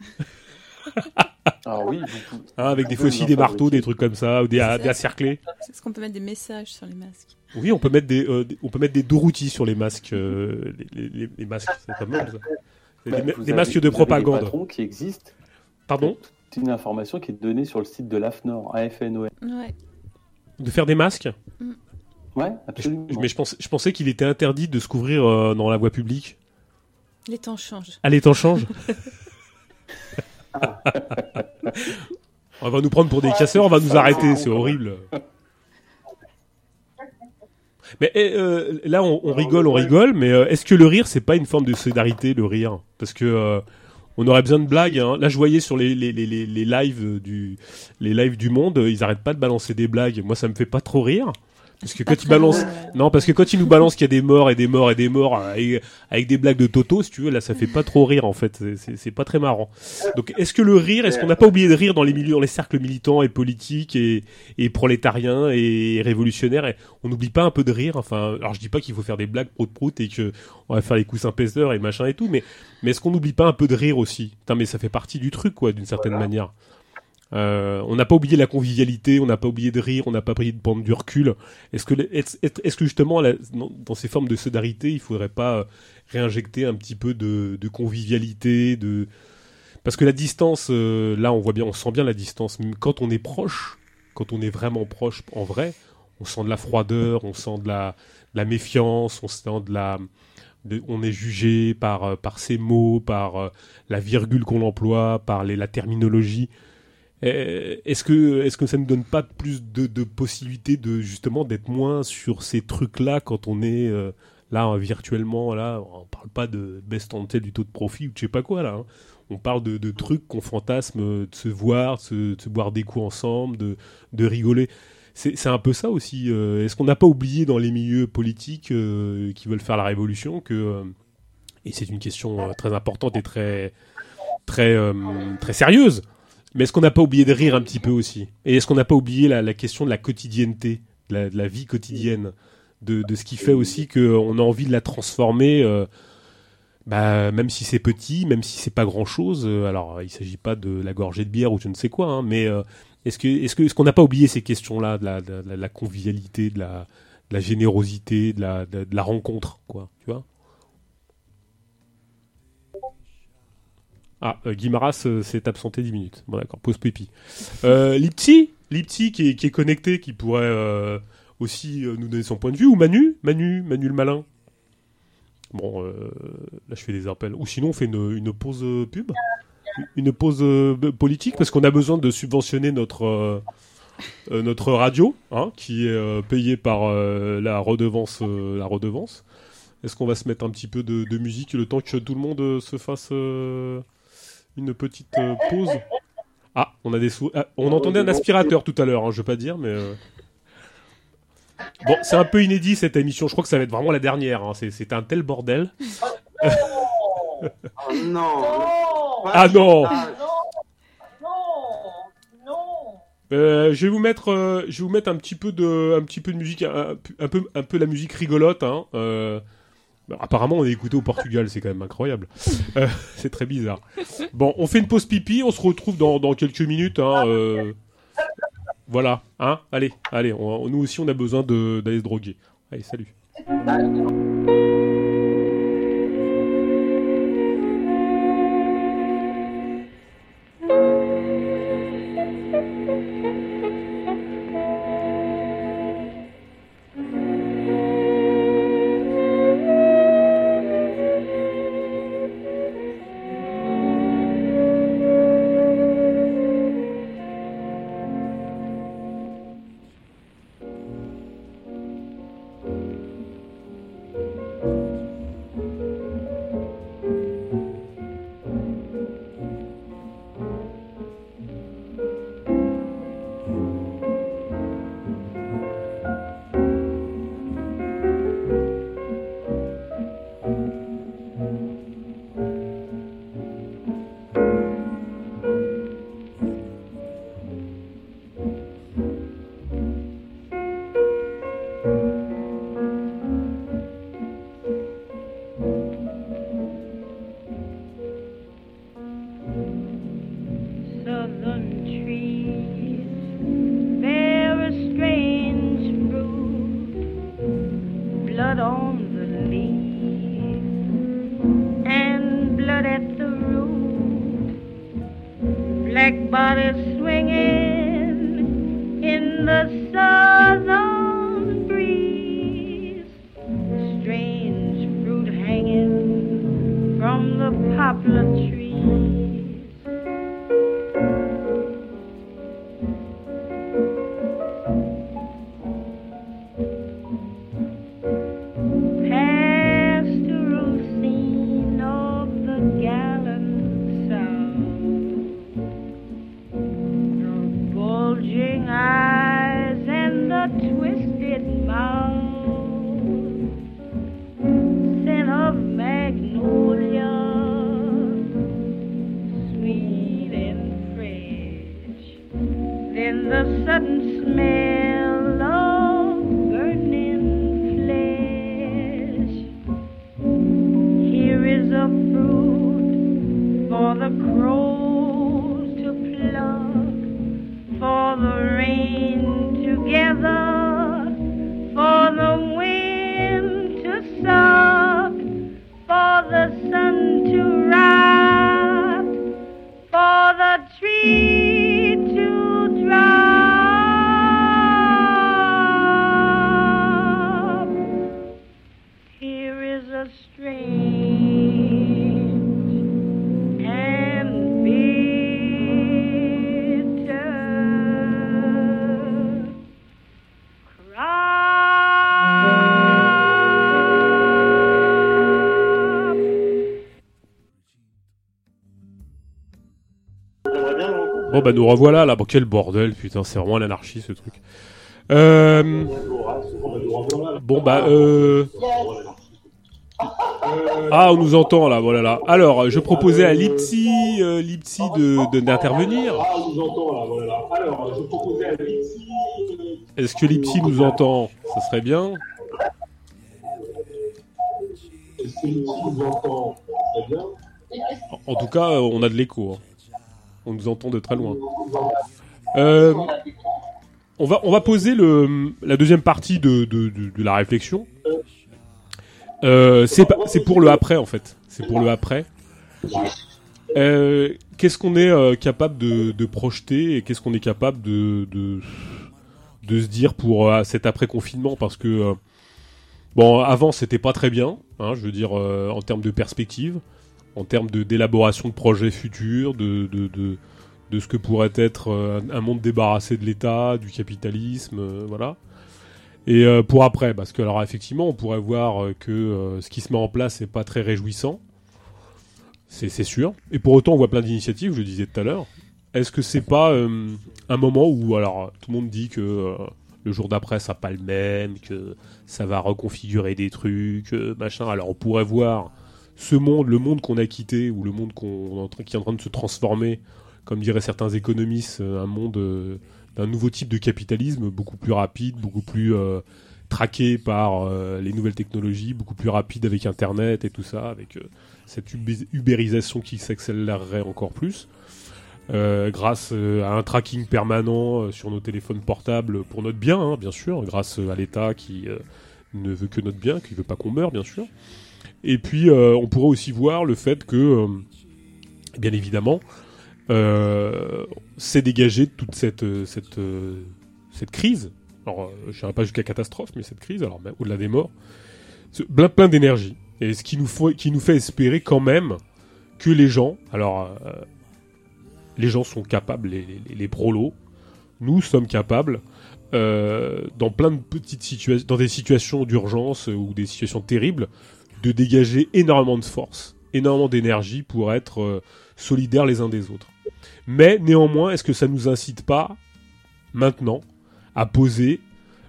Ah oui, vous- hein, avec des en des marteaux, fabriquer. des trucs comme ça, ou des, des acerclés. Est-ce qu'on peut mettre des messages sur les masques Oui, on peut mettre des, euh, des- on peut mettre des Dorouti sur les masques, euh, les, les- les masques, c'est pas mal ça. Bah, des, avez- masques de vous avez Des propagande. patrons qui existent. Pardon? C'est une information qui est donnée sur le site de l'AFNOR, AFNOR. Ouais. De faire des masques Ouais, Je- absolument. Mais je, pense, je pensais qu'il était interdit de se couvrir euh, dans la voie publique. Les temps changent. Allez, t'en changes (laughs) (laughs) On va nous prendre pour des casseurs, on va nous arrêter, c'est horrible. Mais eh, euh, là, on, on rigole, on rigole, mais euh, est-ce que le rire, c'est pas une forme de solidarité, le rire? Parce que euh, on aurait besoin de blagues. hein. Là, je voyais sur les, les, les, les, lives du les lives du monde, ils arrêtent pas de balancer des blagues. Moi, ça me fait pas trop rire. Parce que quand drôle, ouais. non, parce que quand ils nous balancent qu'il y a des morts et des morts et des morts et- avec des blagues de Toto, si tu veux, là, ça fait pas trop rire en fait. C'est- pas très marrant. Donc, est-ce que le rire, est-ce qu'on n'a pas oublié de rire dans les milieux, dans les cercles militants et politiques et, et prolétariens et révolutionnaires? Et On n'oublie pas un peu de rire. Enfin, alors je dis pas qu'il faut faire des blagues prout prout et que on va faire les coussins pesteurs et machin et tout, mais mais est-ce qu'on n'oublie pas un peu de rire aussi? Putain, mais ça fait partie du truc quoi, d'une certaine manière. Euh, on n'a pas oublié la convivialité, on n'a pas oublié de rire, on n'a pas oublié de prendre du recul. Est-ce que, est-ce que justement, dans, ces formes de solidarité, il faudrait pas euh, réinjecter un petit peu de, convivialité, de parce que la distance, euh, là, on voit bien, on sent bien la distance. Quand on est proche, quand on est vraiment proche, en vrai, on sent de la froideur, on sent de la, la méfiance, on sent de la, on est jugé par par ses mots, par la virgule qu'on emploie, par la terminologie. Euh, Est-ce que, est-ce que ça ne donne pas plus de, possibilités de justement d'être moins sur ces trucs-là quand on est euh, là virtuellement là On parle pas de baisse tentelle du taux de profit ou je sais pas quoi là. hein. On parle de, trucs qu'on fantasme, euh, de se voir, de se, boire des coups ensemble, de, de rigoler. C'est un peu ça aussi. euh, Est-ce qu'on n'a pas oublié dans les milieux politiques qui veulent faire la révolution que et c'est une question très importante et très très très sérieuse. Mais est-ce qu'on n'a pas oublié de rire un petit peu aussi? Et est-ce qu'on n'a pas oublié la, question de la quotidienneté, de la, vie quotidienne, de, ce qui fait aussi qu'on a envie de la transformer, euh, bah, même si c'est petit, même si c'est pas grand-chose. euh, alors, il s'agit pas de la gorgée de bière ou je ne sais quoi, hein, mais euh, est-ce que est-ce que est-ce qu'on n'a pas oublié ces questions-là, de la, convivialité, de la, générosité, de la, de la rencontre, quoi, tu vois? Ah, euh, Guimaras euh, s'est absenté 10 minutes. Bon, d'accord, pause. Euh, Lipti, Lipti qui est, connecté, qui pourrait euh, aussi nous donner son point de vue, ou Manu, Manu, Manu le malin. Bon, là je fais des appels. Ou sinon on fait une, pause pub, une pause politique, parce qu'on a besoin de subventionner notre notre radio, hein, qui est payée par la redevance, la redevance. Est-ce qu'on va se mettre un petit peu de, musique le temps que tout le monde se fasse une petite euh, pause Ah, on a des sou- ah, on entendait un aspirateur tout à l'heure, hein, je veux pas dire, mais. euh. Bon, c'est un peu inédit cette émission. Je crois que ça va être vraiment la dernière. hein. C'est- C'est un tel bordel. Oh, non. (laughs) Ah non Ah, Euh, je vais vous mettre, euh, je vais vous mettre un petit peu de, un petit peu de musique, un, un peu, un peu la musique rigolote. Hein. Euh, bah, apparemment, on est écouté au Portugal, c'est quand même incroyable. Euh, (laughs) c'est très bizarre. Bon, on fait une pause pipi, on se retrouve dans, quelques minutes. Hein, euh, voilà, hein. Allez, allez, nous aussi, on a besoin d'aller se droguer. Allez, salut. Bah nous revoilà là. Bon quel bordel, putain, c'est vraiment l'anarchie ce truc. Euh, bon bah euh... Ah, on nous entend là, voilà là. Alors, je proposais à Lipsy, euh, Lipsy de d'intervenir. Est-ce que Lipsy nous entend? Ça serait bien. En- En tout cas, euh, on a de l'écho. hein. On nous entend de très loin. Euh, on va on va poser le la deuxième partie de de, la réflexion. Euh, c'est pour le après en fait. C'est pour le après. Euh, qu'est-ce qu'on est capable de, projeter et qu'est-ce qu'on est capable de, de se dire pour cet après confinement parce que bon avant c'était pas très bien hein, je veux dire en termes de perspective en termes de d'élaboration de projets futurs de, de, de de ce que pourrait être euh, un, monde débarrassé de l'État du capitalisme euh, voilà. Et euh, pour après parce que alors effectivement on pourrait voir que ce qui se met en place n'est pas très réjouissant. C'est sûr. Et pour autant on voit plein d'initiatives je le disais tout à l'heure. Est-ce que c'est pas un moment où alors tout le monde dit que le jour d'après ça pas le même, que ça va reconfigurer des trucs, machin. Alors on pourrait voir ce monde, le monde qu'on a quitté ou le monde qu'on qui est en train de se transformer, comme diraient certains économistes, euh, un monde euh, d'un nouveau type de capitalisme, beaucoup plus rapide, beaucoup plus euh, traqué par euh, les nouvelles technologies, beaucoup plus rapide avec Internet et tout ça, avec euh, cette ubé- ubérisation qui s'accélérerait encore plus. Euh, grâce à un tracking permanent sur nos téléphones portables pour notre bien, hein, bien sûr, grâce à l'État qui ne veut que notre bien, qui veut pas qu'on meure, bien sûr. Et puis, euh, on pourrait aussi voir le fait que, euh, bien évidemment, euh, s'est dégagé de toute cette, euh, cette, euh, cette crise. Alors, euh, je n'irai pas jusqu'à catastrophe, mais cette crise, alors au-delà des morts, plein, plein d'énergie. Et ce qui nous, faut, qui nous fait espérer quand même que les gens, alors, euh, les gens sont capables, les, les, prolos, nous sommes capables, euh, dans plein de petites situations, dans des situations d'urgence euh, ou des situations terribles, de dégager énormément de force, énormément d'énergie pour être euh, solidaires les uns des autres. Mais néanmoins, est-ce que ça nous incite pas maintenant à poser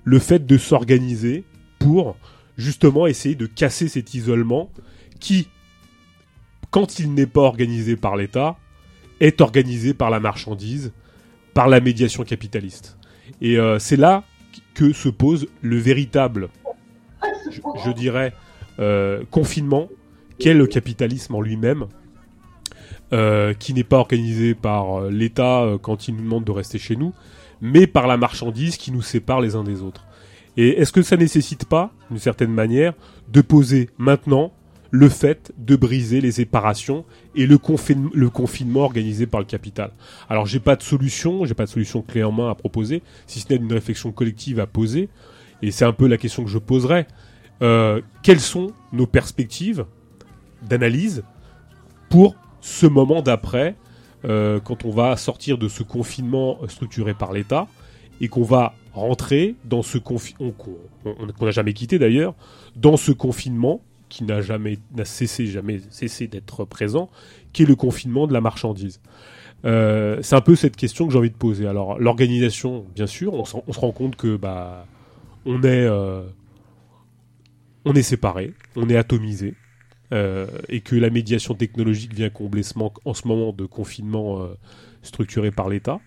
le fait de s'organiser pour justement essayer de casser cet isolement qui, quand il n'est pas organisé par l'État, est organisé par la marchandise, par la médiation capitaliste. Et euh, c'est là que se pose le véritable, je dirais, euh, confinement qu'est le capitalisme en lui-même, euh, qui n'est pas organisé par euh, l'État euh, quand il nous demande de rester chez nous, mais par la marchandise qui nous sépare les uns des autres. Et est-ce que ça nécessite pas, d'une certaine manière, de poser maintenant le fait de briser les séparations et le, le confinement organisé par le capital? Alors j'ai pas de solution, j'ai pas de solution clé en main à proposer, si ce n'est une réflexion collective à poser, et c'est un peu la question que je poserai. Euh, quelles sont nos perspectives d'analyse pour ce moment d'après, euh, quand on va sortir de ce confinement structuré par l'État et qu'on va rentrer dans ce confinement qu'on on- qu'on n'a jamais quitté d'ailleurs, dans ce confinement qui n'a jamais n'a cessé jamais cessé d'être présent, qui est le confinement de la marchandise. Euh, c'est un peu cette question que j'ai envie de poser. Alors l'organisation, bien sûr, on, se rend compte que bah on est on est séparés, on est atomisés, euh, et que la médiation technologique vient combler ce manque en ce moment de confinement euh, structuré par l'État,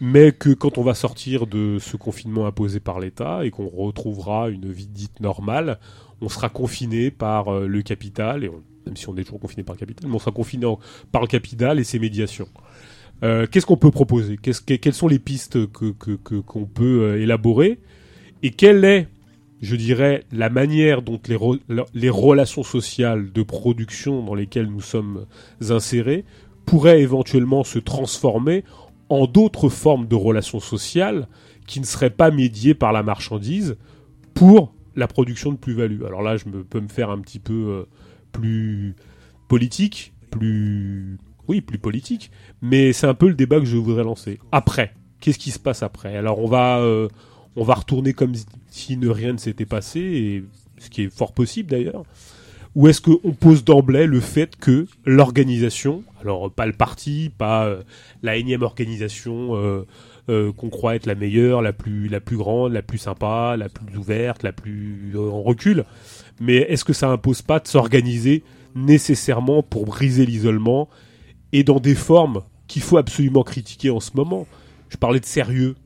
mais que quand on va sortir de ce confinement imposé par l'État et qu'on retrouvera une vie dite normale, on sera confiné par euh, le capital, et même si on est toujours confiné par le capital, mais on sera confiné par le capital et ses médiations. Qu'est-ce qu'on peut proposer? Que- Quelles sont les pistes que que- que- qu'on peut élaborer? Et quelle est je dirais, la manière dont les, re- les relations sociales de production dans lesquelles nous sommes insérés pourraient éventuellement se transformer en d'autres formes de relations sociales qui ne seraient pas médiées par la marchandise pour la production de plus-value. Alors là, je me, peux me faire un petit peu euh, plus politique, plus... Oui, plus politique, mais c'est un peu le débat que je voudrais lancer. Après, qu'est-ce qui se passe après? Alors on va... euh, on va retourner comme si ne rien ne s'était passé, ce qui est fort possible d'ailleurs. Ou est-ce qu'on pose d'emblée le fait que l'organisation, alors pas le parti, pas euh, la énième organisation euh, euh, qu'on croit être la meilleure, la plus, la plus grande, la plus sympa, la plus ouverte, la plus en recul, mais est-ce que ça impose pas de s'organiser nécessairement pour briser l'isolement et dans des formes qu'il faut absolument critiquer en ce moment? Je parlais de sérieux,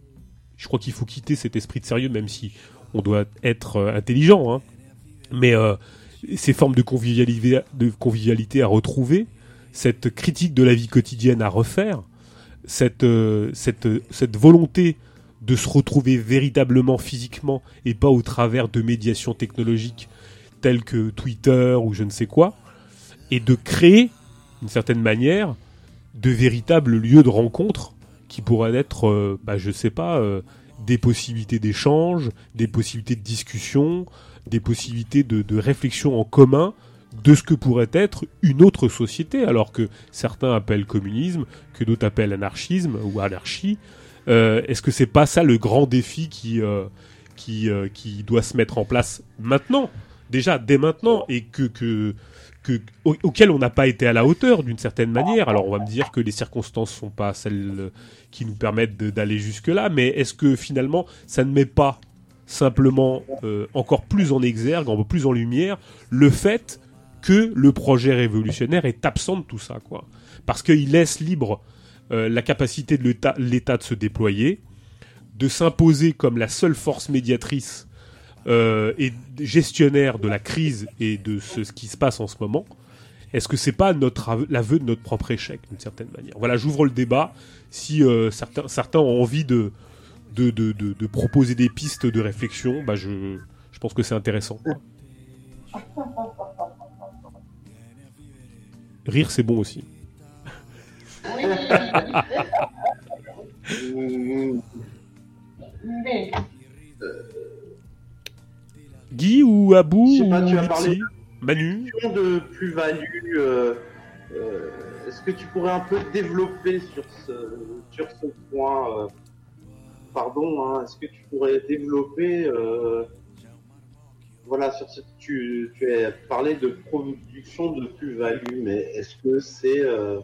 je crois qu'il faut quitter cet esprit de sérieux, même si on doit être euh, intelligent. hein. Mais euh, ces formes de convivialité, à retrouver, cette critique de la vie quotidienne à refaire, cette, euh, cette, volonté de se retrouver véritablement physiquement et pas au travers de médiations technologiques telles que Twitter ou je ne sais quoi, et de créer, d'une certaine manière, de véritables lieux de rencontre qui pourraient être, euh, bah, je sais pas, des possibilités d'échange, des possibilités de discussion, des possibilités de, réflexion en commun de ce que pourrait être une autre société, alors que certains appellent communisme, que d'autres appellent anarchisme ou anarchie. Euh, Est-ce que c'est pas ça le grand défi qui, euh, qui, euh, qui doit se mettre en place maintenant, déjà dès maintenant, et que, que, que, au- auquel on n'a pas été à la hauteur d'une certaine manière. Alors on va me dire que les circonstances sont pas celles euh, qui nous permettent d'aller jusque-là, mais est-ce que finalement ça ne met pas simplement euh, encore plus en exergue, encore plus en lumière, le fait que le projet révolutionnaire est absent de tout ça, quoi? Parce qu'il laisse libre euh, la capacité de l'État de se déployer, de s'imposer comme la seule force médiatrice euh, et gestionnaire de la crise et de ce, ce qui se passe en ce moment. Est-ce que c'est pas notre aveu- l'aveu de notre propre échec d'une certaine manière? Voilà, j'ouvre le débat. Si euh, certains, certains ont envie de de, de, de, de proposer des pistes de réflexion, bah je, je pense que c'est intéressant. Rire, c'est bon aussi. (laughs) Mais Guy ou Abou Je sais pas, ou tu as parlé Manu question de plus-value, euh, euh, est-ce que tu pourrais un peu développer sur ce, sur ce point euh, Pardon, hein, est-ce que tu pourrais développer euh, voilà, sur ce tu, tu as parlé de production de plus-value, mais est-ce que c'est euh,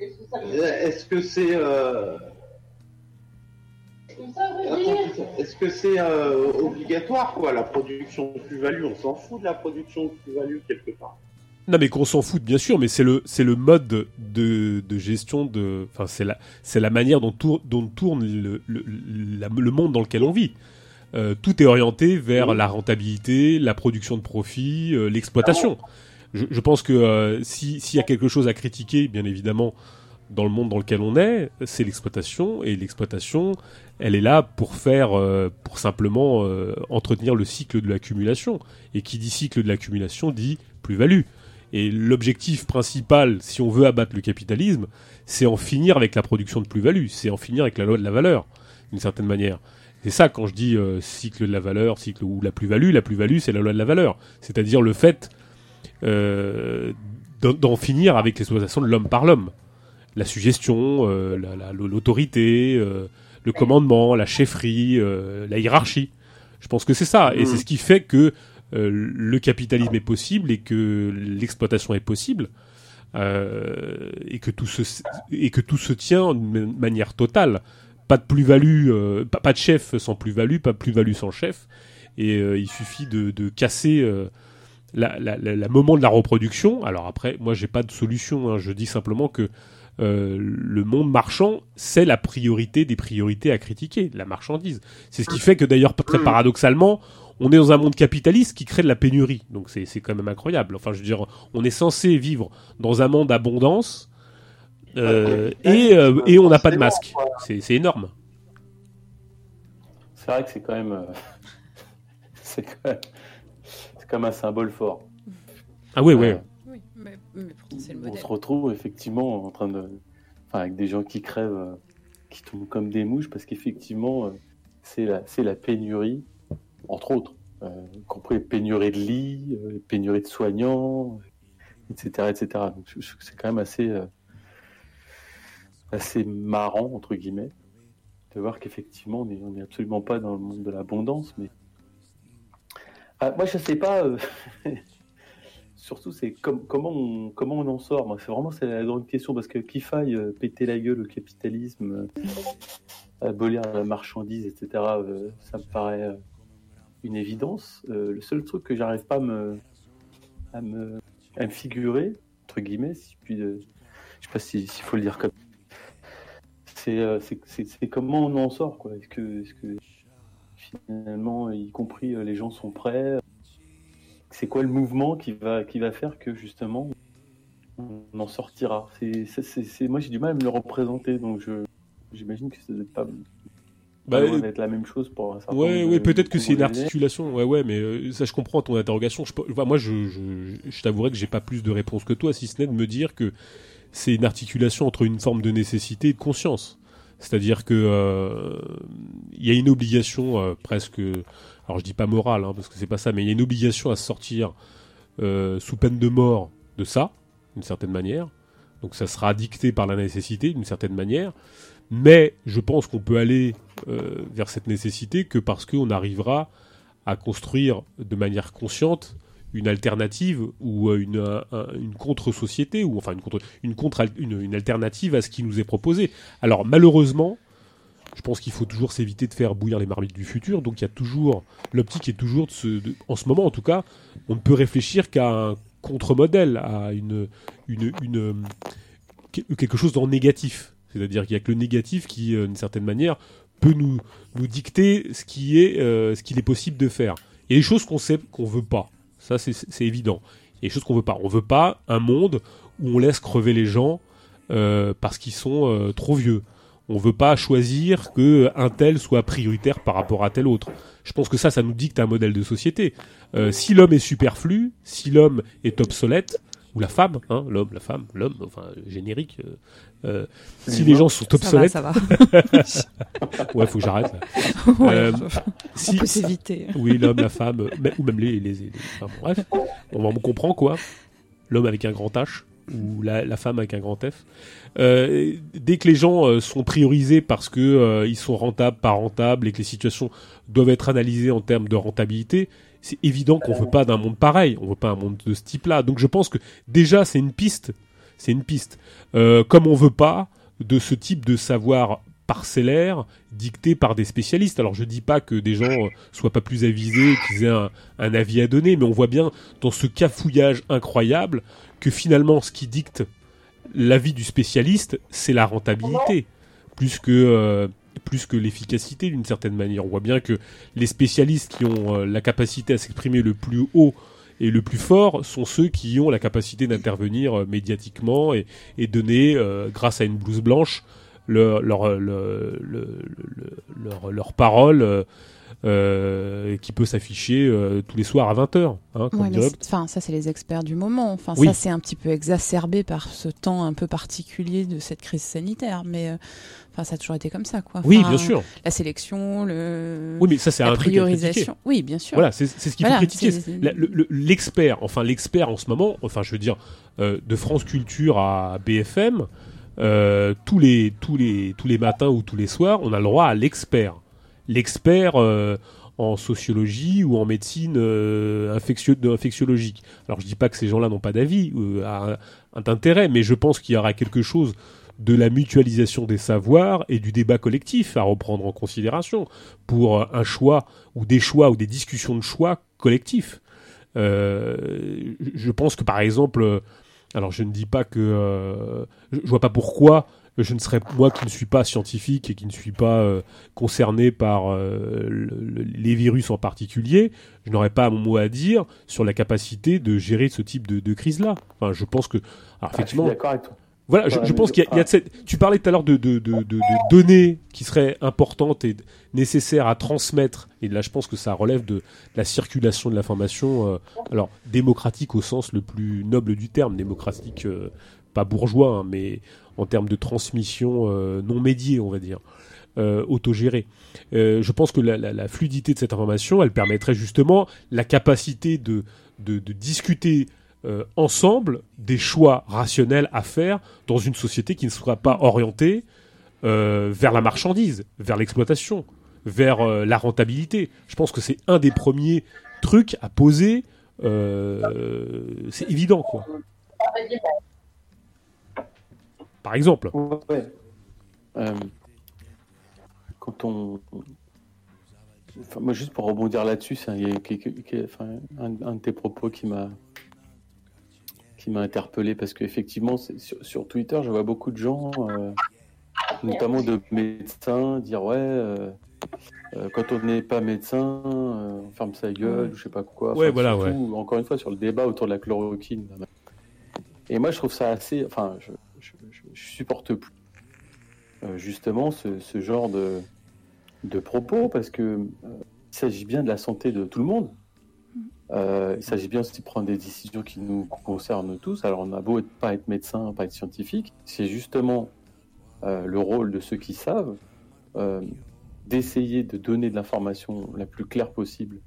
est-ce que c'est euh, Est-ce que c'est euh, obligatoire, quoi, la production de plus-value? On s'en fout de la production de plus-value quelque part. Non, mais qu'on s'en foute, bien sûr, mais c'est le, le mode de, de gestion de. C'est la, la manière dont, tour- dont tourne le, le, monde dans lequel on vit. Euh, tout est orienté vers la rentabilité, la production de profit, euh, l'exploitation. Je, pense que si- s'il y a quelque chose à critiquer, bien évidemment, dans le monde dans lequel on est, c'est l'exploitation. Et l'exploitation, elle est là pour faire, euh, pour simplement euh, entretenir le cycle de l'accumulation. Et qui dit cycle de l'accumulation dit plus-value. Et l'objectif principal, si on veut abattre le capitalisme, c'est en finir avec la production de plus-value, c'est en finir avec la loi de la valeur, d'une certaine manière. C'est ça quand je dis euh, cycle de la valeur, cycle ou la plus-value, la plus-value c'est la loi de la valeur, c'est-à-dire le fait euh, d'en d'en finir avec l'exploitation de l'homme par l'homme. La suggestion, euh, la- la- l'autorité, euh, le commandement, la chefferie, euh, la hiérarchie. Je pense que c'est ça, et c'est ce qui fait que le capitalisme est possible et que l'exploitation est possible euh, et que tout se et que tout se tient de manière totale. Pas de plus-value, euh, pas, pas de chef sans plus-value, pas de plus-value sans chef. Et euh, il suffit de, de casser la, la, la- la moment de la reproduction. Alors après, moi j'ai pas de solution. hein. Je dis simplement que euh, le monde marchand, c'est la priorité des priorités à critiquer, la marchandise. C'est ce qui fait que d'ailleurs, très paradoxalement, on est dans un monde capitaliste qui crée de la pénurie. Donc c'est quand même incroyable. Enfin, je veux dire, on est censé vivre dans un monde d'abondance euh, et, euh, et on n'a pas de masque. C'est énorme. C'est vrai que c'est quand même. (laughs) c'est quand quand même un symbole fort. Ah ouais. Oui, mais, mais pourtant c'est le On se retrouve effectivement en train de. Enfin, avec des gens qui crèvent, euh, qui tombent comme des mouches, parce qu'effectivement, euh, c'est la, la pénurie, entre autres, euh, y compris les pénuries de lits, euh, les pénuries de soignants, etc. etc. Donc, je- c'est quand même assez, euh, assez marrant, entre guillemets, de voir qu'effectivement, on n'est absolument pas dans le monde de l'abondance, mais. Ah, moi, je sais pas. euh, (laughs) surtout c'est comme, comment on comment on en sort c'est vraiment la grande question parce que qu'il faille euh, péter la gueule au capitalisme euh, abolir la marchandise etc euh, ça me paraît une évidence. Le seul truc que j'arrive pas à me à me à me figurer entre guillemets si puis je sais pas si- s'il faut le dire comme c'est comment on en sort quoi. Est-ce que finalement y compris les gens sont prêts c'est quoi le mouvement qui va, qui va faire que justement on en sortira? C'est, Moi j'ai du mal à me le représenter, donc je, j'imagine que ça doit pas, Bah, la même chose pour un certain Ouais, ouais, peut-être que c'est une Congolais. articulation. Ouais, ouais, mais euh, ça, je comprends ton interrogation. Je, enfin, moi, je, je, je t'avouerai que j'ai pas plus de réponse que toi, si ce n'est de me dire que c'est une articulation entre une forme de nécessité et de conscience. C'est-à-dire que euh, il y a une obligation euh, presque, alors je dis pas morale, hein, parce que c'est pas ça, mais il y a une obligation à sortir euh, sous peine de mort de ça, d'une certaine manière. Donc ça sera dicté par la nécessité, d'une certaine manière. Mais je pense qu'on peut aller vers cette nécessité que parce qu'on arrivera à construire de manière consciente une alternative ou euh, un- une contre-société ou enfin une contre une contre une, alternative à ce qui nous est proposé. Alors malheureusement, je pense qu'il faut toujours s'éviter de faire bouillir les marmites du futur. Donc il y a toujours l'optique est toujours de de- en ce moment en tout cas, on ne peut réfléchir qu'à un contre-modèle, à une une, une euh, que- quelque chose d'en négatif. C'est-à-dire qu'il y a que le négatif qui, euh, d'une certaine manière, peut nous, nous dicter ce qui est euh, ce qu'il est possible de faire. Il y a des choses qu'on sait qu'on veut pas. Ça, c'est évident. Il y a des choses qu'on veut pas. On veut pas un monde où on laisse crever les gens euh, parce qu'ils sont euh, trop vieux. On veut pas choisir que un tel soit prioritaire par rapport à tel autre. Je pense que ça, ça nous dicte un modèle de société. Euh, si l'homme est superflu, si l'homme est obsolète, ou la femme, hein, l'homme, la femme, l'homme, enfin générique. euh, euh, si les gens sont Ça va, obsolètes, ça va. (laughs) ouais, faut que j'arrête. (laughs) Ouais, Euh, on peut s'éviter. Oui, l'homme, la femme, mais- ou même les, les, les- enfin, bon, bref, on, on comprend quoi. L'homme avec un grand H ou la, la femme avec un grand F. Euh, dès que les gens euh, sont priorisés parce que euh, ils sont rentables, pas rentables, et que les situations doivent être analysées en termes de rentabilité, c'est évident qu'on veut pas d'un monde pareil. On veut pas un monde de ce type-là. Donc je pense que déjà c'est une piste. C'est une piste. Euh, comme on veut pas de ce type de savoir parcellaire dicté par des spécialistes. Alors je dis pas que des gens euh, soient pas plus avisés, qu'ils aient un, un avis à donner, mais on voit bien dans ce cafouillage incroyable que finalement ce qui dicte l'avis du spécialiste, c'est la rentabilité, plus que euh, plus que l'efficacité d'une certaine manière. On voit bien que les spécialistes qui ont euh, la capacité à s'exprimer le plus haut et le plus fort sont ceux qui ont la capacité d'intervenir euh, médiatiquement et, donner, euh, grâce à une blouse blanche, leur, leur, le- le- le- le- leur, leur parole euh, qui peut s'afficher euh, tous les soirs à 20h. Hein, Ouais, mais enfin, ça, c'est les experts du moment. Enfin, Oui. ça, c'est un petit peu exacerbé par ce temps un peu particulier de cette crise sanitaire. Mais euh, enfin, ça a toujours été comme ça, quoi. Oui, bien sûr. La sélection, le. Oui, mais ça, c'est la un truc à critiquer. priorisation. Oui, bien sûr. Voilà, c'est ce qu'il Voilà, faut critiquer. le- le- L'expert, enfin l'expert en ce moment, enfin je veux dire, de France Culture à BFM, tous les tous les tous les matins ou tous les soirs, on a le droit à l'expert. L'expert euh, en sociologie ou en médecine euh, infectiologique. Alors je dis pas que ces gens-là n'ont pas d'avis, euh, d'intérêt, mais je pense qu'il y aura quelque chose de la mutualisation des savoirs et du débat collectif à reprendre en considération pour euh, un choix ou des choix ou des discussions de choix collectifs. Euh, je pense que par exemple, euh, alors je ne dis pas que je je vois pas pourquoi je ne serais moi qui ne suis pas scientifique et qui ne suis pas euh, concerné par euh, le- le- les virus en particulier, je n'aurais pas mon mot à dire sur la capacité de gérer ce type de, de crise-là. Enfin, je pense que, alors Ah, je suis effectivement, d'accord avec toi. voilà, je, je pense qu'il y a, y a de cette... Tu parlais tout à l'heure de, de, de, de- de données qui seraient importantes et nécessaires à transmettre. Et là, je pense que ça relève de la circulation de l'information, euh, alors démocratique au sens le plus noble du terme, démocratique, euh, pas bourgeois, hein, mais en termes de transmission euh, non médiée, on va dire, euh, autogérée. Euh, je pense que la, fluidité de cette information, elle permettrait justement la capacité de, discuter ensemble des choix rationnels à faire dans une société qui ne sera pas orientée vers la marchandise, vers l'exploitation, vers la rentabilité. Je pense que c'est un des premiers trucs à poser. c'est évident, quoi. Par exemple. Ouais. Euh, quand on. Enfin, moi, juste pour rebondir là-dessus, c'est un, de tes propos qui m'a qui m'a interpellé parce qu'effectivement, sur, sur Twitter, je vois beaucoup de gens, euh, notamment de médecins, dire ouais, euh, quand on n'est pas médecin, on ferme sa gueule, ou je sais pas quoi. Ouais, voilà, surtout, Encore une fois, sur le débat autour de la chloroquine. Et moi, je trouve ça assez. Enfin, je, je, supporte plus euh, justement ce, ce genre de, de propos parce que euh, il s'agit bien de la santé de tout le monde. Euh, il s'agit bien aussi de prendre des décisions qui nous concernent tous. Alors, on a beau être, pas être médecin, pas être scientifique, c'est justement euh, le rôle de ceux qui savent euh, d'essayer de donner de l'information la plus claire possible.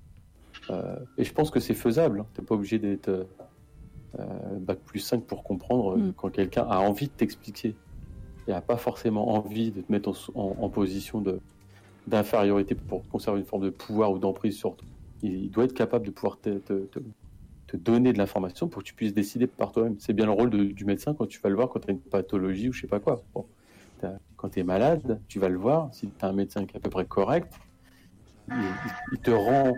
Et je pense que c'est faisable. Tu n'es pas obligé d'être bac plus 5 pour comprendre euh, Mm. quand quelqu'un a envie de t'expliquer et a pas forcément envie de te mettre en, en- en position de d'infériorité pour conserver une forme de pouvoir ou d'emprise sur toi. Il, il doit être capable de pouvoir te, te- te- te donner de l'information pour que tu puisses décider par toi-même. C'est bien le rôle de- du médecin quand tu vas le voir quand tu as une pathologie ou je sais pas quoi. Bon, quand tu es malade, tu vas le voir. Si tu as un médecin qui est à peu près correct, il te rend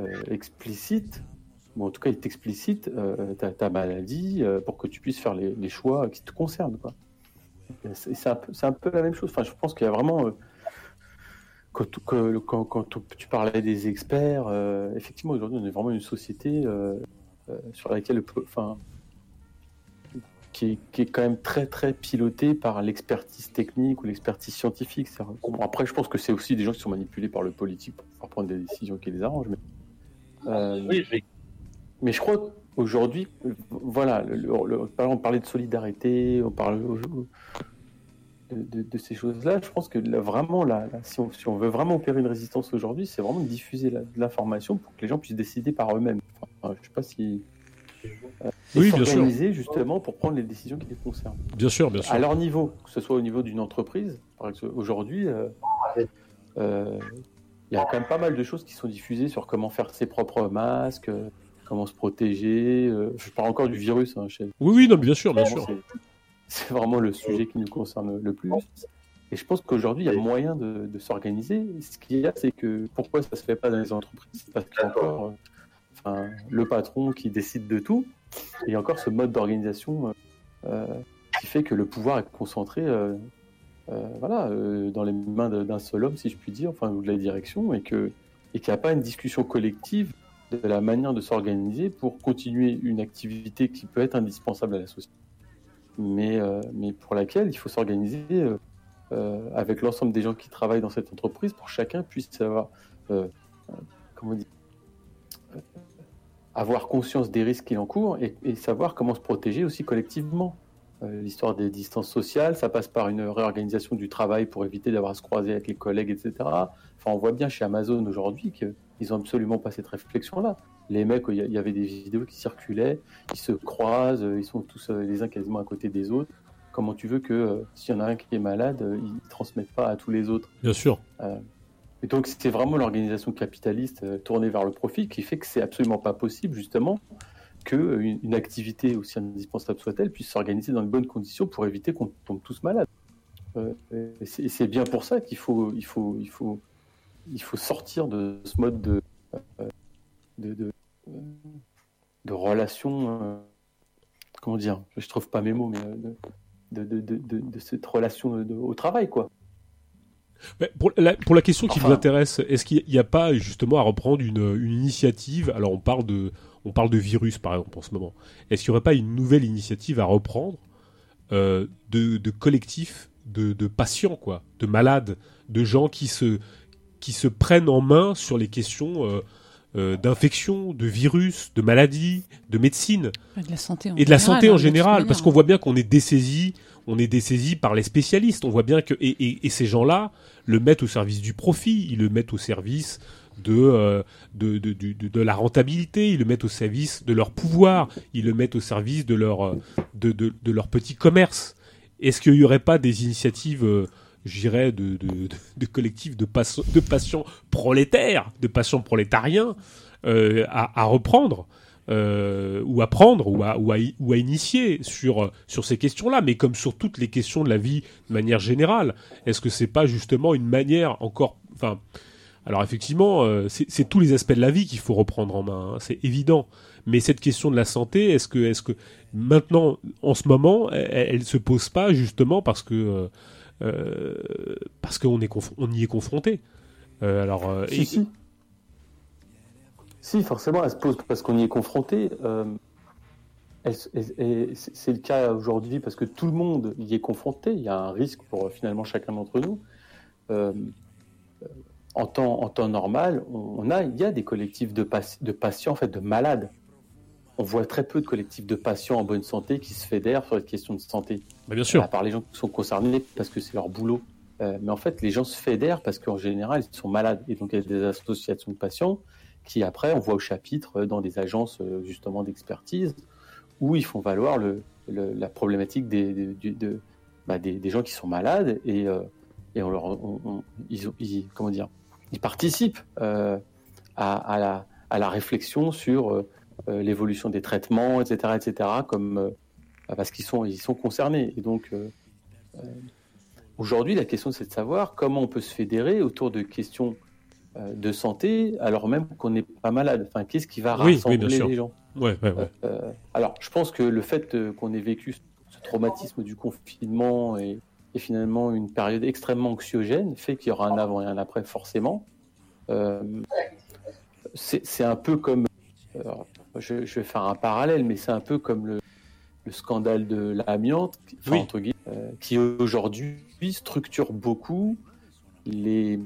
euh, explicite, en tout cas il t'explicite euh, ta, maladie euh, pour que tu puisses faire les, choix qui te concernent. C'est un, peu- la même chose. Enfin, je pense qu'il y a vraiment. euh, quand, tu parlais des experts, effectivement, aujourd'hui, on est vraiment une société sur laquelle, qui est, quand même très très pilotée par l'expertise technique ou l'expertise scientifique. Après, je pense que c'est aussi des gens qui sont manipulés par le politique pour pouvoir prendre des décisions qui les arrangent. Mais, Oui, mais je crois qu'aujourd'hui, euh, voilà, le, le- on parlait de solidarité, on parle de, de- de ces choses-là. Je pense que là, vraiment, là, là, si, on, si on veut vraiment opérer une résistance aujourd'hui, c'est vraiment de diffuser la- de l'information pour que les gens puissent décider par eux-mêmes. Enfin, je sais pas si. euh, Oui, bien sûr. justement pour prendre les décisions qui les concernent. Bien sûr, bien sûr. À leur niveau, que ce soit au niveau d'une entreprise, par exemple, aujourd'hui, euh, euh, il y a quand même pas mal de choses qui sont diffusées sur comment faire ses propres masques, euh, comment se protéger. euh, je parle encore du virus. Hein, chez- Oui, oui, non, bien sûr, bien sûr. c'est- vraiment le sujet qui nous concerne le plus. Et je pense qu'aujourd'hui, il y a moyen de, de s'organiser. Ce qu'il y a, c'est que pourquoi ça se fait pas dans les entreprises? C'est parce qu'il y a encore euh, enfin, le patron qui décide de tout. Et il y a encore ce mode d'organisation euh, qui fait que le pouvoir est concentré euh, euh, voilà, euh, dans les mains d'un seul homme, si je puis dire, enfin, ou de la direction, et que et qu'il n'y a pas une discussion collective de la manière de s'organiser pour continuer une activité qui peut être indispensable à la société mais, euh, mais pour laquelle il faut s'organiser euh, euh, avec l'ensemble des gens qui travaillent dans cette entreprise pour que chacun puisse euh, comment dire, avoir conscience des risques qu'il encourt et, et savoir comment se protéger aussi collectivement. L'histoire des distances sociales, ça passe par une réorganisation du travail pour éviter d'avoir à se croiser avec les collègues, etc. Enfin, on voit bien chez Amazon aujourd'hui qu'ils n'ont absolument pas cette réflexion-là. Les mecs, il y avait des vidéos qui circulaient, ils se croisent, euh, ils sont tous euh, les uns quasiment à côté des autres. Comment tu veux que euh, s'il y en a un qui est malade, ils ne transmettent pas à tous les autres? Bien sûr. Euh, Et donc c'est vraiment l'organisation capitaliste euh, tournée vers le profit qui fait que c'est absolument pas possible justement que euh, une, activité aussi indispensable soit-elle puisse s'organiser dans de bonnes conditions pour éviter qu'on tombe tous malades. Et c'est et c'est bien pour ça qu'il faut, il faut, il faut, il faut sortir de ce mode de, euh, de, de, de relation. euh, comment dire Je trouve pas mes mots, mais euh, de, de, de, de, de cette relation au travail, quoi. Mais pour, la, pour la question qui Enfin- nous intéresse, est-ce qu'il n'y a pas justement à reprendre une, une initiative? Alors on parle de, on parle de virus par exemple en ce moment. Est-ce qu'il n'y aurait pas une nouvelle initiative à reprendre euh, de, de collectifs, de, de patients quoi, de malades, de gens qui se, qui se prennent en main sur les questions euh, euh, d'infection, de virus, de maladies, de médecine. Et de la santé en et de la général, santé hein, en général, parce qu'on voit bien qu'on est dessaisi, on est dessaisi par les spécialistes. On voit bien que et, et- et ces gens-là le mettent au service du profit, ils le mettent au service de euh, de, de, du- de- de la rentabilité, ils le mettent au service de leur pouvoir, ils le mettent au service de leur de, de, de leur petit commerce. Est-ce qu'il n'y aurait pas des initiatives, euh, je dirais, de, de, de, collectifs de, de patients prolétaires, de patients prolétariens euh, à, reprendre euh, ou à prendre ou à, ou à, initier sur, sur ces questions-là, mais comme sur toutes les questions de la vie de manière générale. Est-ce que c'est pas justement une manière encore, enfin, alors effectivement, euh, c'est tous les aspects de la vie qu'il faut reprendre en main, hein, c'est évident. Mais cette question de la santé, est-ce que, est-ce que maintenant, en ce moment, elle, elle se pose pas justement parce que parce qu'on on y est confronté. Euh, alors, euh, Si, et- si. Si, forcément, elle se pose parce qu'on y est confronté. euh, c'est le cas aujourd'hui parce que tout le monde y est confronté. Il y a un risque pour euh, finalement chacun d'entre nous. Euh, euh, en, temps, en temps normal, on, on a, il y a des collectifs de, pas- de patients, en fait, de malades. On voit très peu de collectifs de patients en bonne santé qui se fédèrent sur les questions de santé. bah, bien sûr. À part les gens qui sont concernés parce que c'est leur boulot. Euh, mais en fait, les gens se fédèrent parce qu'en général, ils sont malades. Et donc, il y a des associations de patients qui, après, on voit au chapitre euh, dans des agences euh, justement d'expertise où ils font valoir le, le- la problématique des, des, du- de- bah, des, des gens qui sont malades et, euh, et on leur, on- on- ils, ont- ils- comment dire, ils participent euh, à, à la, à la réflexion sur l'évolution des traitements, etc., etc., comme euh, parce qu'ils sont ils sont concernés. Et donc euh, euh, aujourd'hui, la question c'est de savoir comment on peut se fédérer autour de questions euh, de santé alors même qu'on n'est pas malade. Enfin, qu'est-ce qui va Oui, oui, rassembler les gens Ouais, ouais, ouais. euh, alors, je pense que le fait euh, qu'on ait vécu ce traumatisme du confinement et, et finalement une période extrêmement anxiogène fait qu'il y aura un avant et un après forcément. Euh, c'est c'est un peu comme, alors, je, je vais faire un parallèle, mais c'est un peu comme le, le scandale de l'amiante, enfin, Oui. euh, qui aujourd'hui structure beaucoup les,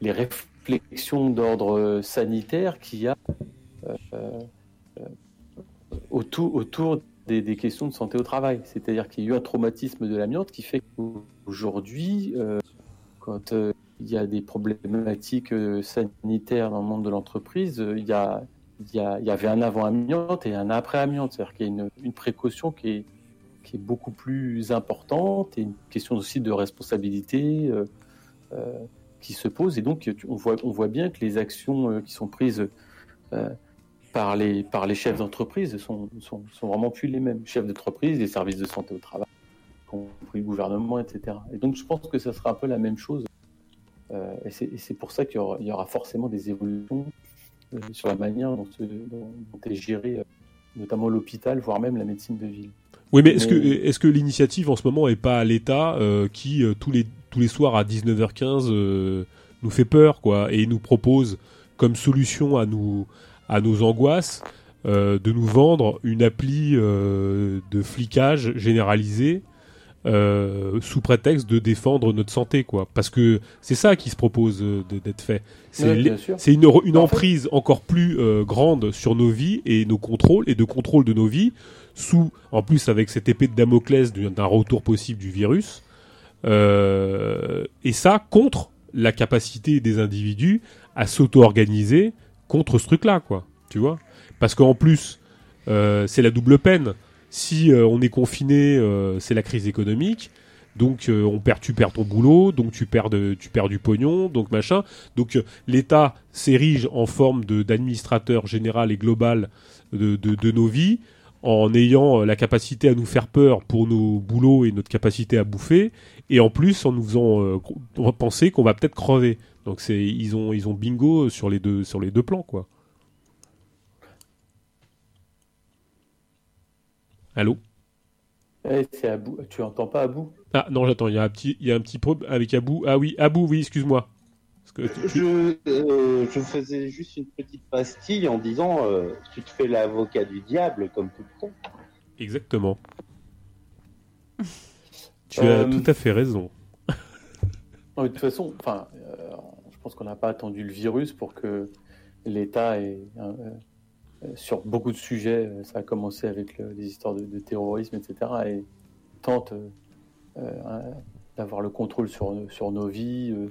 les réflexions d'ordre sanitaire qu'il y a euh, euh, autour, autour des, des questions de santé au travail. C'est-à-dire qu'il y a eu un traumatisme de l'amiante qui fait qu'aujourd'hui, euh, quand euh, il y a des problématiques euh, sanitaires dans le monde de l'entreprise, euh, il y, a, il, y avait un avant amiante et un après amiante. C'est-à-dire qu'il y a une, précaution qui est, beaucoup plus importante et une question aussi de responsabilité euh, euh, qui se pose. Et donc, on voit, on voit bien que les actions euh, qui sont prises par les, par les chefs d'entreprise sont, sont, vraiment plus les mêmes. Chefs d'entreprise, les services de santé au travail, compris le gouvernement, etc. Et donc je pense que ça sera un peu la même chose. Et c'est pour ça qu'il y, aura- forcément des évolutions sur la manière dont, dont est géré euh, notamment l'hôpital, voire même la médecine de ville. Oui, mais est-ce que, est-ce que l'initiative en ce moment est pas à l'État euh, qui, euh, tous, les, tous les soirs à 19h15, euh, nous fait peur, quoi, et nous propose comme solution à, nous, à nos angoisses euh, de nous vendre une appli euh, de flicage généralisé euh, sous prétexte de défendre notre santé, quoi. Parce que c'est ça qui se propose euh, d'être fait. C'est Ouais, une, emprise encore plus euh, grande sur nos vies et nos contrôles et de contrôle de nos vies sous, en plus avec cette épée de Damoclès du- d'un retour possible du virus, euh, et ça contre la capacité des individus à s'auto-organiser contre ce truc-là, quoi. Tu vois? Parce qu'en plus, euh, c'est la double peine. Si euh, on est confiné, euh, c'est la crise économique. Donc euh, on perd, tu perds ton boulot, donc tu perds, tu perds du pognon, donc machin. Donc l'État s'érige en forme d'administrateur général et global de, de, de nos vies, en ayant la capacité à nous faire peur pour nos boulots et notre capacité à bouffer, et en plus en nous faisant penser qu'on va peut-être crever. Donc c'est ils ont ils ont bingo sur les deux sur les deux plans quoi. Allô Eh. Tu entends pas à bout Ah non j'attends il y a un petit il y a un petit problème avec Abou ah oui Abou oui excuse-moi. Tu- Je, euh, je faisais juste une petite pastille en disant euh, tu te fais l'avocat du diable comme tout le temps. Exactement. (laughs) Tu Euh, as tout à fait raison. Non, mais de toute façon, enfin, euh, je pense qu'on n'a pas attendu le virus pour que l'État ait, euh, euh, sur beaucoup de sujets, euh, ça a commencé avec le- les histoires de, terrorisme, etc., et tente euh, euh, d'avoir le contrôle sur, sur nos vies. Euh,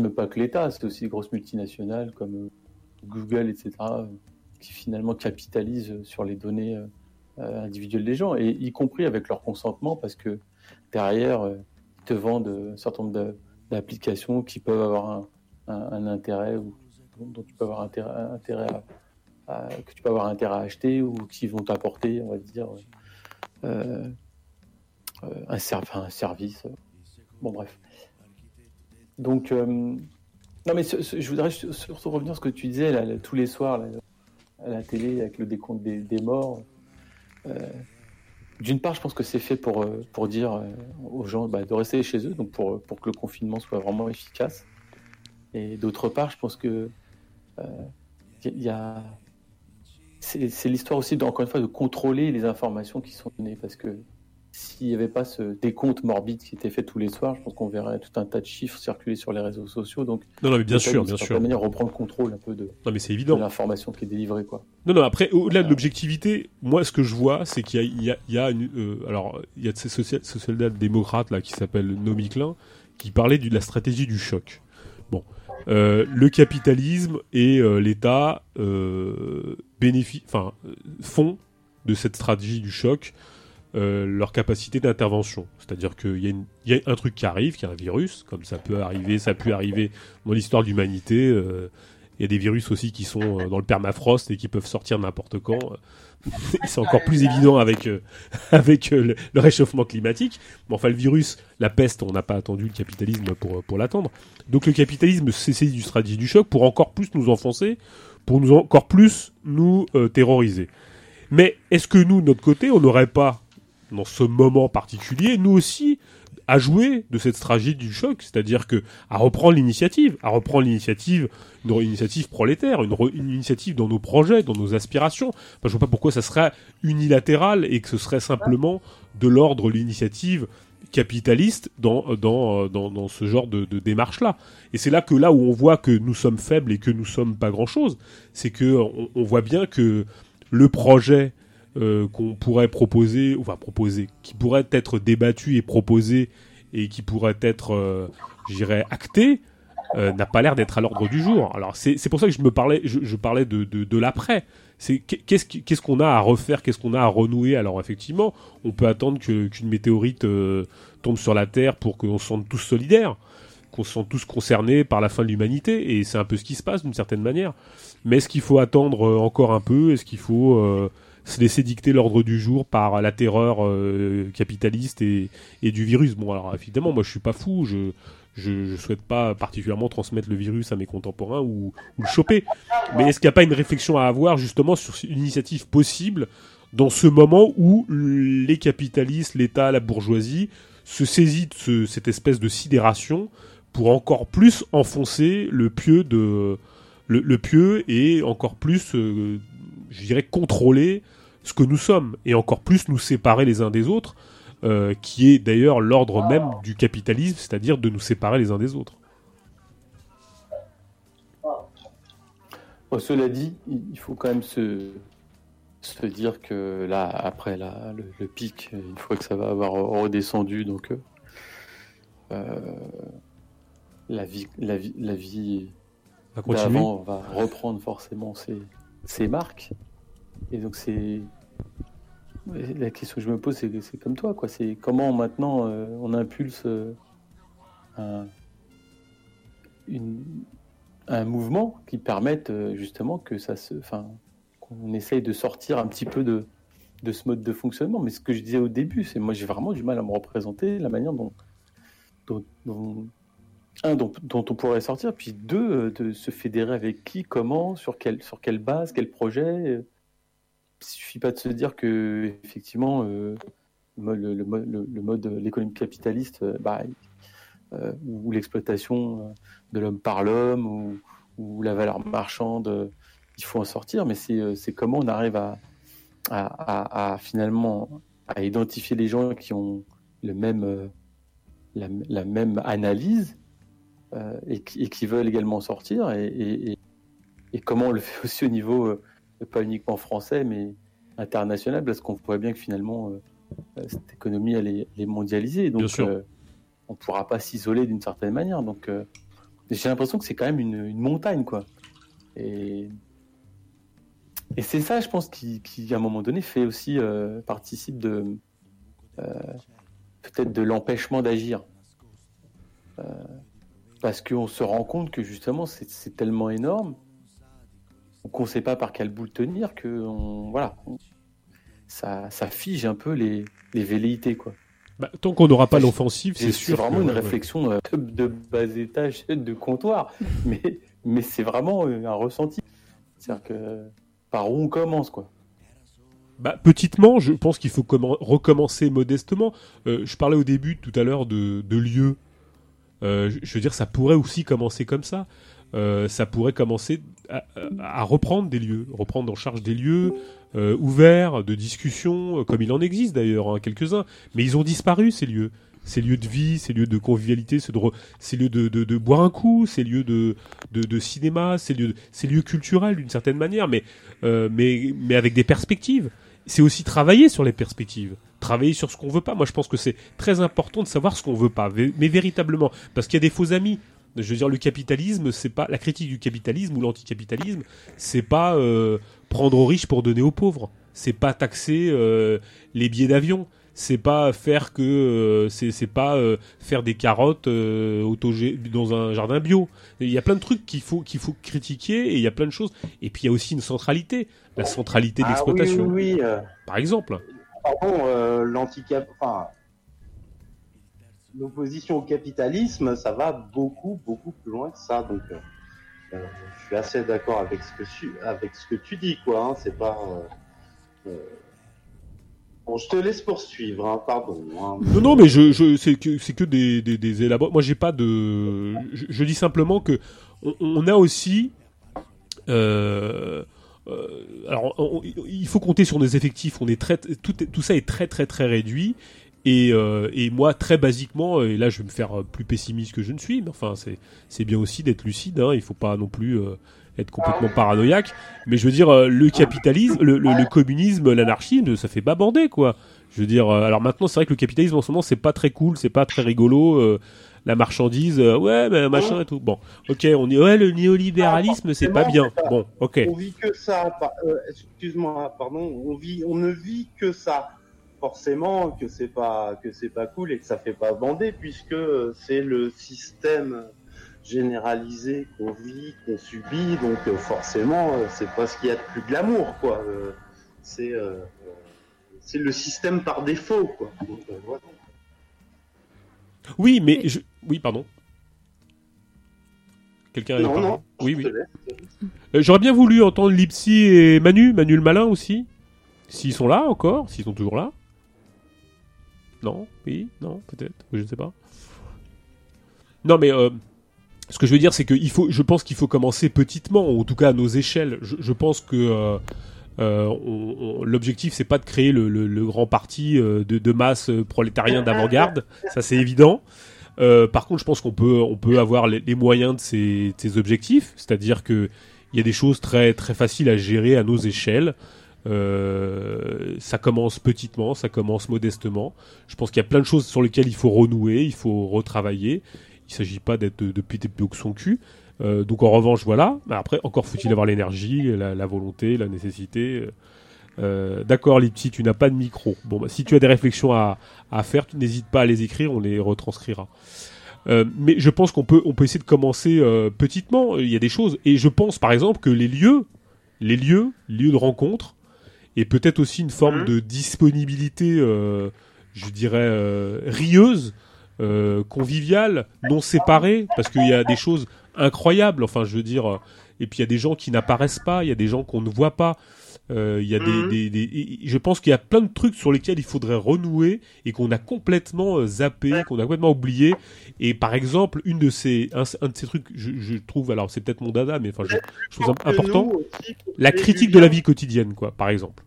même pas que l'État, c'est aussi des grosses multinationales comme euh, Google, etc., euh, qui finalement capitalisent sur les données euh, euh, individuelles des gens, et y compris avec leur consentement, parce que derrière, euh, ils te vendent euh, un certain nombre d'applications qui peuvent avoir un intérêt ou dont tu peux avoir intérêt, intérêt à, à- que tu peux avoir intérêt à acheter ou qui vont t'apporter, on va dire, euh, euh, un, un service. Bon, bref. Donc, euh, non, mais je voudrais su- surtout revenir sur ce que tu disais là, tous les soirs à la télé avec le décompte des, morts. Euh, d'une part, je pense que c'est fait pour, euh, pour dire euh, aux gens bah, de rester chez eux, donc pour, pour que le confinement soit vraiment efficace. Et d'autre part, je pense que euh, il y a c'est l'histoire aussi, de- encore une fois, de contrôler les informations qui sont données, parce que s'il n'y avait pas ce décompte morbide qui était fait tous les soirs, je pense qu'on verrait tout un tas de chiffres circuler sur les réseaux sociaux. Donc, Non non mais bien sûr bien sûr. manière, reprendre le contrôle un peu de, Non mais c'est de évident. l'information qui est délivrée, quoi. Non, non, après, au-delà de Euh. l'objectivité, moi, ce que je vois, c'est qu'il y a, y y une, euh, alors, il y a ces social, social-démocrates, là, qui s'appelle Nomi Klein, qui parlait de la stratégie du choc. Bon. Euh, le capitalisme et euh, l'État, euh, enfin, font de cette stratégie du choc euh, leur capacité d'intervention. C'est-à-dire qu'il y, y a un truc qui arrive, qui est un virus, comme ça peut arriver, ça a pu arriver dans l'histoire de l'humanité, Il y a des virus aussi qui sont euh, dans le permafrost et qui peuvent sortir n'importe quand. (laughs) c'est encore plus évident avec euh, (laughs) avec euh, le, le réchauffement climatique. Mais enfin, le virus, la peste, on n'a pas attendu le capitalisme pour pour l'attendre. Donc le capitalisme s'est saisi du stratégie du choc pour encore plus nous enfoncer, pour nous encore plus nous euh, terroriser. Mais est-ce que nous, de notre côté, on n'aurait pas, dans ce moment particulier, nous aussi, à jouer de cette stratégie du choc, c'est-à-dire que à reprendre l'initiative, à reprendre l'initiative, une initiative prolétaire, une, une initiative dans nos projets, dans nos aspirations. Enfin, je vois pas pourquoi ça serait unilatéral et que ce serait simplement de l'ordre l'initiative capitaliste dans dans dans, dans ce genre de, de démarche là. Et c'est là que là où on voit que nous sommes faibles et que nous sommes pas grand chose, c'est que on voit bien que le projet euh, qu'on pourrait proposer, enfin proposer, qui pourrait être débattu et proposé et qui pourrait être, euh, je dirais, acté, euh, n'a pas l'air d'être à l'ordre du jour. Alors c'est pour ça que je me parlais, je, parlais de, de, de l'après. C'est qu'est- qu'est-ce qu'est-ce qu'on a à refaire, qu'est-ce qu'on a à renouer? Alors effectivement, on peut attendre qu'une météorite euh, tombe sur la Terre pour qu'on se sente tous solidaires, qu'on se sente tous concernés par la fin de l'humanité, et c'est un peu ce qui se passe d'une certaine manière. Mais est-ce qu'il faut attendre encore un peu? Est-ce qu'il faut se laisser dicter l'ordre du jour par la terreur euh, capitaliste et, du virus Bon, alors évidemment, moi je suis pas fou, je je, souhaite pas particulièrement transmettre le virus à mes contemporains ou, le choper. Mais est-ce qu'il n'y a pas une réflexion à avoir justement sur une initiative possible dans ce moment où les capitalistes, l'État, la bourgeoisie se saisit de ce- cette espèce de sidération pour encore plus enfoncer le pieu de le pieu et encore plus, euh, je dirais, contrôler ce que nous sommes et encore plus nous séparer les uns des autres, euh, qui est d'ailleurs l'ordre même du capitalisme, c'est-à-dire de nous séparer les uns des autres. Cela dit, il faut quand même se, se dire que là, après la, le, le pic, une fois que ça va avoir redescendu, donc euh, euh, la vie, la vie, la vie Va va reprendre forcément ses, ses marques. Et donc c'est la question que je me pose, c'est comme toi, quoi. C'est comment maintenant euh, on impulse euh, un, mouvement qui permette euh, justement que ça se, enfin, qu'on essaye de sortir un petit peu de, ce mode de fonctionnement. Mais ce que je disais au début, c'est moi j'ai vraiment du mal à me représenter la manière dont- un dont, dont on pourrait sortir, puis deux euh, de se fédérer avec qui, comment, sur quelle sur quelle base, quel projet. euh. Il suffit pas de se dire que effectivement euh, le, mode- l'économie capitaliste, bah, ou l'exploitation de l'homme par l'homme ou, la valeur marchande, il faut en sortir, mais c'est comment on arrive à, finalement à identifier les gens qui ont le même, la, même analyse et, qui, et qui veulent également en sortir, et, et- et- et comment on le fait aussi au niveau, euh, pas uniquement français, mais international, parce qu'on voit bien que finalement, euh, euh, cette économie, elle est, elle est mondialisée, donc euh, on ne pourra pas s'isoler d'une certaine manière. Donc, euh, j'ai l'impression que c'est quand même une, une montagne, quoi. Et, et c'est ça, je pense, qui, qui, à un moment donné, fait aussi euh, participe de euh, peut-être de l'empêchement d'agir, Euh, parce qu'on se rend compte que justement, c'est tellement énorme qu'on ne sait pas par quel bout le tenir que on, voilà, on- ça, ça fige un peu les, les velléités, quoi. Bah, tant qu'on n'aura pas l'offensive, c'est C'est sûr. vraiment que- une ouais, réflexion euh, de, de bas étage de comptoir, (laughs) mais, mais c'est vraiment euh, un ressenti. C'est-à-dire que par où on commence, quoi. Bah, petitement, je pense qu'il faut commen- recommencer modestement. Euh, je parlais au début tout à l'heure de, de lieux. Euh, je- veux dire, ça pourrait aussi commencer comme ça. Euh, ça pourrait commencer à, reprendre des lieux, reprendre en charge des lieux euh, ouverts, de discussion, comme il en existe d'ailleurs, hein, quelques-uns. Mais ils ont disparu, ces lieux. Ces lieux de vie, ces lieux de convivialité, ces, lieux de, boire un coup, ces lieux de, cinéma, ces lieux, culturels d'une certaine manière, mais avec des perspectives c'est aussi travailler sur les perspectives, travailler sur ce qu'on veut pas. Moi, je pense que c'est très important de savoir ce qu'on veut pas, mais véritablement, parce qu'il y a des faux amis. Je veux dire, le capitalisme, c'est pas la critique du capitalisme ou l'anticapitalisme, c'est pas euh, prendre aux riches pour donner aux pauvres, c'est pas taxer euh, les billets d'avion, c'est pas faire que euh, c'est c'est pas euh, faire des carottes euh, autogé- dans un jardin bio. Il y a plein de trucs qu'il faut qu'il faut critiquer et il y a plein de choses. Et puis il y a aussi une centralité, la centralité de Ah oui, l'exploitation, oui, oui. euh, par exemple. Pardon, euh, l'anticap, enfin, l'opposition au capitalisme, ça va beaucoup, beaucoup plus loin que ça. Donc, euh, euh, je suis assez d'accord avec ce que tu, avec ce que tu dis, quoi. hein, c'est pas. euh, euh, Bon, je te laisse poursuivre, hein, pardon. hein. Non, non, mais je, je, c'est que, c'est que des, des, des élabos. Moi, j'ai pas de. Je, je dis simplement que on, on a aussi. Euh, alors, on- il faut compter sur nos effectifs. On est très, tout, tout ça est très, très, très réduit. Et, euh, et moi, très basiquement, et là, je vais me faire euh, plus pessimiste que je ne suis. Mais enfin, c'est, bien aussi d'être lucide. Hein, il faut pas non plus euh, être complètement paranoïaque. Mais je veux dire, euh, le capitalisme, le, le, le communisme, l'anarchie, ça fait pas bander, quoi. Je veux dire, euh, alors maintenant, c'est vrai que le capitalisme en ce moment, c'est pas très cool, c'est pas très rigolo. La marchandise, euh, ouais, mais machin et tout. Bon, ok, on dit, ouais, le néolibéralisme, c'est pas bien. Bon, ok. On vit que ça. euh, Excuse-moi, pardon. On vit, on ne vit que ça. Forcément que c'est pas que c'est pas cool et que ça fait pas bander puisque c'est le système généralisé qu'on vit, qu'on subit. Donc euh, forcément, c'est pas ce qu'il y a de plus glamour, quoi. Euh, C'est c'est le système par défaut, quoi. Donc, euh, voilà. Oui, mais je... oui, pardon. Quelqu'un a Non, non. Oui, oui. Euh, J'aurais bien voulu entendre Lipsy et Manu, Manu le malin aussi. S'ils sont là encore, s'ils sont toujours là. Non, oui, non, peut-être, je ne sais pas. Non, mais euh, ce que je veux dire, c'est que il faut, je pense qu'il faut commencer petitement, ou en tout cas à nos échelles. Je, je pense que euh, euh, l'objectif, c'est pas de créer le, le- le grand parti euh, de, de masse prolétarien d'avant-garde, ça c'est évident. Euh, par contre, je pense qu'on peut, on peut avoir les, les moyens de ces, de ces objectifs, c'est-à-dire que il y a des choses très très faciles à gérer à nos échelles. Euh, ça commence petitement, ça commence modestement. Je pense qu'il y a plein de choses sur lesquelles il faut renouer, il faut retravailler. Il s'agit pas d'être de, de péter plus que son cul. Euh, donc en revanche, voilà. Après, encore faut-il avoir l'énergie, la, la volonté, la nécessité. Euh, D'accord, Lipsy, tu n'as pas de micro. Bon, bah, si tu as des réflexions à, à faire, tu n'hésites pas à les écrire, on les retranscrira. Euh, mais je pense qu'on peut, on peut essayer de commencer euh, petitement. Il y a des choses, et je pense par exemple que les lieux, les lieux, lieux de rencontre, et peut-être aussi une forme Mhm. de disponibilité, euh, je dirais euh, rieuse, euh, conviviale, non séparée, parce qu'il y a des choses incroyables. Enfin, je veux dire, euh, et puis il y a des gens qui n'apparaissent pas, il y a des gens qu'on ne voit pas. Euh, Il y a des, Mhm. des, je pense qu'il y a plein de trucs sur lesquels il faudrait renouer et qu'on a complètement euh, zappé, qu'on a complètement oublié. Et par exemple, une de ces, un, un de ces trucs, je, je trouve, alors c'est peut-être mon dada, mais enfin, je, je trouve important, aussi, la critique de la vie quotidienne, quoi, par exemple.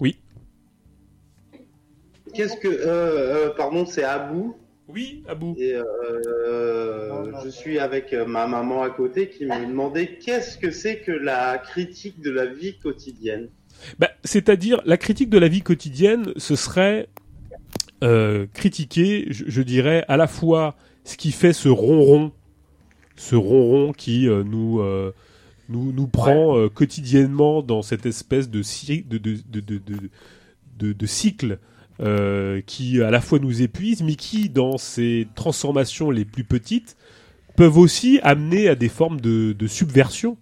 Oui. Qu'est-ce que, euh, euh, pardon, c'est Abou? Oui, Abou. Et euh, je suis avec euh, ma maman à côté qui me demandait qu'est-ce que c'est que la critique de la vie quotidienne. Bah, C'est-à-dire, la critique de la vie quotidienne, ce serait euh, critiquer, je, je dirais, à la fois ce qui fait ce ronron, ce ronron qui euh, nous, euh, nous, nous prend euh, quotidiennement dans cette espèce de, cy- de, de, de, de, de, de- de cycle euh, qui à la fois nous épuise, mais qui, dans ses transformations les plus petites, peuvent aussi amener à des formes de, subversion.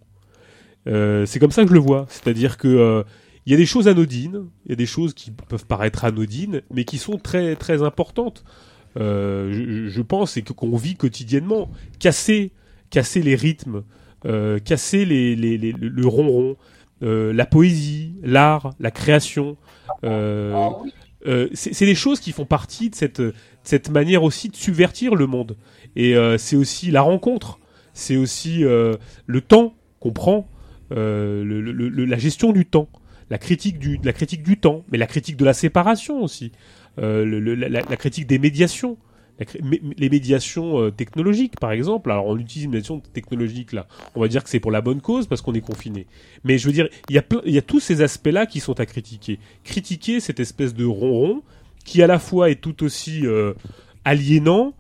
Euh, c'est comme ça que je le vois. C'est-à-dire que euh, il y a des choses anodines, il y a des choses qui peuvent paraître anodines, mais qui sont très très importantes. Je, pense et que qu'on vit quotidiennement, casser casser les rythmes, casser le le ronron, la poésie, l'art, la création. Euh, euh, c'est des choses qui font partie de cette, cette manière aussi de subvertir le monde. Et euh, c'est aussi la rencontre, c'est aussi euh, le temps qu'on prend, euh, la gestion du temps, la critique du, la critique du temps, mais la critique de la séparation aussi, euh, la critique des médiations. Les médiations euh, technologiques, par exemple. Alors, on utilise une médiation technologique là. On va dire que c'est pour la bonne cause parce qu'on est confiné. Mais je veux dire, il y a il y a tous ces aspects-là qui sont à critiquer. Critiquer cette espèce de ronron qui à la fois est tout aussi euh, aliénant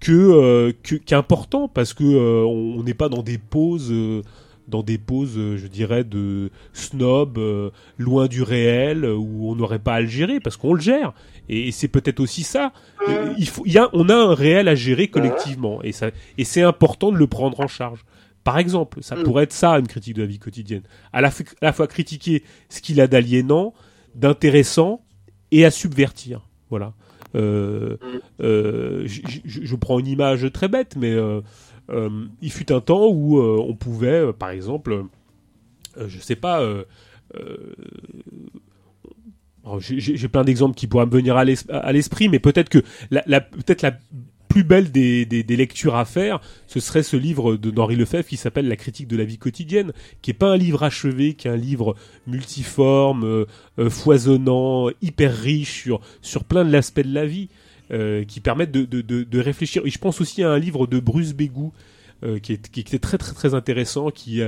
que, euh, qu'important parce que euh, on n'est pas dans des pauses euh, dans des poses, euh, je dirais, de snob, euh, loin du réel, où on n'aurait pas à le gérer, parce qu'on le gère. Et, et c'est peut-être aussi ça. Euh, Il faut, il y a, on a un réel à gérer collectivement, et ça, et c'est important de le prendre en charge. Par exemple, ça Mm. pourrait être ça une critique de la vie quotidienne. À la, f- à la fois critiquer ce qu'il a d'aliénant, d'intéressant et à subvertir. Voilà. Euh, euh, j- j- je, prends une image très bête, mais euh, euh, il fut un temps où euh, on pouvait, euh, par exemple, euh, je sais pas. J'ai- plein d'exemples qui pourraient me venir à l'es- à l'esprit, mais peut-être que la, la- peut-être la plus belle des, des- des lectures à faire, ce serait ce livre d'Henri Lefebvre qui s'appelle La critique de la vie quotidienne, qui est pas un livre achevé, qui est un livre multiforme, euh, euh, foisonnant, hyper riche sur sur plein de l'aspect de la vie, euh, qui permettent de, de, de, de réfléchir. Et je pense aussi à un livre de Bruce Bégou, euh, qui, est, qui était très très très intéressant, qui,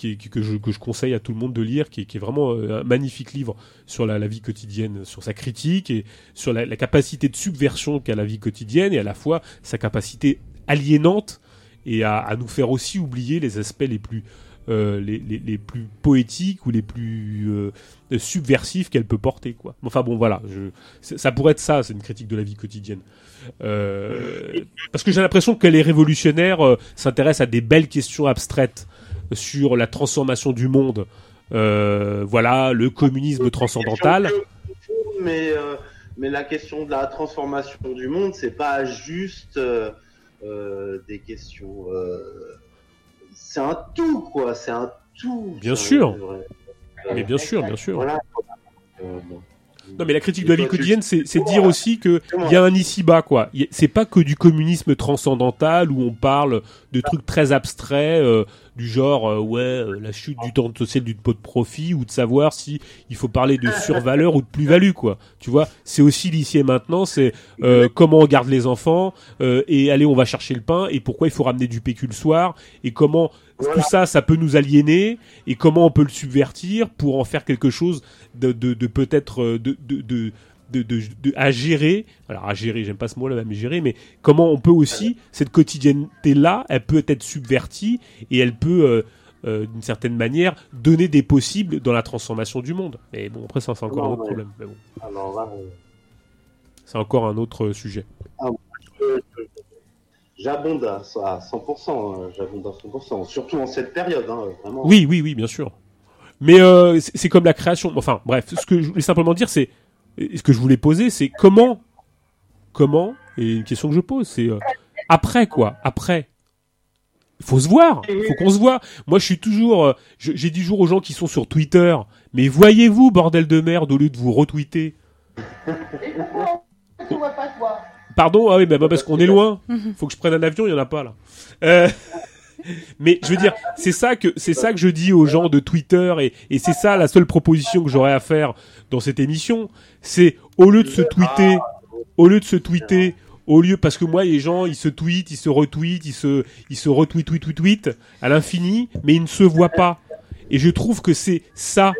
que, je, conseille à tout le monde de lire, qui, est- vraiment euh, un magnifique livre sur la, vie quotidienne, sur sa critique et sur la, capacité de subversion qu'a la vie quotidienne et à la fois sa capacité aliénante et à, nous faire aussi oublier les aspects les plus euh, poétiques ou les plus euh, subversifs qu'elle peut porter. Enfin bon voilà, ça pourrait être ça, c'est une critique de la vie quotidienne. Parce que j'ai l'impression que les révolutionnaires s'intéressent à des belles questions abstraites sur la transformation du monde. Euh, voilà, le communisme transcendantal. Mais, euh, mais la question de la transformation du monde, c'est pas juste euh, des questions. c'est un tout, quoi. C'est un tout. Bien sûr. Mais bien sûr, bien sûr. Voilà. Non, mais la critique de la vie quotidienne, c'est dire aussi que Comment il y a un ici-bas, quoi. C'est pas que du communisme transcendantal où on parle de trucs très abstraits, euh, du genre, euh, ouais, euh, la chute du temps social du pot de profit, ou de savoir si il faut parler de survaleur ou de plus-value, quoi. Tu vois, c'est aussi l'ici et maintenant, c'est euh, comment on garde les enfants, euh, et allez, on va chercher le pain, et pourquoi il faut ramener du PQ le soir, et comment tout ça, ça peut nous aliéner, et comment on peut le subvertir pour en faire quelque chose de, de, de peut-être de, de, de, de, à gérer. Alors à gérer, j'aime pas ce mot-là, mais gérer, mais comment on peut aussi cette quotidienneté-là, elle peut être subvertie et elle peut euh, euh, d'une certaine manière donner des possibles dans la transformation du monde. Mais bon, après ça c'est encore un autre ouais. problème. Mais bon, Alors là, euh, c'est encore un autre sujet. je- je- j'abonde à, à 100%. hein, j'abonde à 100%. Surtout en cette période, hein, vraiment. Oui, oui, oui, bien sûr. Mais euh, c'est c'est comme la création. Enfin, bref, ce que je voulais simplement dire, c'est et ce que je voulais poser, c'est comment, comment, et une question que je pose, c'est euh, après quoi, après. Il faut se voir, il faut qu'on se voit. Moi, je suis toujours, euh, j'ai dit toujours aux gens qui sont sur Twitter, mais voyez-vous, bordel de merde, au lieu de vous retweeter. Pas toi. Pardon, ah oui, bah, bah, parce qu'on est loin. Faut que je prenne un avion, il y en a pas là. Euh, mais je veux dire, c'est ça que c'est ça que je dis aux gens de Twitter et, c'est ça la seule proposition que j'aurais à faire dans cette émission, c'est au lieu de se tweeter, au lieu de se tweeter, au lieu parce que moi les gens ils se tweetent, ils se retweetent, ils se ils se retweetent, tweet, tweet, tweet à l'infini, mais ils ne se voient pas. Et je trouve que c'est ça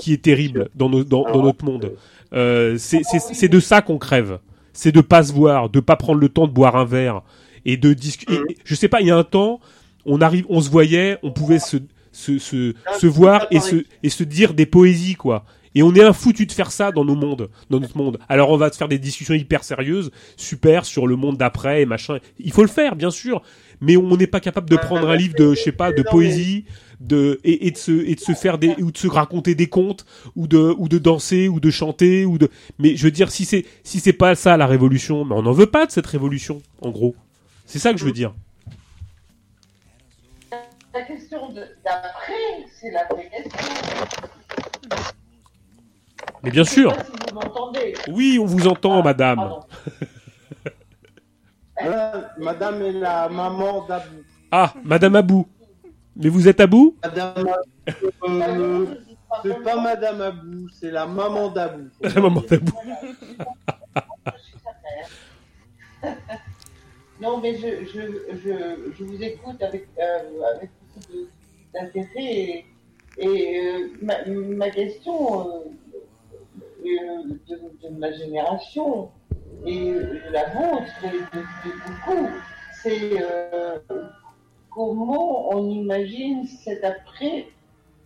qui est terrible dans, dans, notre monde. Euh, c'est de ça qu'on crève. C'est de pas se voir, de pas prendre le temps de boire un verre et de discuter. Je sais pas, il y a un temps, on arrive, on se voyait, on pouvait se se, se, se voir et se et se dire des poésies quoi. Et on est un foutu de faire ça dans nos mondes, dans notre monde. Alors on va se faire des discussions hyper sérieuses, super sur le monde d'après et machin. Il faut le faire bien sûr, mais on n'est pas capable de prendre un livre de je sais pas de poésie, de et, et de se et de se faire des ou de se raconter des contes ou de ou de danser ou de chanter ou de mais je veux dire si c'est si c'est pas ça la révolution, mais on n'en veut pas de cette révolution en gros. C'est ça que je veux dire. La question d'après, c'est la vraie question. Mais bien Je sais sûr. pas si vous m'entendez. Oui, on vous entend madame. Pardon. (laughs) Euh, madame est la maman d'Abou. Ah, madame Abou. Mais vous êtes Abou? Madame Abou, euh, c'est pas Madame Abou, c'est la maman d'Abou. (laughs) La maman d'Abou. (laughs) Non, mais je, je, je, je vous écoute avec, euh, avec d'intérêt et, euh, ma, question euh, euh, de, ma génération et de la vôtre de, beaucoup, c'est comment on imagine cet après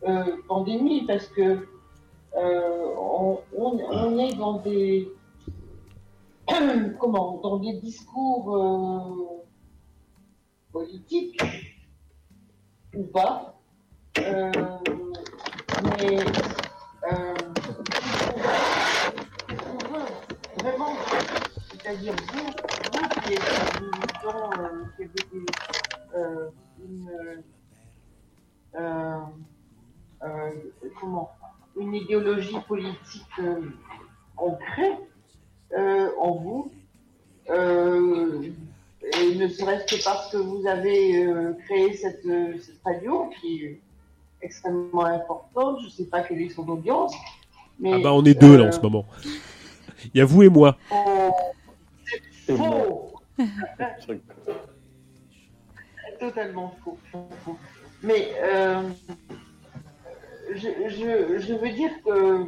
euh, pandémie? Parce que on, est dans des (clears throat) comment? Dans des discours politiques ou pas. Euh, mais euh, on veut vraiment c'est-à-dire vous vous qui êtes militant euh, qui avez des, euh, une euh, comment une idéologie politique ancrée en vous et ne serait-ce que parce que vous avez euh, créé cette, euh, cette radio qui est extrêmement importante, je ne sais pas quelle est son audience, mais Ah bah on est deux là euh, en ce moment. (laughs) Il y a vous et moi. c'est faux, (laughs) totalement faux. Mais euh, je, je, je veux dire que euh,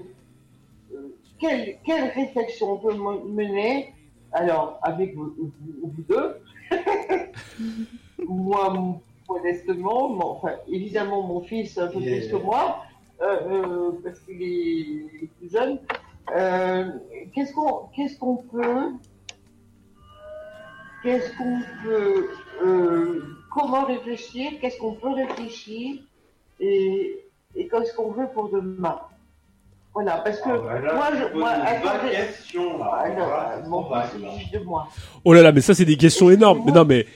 quelle, quelle réflexion on peut mener, alors avec vous, vous- vous deux, (laughs) moi modestement, mon- enfin, évidemment mon fils un peu plus que moi, euh, euh, parce qu'il est plus jeune, euh, qu'est-ce qu'on qu'est-ce qu'on peut qu'est-ce qu'on peut, euh, comment réfléchir, qu'est-ce qu'on peut réfléchir et, et qu'est-ce qu'on veut pour demain? Voilà, parce que Ah, bah moi, je, moi, attendez, question, là. Vague, là. de moi. Oh là là, mais ça c'est des questions énormes. Mais non, mais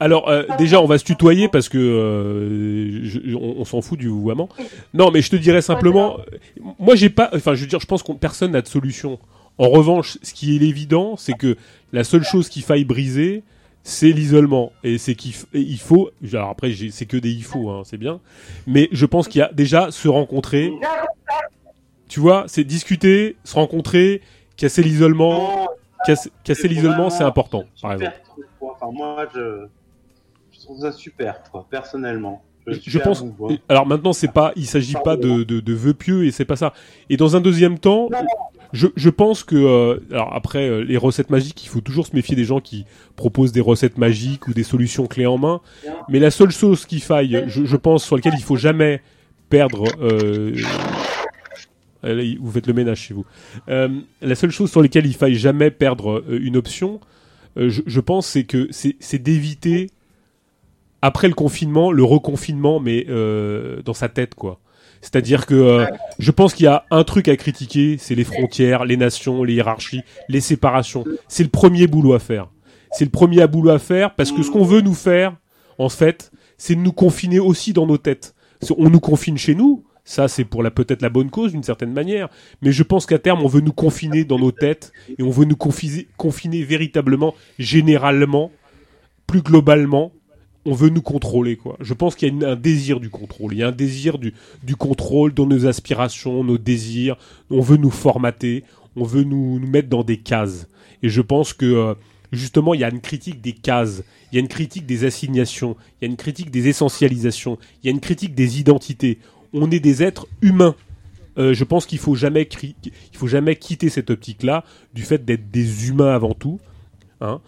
alors euh, déjà on va se tutoyer parce que euh, je- on, on s'en fout du vouvoiement. Non, mais je te dirais simplement, euh, moi j'ai pas, enfin je veux dire, je pense qu'on personne n'a de solution. En revanche, ce qui est évident, c'est que la seule chose qu'il faille briser, c'est l'isolement et c'est qu'il il faut. Alors après, j'ai- c'est que des il faut, hein, c'est bien. Mais je pense qu'il y a déjà se rencontrer. Tu vois, c'est discuter, se rencontrer, casser l'isolement. Casser, casser l'isolement, c'est important, par exemple. Enfin, moi, je, je trouve ça super, quoi, personnellement. Je pense. vous. Alors maintenant, c'est pas, il s'agit pas de, de, de vœux pieux et c'est pas ça. Et dans un deuxième temps, je, je pense que, euh, alors après euh, les recettes magiques, il faut toujours se méfier des gens qui proposent des recettes magiques ou des solutions clés en main. Mais la seule chose qu'il faille, je, je pense, sur laquelle il faut jamais perdre. Euh, vous faites le ménage chez vous. Euh, la seule chose sur laquelle il faille jamais perdre euh, une option, euh, je, pense, c'est que c'est d'éviter après le confinement, le reconfinement, mais dans sa tête, quoi. C'est-à-dire que je pense qu'il y a un truc à critiquer, c'est les frontières, les nations, les hiérarchies, les séparations. C'est le premier boulot à faire. C'est le premier à boulot à faire parce que ce qu'on veut nous faire, en fait, c'est de nous confiner aussi dans nos têtes. On nous confine chez nous, ça c'est pour la peut-être la bonne cause d'une certaine manière, mais je pense qu'à terme on veut nous confiner dans nos têtes et on veut nous confiner véritablement, généralement, plus globalement, on veut nous contrôler quoi. Je pense qu'il y a un désir du contrôle, il y a un désir du, contrôle dans nos aspirations, nos désirs, on veut nous formater, on veut nous, nous mettre dans des cases. Et je pense que euh, justement il y a une critique des cases, il y a une critique des assignations, il y a une critique des essentialisations, il y a une critique des identités. On est des êtres humains. Euh, je pense qu'il faut jamais faut jamais quitter cette optique-là du fait d'être des humains avant tout, hein,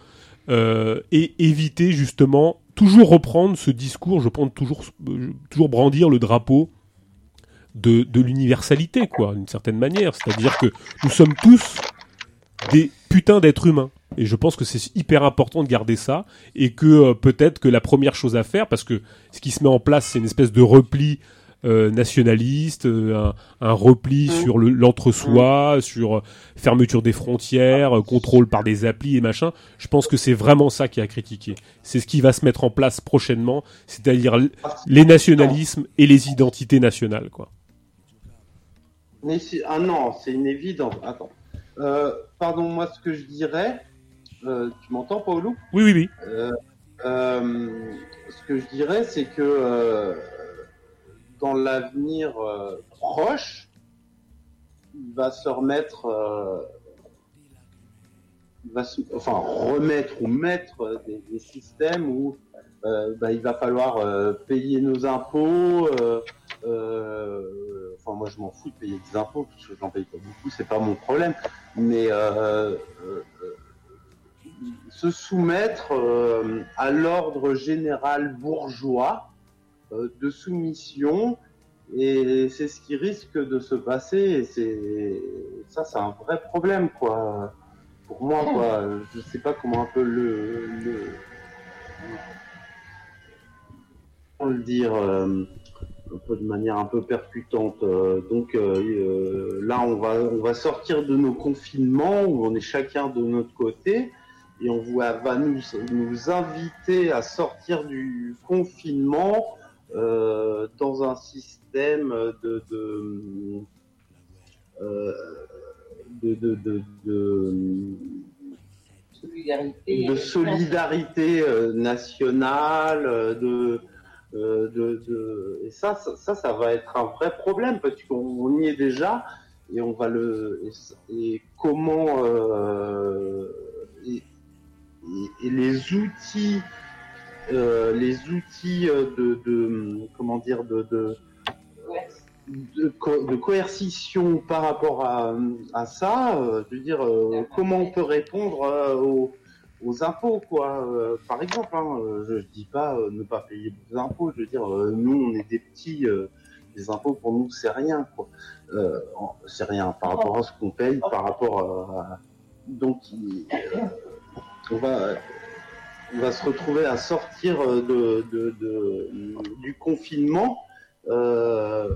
euh, et éviter justement toujours reprendre ce discours, je pense toujours toujours brandir le drapeau de, de l'universalité, quoi, d'une certaine manière. C'est-à-dire que nous sommes tous des putains d'êtres humains. Et je pense que c'est hyper important de garder ça et que euh, peut-être que la première chose à faire, parce que ce qui se met en place, c'est une espèce de repli euh, nationaliste, euh, un, un repli sur le- l'entre-soi, sur euh, fermeture des frontières, contrôle par des applis et machin. Je pense que c'est vraiment ça qui est à critiquer. C'est ce qui va se mettre en place prochainement, c'est-à-dire l- les nationalismes et les identités nationales, quoi. Mais ah non, c'est une évidence. Attends. Euh, pardon, moi, ce que je dirais. euh, tu m'entends, Paolo? Oui, oui, oui. Euh, ce que je dirais, c'est que dans l'avenir euh, proche, va se remettre, euh, va enfin remettre ou mettre des, systèmes où euh, bah, il va falloir payer nos impôts. enfin, moi, je m'en fous de payer des impôts parce que j'en paye pas beaucoup, c'est pas mon problème. Mais se soumettre à l'ordre général bourgeois de soumission et c'est ce qui risque de se passer et c'est ça c'est un vrai problème quoi pour moi quoi je sais pas comment un peu le, le le dire euh, un peu de manière un peu percutante. Euh, donc euh, euh, là, on va, on va sortir de nos confinements où on est chacun de notre côté et on va, va nous, nous inviter à sortir du confinement euh, dans un système de, de, euh, de, de, Solidarité. euh, nationale, de, de, de- et ça, ça, ça, va être un vrai problème parce qu'on on y est déjà et on va le et, et comment euh, et les outils, euh, les outils euh, de, de comment dire de, de de, co- de coercition par rapport à, à ça, euh, je veux dire, euh, comment on peut répondre euh, aux, aux impôts, quoi. Euh, par exemple, hein, euh, je, je dis pas euh, ne pas payer des impôts, je veux dire, euh, nous, on est des petits, euh, les impôts pour nous, c'est rien, quoi. Euh, c'est rien par rapport à ce qu'on paye, par rapport à. Donc, euh, on va. On va se retrouver à sortir euh, de, de, de- du confinement euh,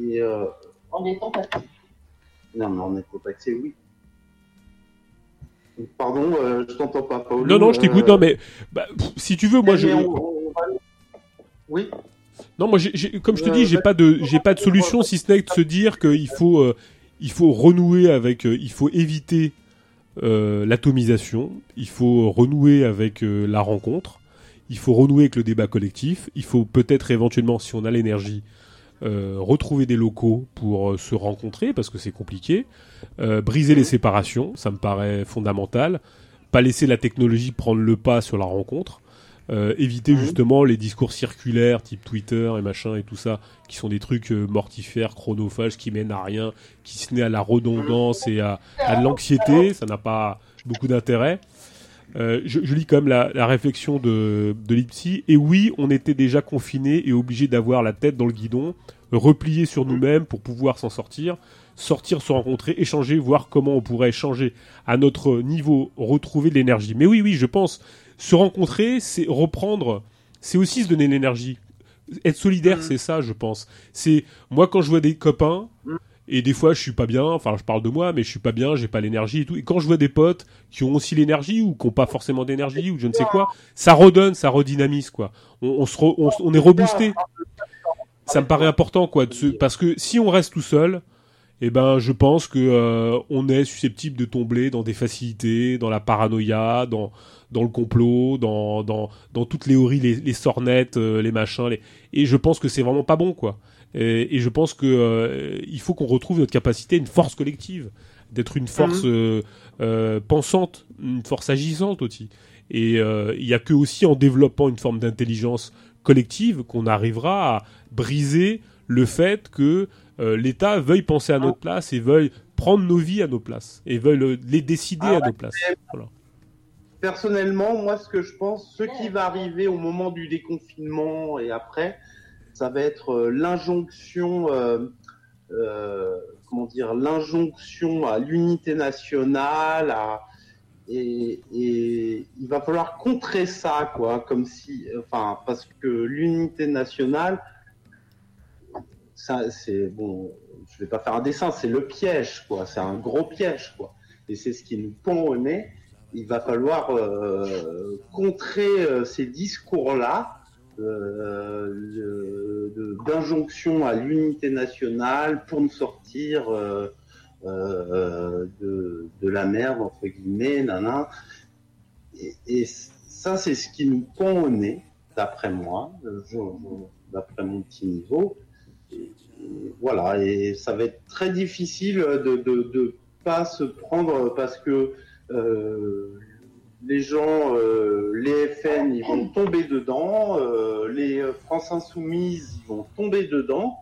et euh, En étant non mais en éco-taxé, oui. Pardon, euh, je t'entends pas, Paolo. Non, non, je t'écoute. Euh, Non, mais bah, pff, si tu veux, moi, je. on- on va- Oui. Non, moi, comme je te Euh, dis, j'ai bah, pas de, j'ai pas de solution si ce n'est de se dire qu'il faut, euh, il faut renouer avec, euh, il faut éviter euh, l'atomisation, il faut renouer avec euh, la rencontre, il faut renouer avec le débat collectif, il faut peut-être éventuellement, si on a l'énergie, euh, retrouver des locaux pour se rencontrer parce que c'est compliqué, briser les séparations, ça me paraît fondamental, pas laisser la technologie prendre le pas sur la rencontre. Euh, éviter justement les discours circulaires type Twitter et machin et tout ça qui sont des trucs euh, mortifères, chronophages qui mènent à rien, qui se naît à la redondance et à, à de l'anxiété, ça n'a pas beaucoup d'intérêt. Euh, je, je lis quand même la, la réflexion de, de Lipsy. Et oui, on était déjà confinés et obligés d'avoir la tête dans le guidon, repliés sur nous-mêmes pour pouvoir s'en sortir, sortir, se rencontrer, échanger, voir comment on pourrait échanger à notre niveau, retrouver de l'énergie. Mais oui, oui, je pense, se rencontrer, c'est reprendre, c'est aussi se donner de l'énergie. Être solidaire, c'est ça, je pense. C'est moi quand je vois des copains, et des fois, je suis pas bien. Enfin, je parle de moi, mais je suis pas bien, j'ai pas l'énergie et tout. Et quand je vois des potes qui ont aussi l'énergie ou qui ont pas forcément d'énergie ou je ne sais quoi, ça redonne, ça redynamise quoi. On, on se re- on, est reboosté. Ça me paraît important quoi, de se- parce que si on reste tout seul, eh ben, je pense que euh, on est susceptible de tomber dans des facilités, dans la paranoïa, dans dans le complot, dans dans dans toutes les théories, les, les sornettes, euh, les machins, les... et je pense que c'est vraiment pas bon quoi. Et, et je pense que euh, il faut qu'on retrouve notre capacité, une force collective, d'être une force euh, euh, pensante, une force agissante aussi. Et il y a que aussi en développant une forme d'intelligence collective qu'on arrivera à briser le fait que l'État veuille penser à notre place et veuille prendre nos vies à nos places et veuille le- les décider Ah à nos places. Voilà. Personnellement, moi, ce que je pense, ce qui va arriver au moment du déconfinement et après, ça va être euh, l'injonction, euh, euh, comment dire, l'injonction à l'unité nationale, à, et, et il va falloir contrer ça, quoi, comme si, enfin, parce que l'unité nationale, ça, c'est bon, je vais pas faire un dessin, c'est le piège, quoi, c'est un gros piège, quoi, et c'est ce qui nous pend au nez. Il va falloir euh, contrer euh, ces discours-là euh, d'injonction à l'unité nationale pour nous sortir de, la merde entre guillemets, nana. Et, ça, c'est ce qui nous pend au nez, d'après moi, d'après mon petit niveau. Et, voilà, et ça va être très difficile de de pas se prendre parce que les gens, euh, les FN, ils vont tomber dedans, euh, les euh, France Insoumises, ils vont tomber dedans.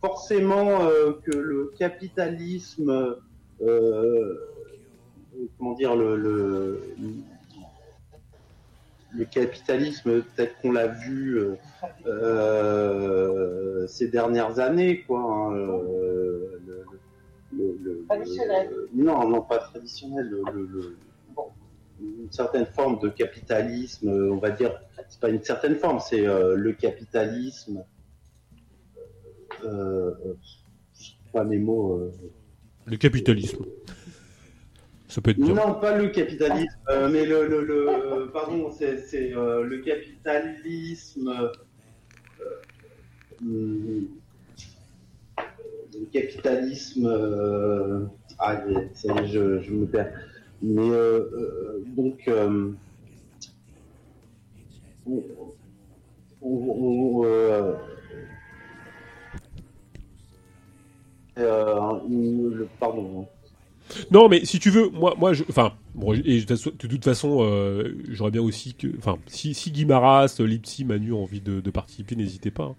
Forcément euh, que le capitalisme, euh, comment dire le, le, le capitalisme qu'on l'a vu euh, euh, ces dernières années, quoi. hein, euh, le- le- le- Traditionnel. le- non, non, pas traditionnel. Le, le- le- une certaine forme de capitalisme, euh, on va dire. C'est pas une certaine forme, c'est euh, le capitalisme. Euh, euh, pas mes mots. euh, Le capitalisme. Ça peut être bien. non, pas le capitalisme, euh, mais le, le, le- pardon, c'est c'est, euh, le capitalisme. Capitalisme. euh, ah, je, me perds. Mais euh, euh, donc. on, pardon. Non, mais si tu veux, moi, moi, je, enfin, et de toute- façon, j'aurais bien aussi que, enfin, si, si Guy Maras, Lipsy, Manu ont envie de, de participer, n'hésitez pas. hein.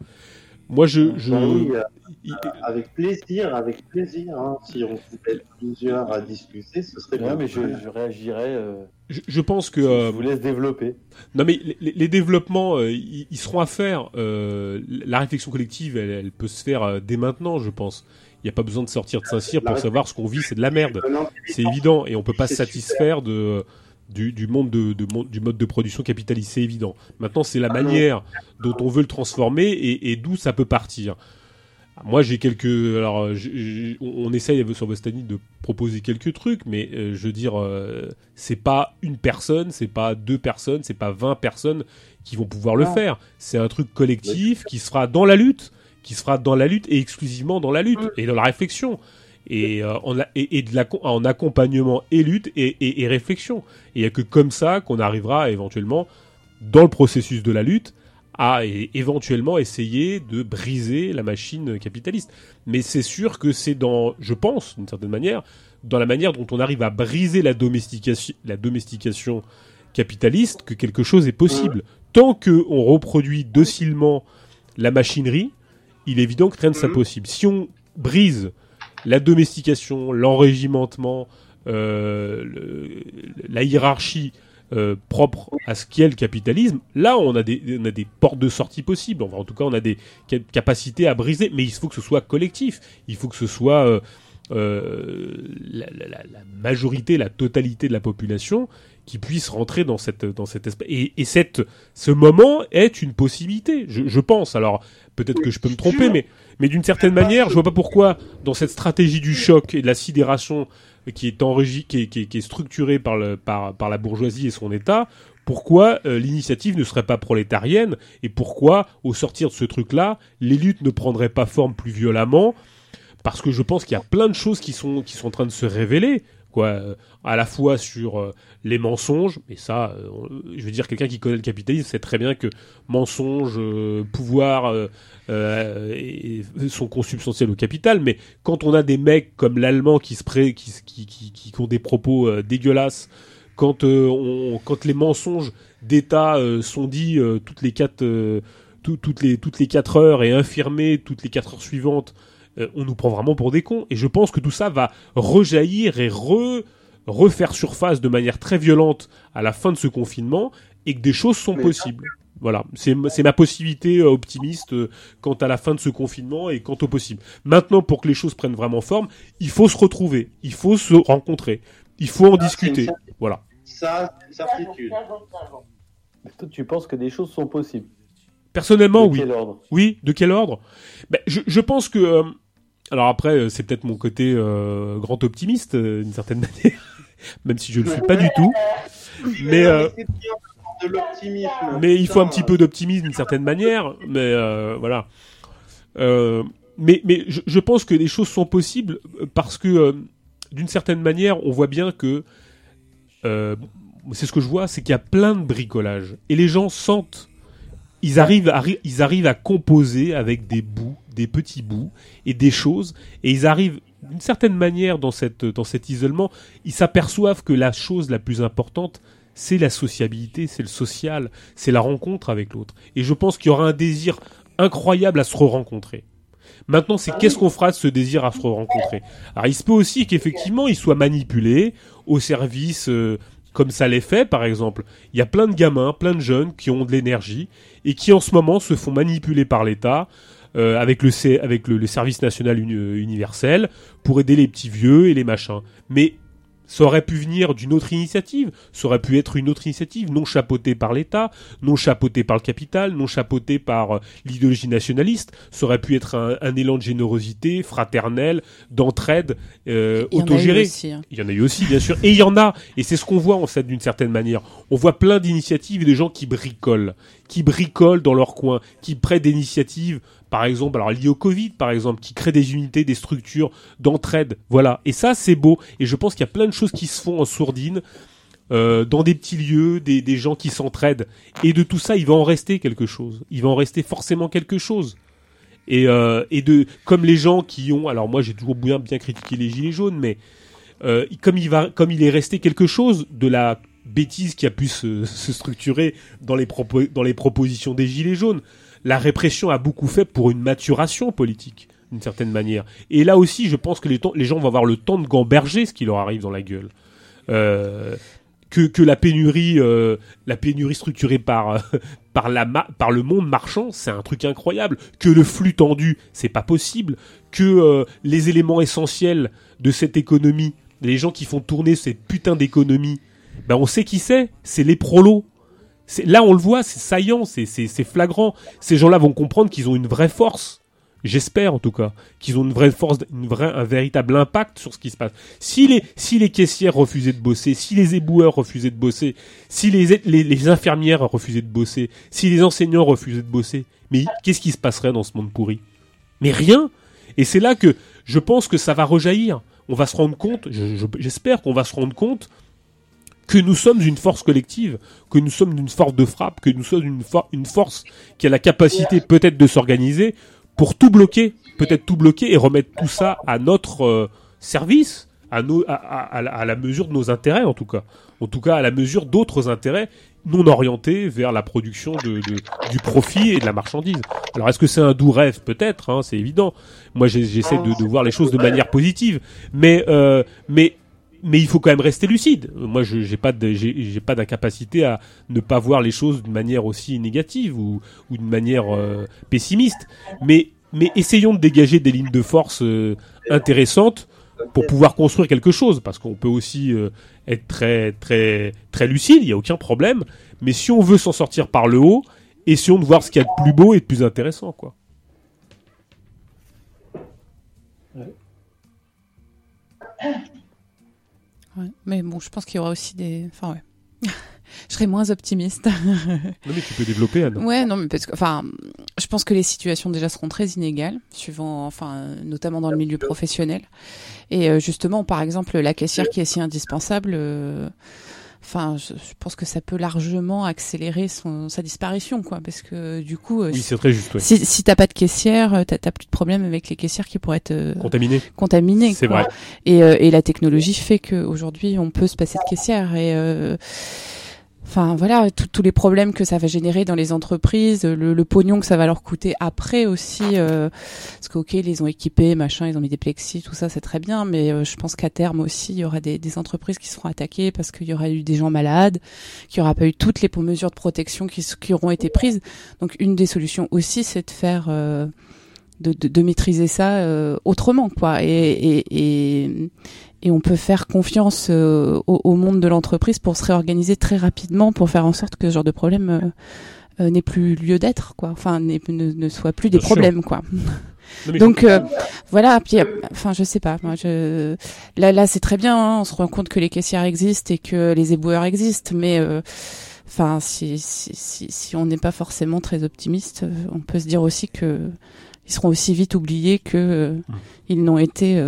Moi, je, je, Bah oui, euh, avec plaisir, avec plaisir. hein. Si on pouvait plusieurs à discuter, ce serait Ouais, bien. mais je, je réagirais. euh, je, je pense que. je euh, vous laisse développer. Non mais les, les développements, ils, ils seront à faire. Euh, la réflexion collective, elle, elle peut se faire euh, dès maintenant, je pense. Il n'y a pas besoin de sortir de Saint-Cyr pour savoir ce qu'on vit, c'est de la merde. C'est évident, et on peut pas se satisfaire de du, du monde de, du mode de production capitaliste, c'est évident. Maintenant, c'est la Ah manière dont on veut le transformer et, et d'où ça peut partir. Moi, j'ai quelques. Alors, on on essaye sur Bostani de proposer quelques trucs, mais euh, je veux dire, euh, c'est pas une personne, c'est pas deux personnes, c'est pas 20 personnes qui vont pouvoir le faire. C'est un truc collectif qui se fera dans la lutte, qui se fera dans la lutte et exclusivement dans la lutte et dans la réflexion. Et, euh, en, a- et, et de la, en accompagnement et lutte et, et, et réflexion. Et il n'y a que comme ça qu'on arrivera éventuellement, dans le processus de la lutte, à éventuellement essayer de briser la machine capitaliste. Mais c'est sûr que c'est dans, je pense, d'une certaine manière, dans la manière dont on arrive à briser la domestication, la domestication capitaliste que quelque chose est possible. Tant que on reproduit docilement la machinerie, il est évident que rien ne Mhm. possible. Si on brise la domestication, l'enrégimentement, euh, la hiérarchie euh, propre à ce qu'est le capitalisme, là on a des, on a des portes de sortie possibles. En tout cas, on a des ca- capacités à briser, mais il faut que ce soit collectif. Il faut que ce soit euh, la- la- la majorité, la totalité de la population qui puisse rentrer dans cette dans cet espace. Et, et cette ce moment est une possibilité, je, je pense. Alors peut-être que je peux me tromper, mais mais d'une certaine manière, je vois pas pourquoi dans cette stratégie du choc et de la sidération qui est enregistrée, qui est, qui est- qui est structurée par le par par la bourgeoisie et son État, pourquoi euh, l'initiative ne serait pas prolétarienne et pourquoi au sortir de ce truc-là, les luttes ne prendraient pas forme plus violemment? Parce que je pense qu'il y a plein de choses qui sont qui sont en train de se révéler quoi euh, à la fois sur euh, les mensonges et ça euh, je veux dire quelqu'un qui connaît le capitalisme sait très bien que mensonges pouvoir sont consubstantiels au capital mais quand on a des mecs comme l'allemand qui ont des propos dégueulasses quand on, quand les mensonges d'État sont dits toutes les quatre quatre heures et infirmés toutes les quatre heures suivantes euh, on nous prend vraiment pour des cons. Et je pense que tout ça va rejaillir et re, refaire surface de manière très violente à la fin de ce confinement et que des choses sont Mais- possibles. Voilà, c'est c'est ma possibilité euh, optimiste euh, quant à la fin de ce confinement et quant au possible. Maintenant, pour que les choses prennent vraiment forme, il faut se retrouver, il faut se rencontrer, il faut en une discuter. Voilà. Ça, c'est une certitude. Toi, tu penses que des choses sont possibles. Personnellement, De oui. quel ordre? Oui, de quel ordre? Ben, je, je pense que... euh, alors après, euh, c'est peut-être mon côté euh, grand optimiste, euh, d'une certaine (laughs) manière, même si je ne le suis pas du tout. Mais, euh, il faut un petit peu d'optimisme d'une certaine manière. Mais euh, voilà. Mais mais je, je pense que les choses sont possibles parce que d'une certaine manière, on voit bien que c'est ce que je vois, c'est qu'il y a plein de bricolage et les gens sentent, ils arrivent à ils arrivent à composer avec des bouts, des petits bouts et des choses et ils arrivent d'une certaine manière dans cette dans cet isolement, ils s'aperçoivent que la chose la plus importante c'est la sociabilité, c'est le social, c'est la rencontre avec l'autre. Et je pense qu'il y aura un désir incroyable à se re-rencontrer. Maintenant, c'est qu'est-ce qu'on fera de ce désir à se rencontrer. Alors, il se peut aussi qu'effectivement, il soit manipulé au service, euh, comme ça l'est fait, par exemple. Il y a plein de gamins, plein de jeunes qui ont de l'énergie et qui, en ce moment, se font manipuler par l'État. Euh, avec le, C- avec le, le service national uni- euh, universel pour aider les petits vieux et les machins. Mais ça aurait pu venir d'une autre initiative, ça aurait pu être une autre initiative, non chapeautée par l'État, non chapeautée par le capital, non chapeautée par euh, l'idéologie nationaliste, ça aurait pu être un, un élan de générosité, fraternel, d'entraide, euh, Il y en a eu autogéré. aussi, hein. Il y en a eu aussi, bien sûr. Et il y en a, et c'est ce qu'on voit en fait d'une certaine manière. On voit plein d'initiatives et de gens qui bricolent, qui bricolent dans leur coin, qui prennent des initiatives, par exemple, alors liées au Covid, par exemple, qui créent des unités, des structures d'entraide. Voilà. Et ça, c'est beau. Et je pense qu'il y a plein de choses qui se font en sourdine. euh, dans des petits lieux, des, des gens qui s'entraident. Et de tout ça, il va en rester quelque chose. Il va en rester forcément quelque chose. Et, euh, et de comme les gens qui ont, alors moi j'ai toujours bien bien critiqué les gilets jaunes, mais euh, comme il va, comme il est resté quelque chose de la bêtise qui a pu se, (laughs) structurer dans les dans les propositions des gilets jaunes, la répression a beaucoup fait pour une maturation politique d'une certaine manière. Et là aussi, je pense que les, gens vont avoir le temps de gamberger ce qui leur arrive dans la gueule. Euh, que, que la pénurie, euh, la pénurie structurée par (laughs) par le monde marchand, c'est un truc incroyable. Que le flux tendu, c'est pas possible. Que euh, les éléments essentiels de cette économie, les gens qui font tourner cette putain d'économie, ben on sait qui c'est. C'est les prolos. Là, on le voit, c'est saillant, c'est flagrant. Ces gens-là vont comprendre qu'ils ont une vraie force. J'espère en tout cas qu'ils ont une vraie force, une vraie, un véritable impact sur ce qui se passe. Si les, si les caissières refusaient de bosser, si les éboueurs refusaient de bosser, si les, les, les infirmières refusaient de bosser, si les enseignants refusaient de bosser, mais qu'est-ce qui se passerait dans ce monde pourri? Mais rien. Et c'est là que je pense que ça va rejaillir. On va se rendre compte, je- je- j'espère qu'on va se rendre compte que nous sommes une force collective, que nous sommes une force de frappe, que nous sommes une, for- une force qui a la capacité peut-être de s'organiser pour tout bloquer, peut-être tout bloquer et remettre tout ça à notre euh, service, à, nos, à, à- à la, mesure de nos intérêts en tout cas. En tout cas, à la mesure d'autres intérêts non orientés vers la production de, de- du profit et de la marchandise. Alors, est-ce que c'est un doux rêve? Peut-être, hein, c'est évident. Moi, j'essaie de, de voir les choses de manière positive, mais euh, mais mais il faut quand même rester lucide. Moi, je j'ai pas j'ai pas d'incapacité à ne pas voir les choses d'une manière aussi négative ou d'une manière euh, pessimiste. Mais essayons de dégager des lignes de force euh, intéressantes pour pouvoir construire quelque chose, parce qu'on peut aussi euh, être très très très lucide, il y a aucun problème. Mais si on veut s'en sortir par le haut, essayons de voir ce qu'il y a de plus beau et de plus intéressant, quoi. Mais bon, je pense qu'il y aura aussi des. Enfin, ouais. (laughs) je serais moins optimiste. (laughs) Non mais tu peux développer, Anne. Ouais, non, mais parce que, enfin, je pense que les situations déjà seront très inégales, suivant, enfin, notamment dans le milieu professionnel. Et euh, justement, par exemple, la caissière qui est si indispensable, euh, enfin, je, je pense que ça peut largement accélérer son, sa disparition, quoi, parce que du coup, euh, Oui, c'est très juste, ouais. si, si t'as pas de caissière, euh, t'as t'as plus de problème avec les caissières qui pourraient être euh, Contaminées. contaminées, C'est quoi. vrai. Et, euh, et la technologie fait qu'aujourd'hui, on peut se passer de caissière. Et euh, enfin voilà, tous les problèmes que ça va générer dans les entreprises, le, le pognon que ça va leur coûter après aussi. euh, parce que ok, ils ont équipés, machin, ils ont mis des plexis, tout ça, c'est très bien. Mais euh, je pense qu'à terme aussi, il y aura des, des entreprises qui seront attaquées parce qu'il y aura eu des gens malades, qu'il n'y aura pas eu toutes les mesures de protection qui, qui auront été prises. Donc une des solutions aussi, c'est de faire euh, de, de, de maîtriser ça euh, autrement quoi et, et, et on peut faire confiance euh, au, au monde de l'entreprise pour se réorganiser très rapidement pour faire en sorte que ce genre de problème euh, euh, n'ait plus lieu d'être quoi. Enfin ne, ne soit plus des Bien sûr. problèmes quoi. (laughs) Donc euh, voilà puis euh, enfin je sais pas. Moi je là là c'est très bien hein, on se rend compte que les caissières existent et que les éboueurs existent mais euh, Enfin, si, si, si, si on n'est pas forcément très optimiste, on peut se dire aussi que ils seront aussi vite oubliés que euh, Mmh. ils n'ont été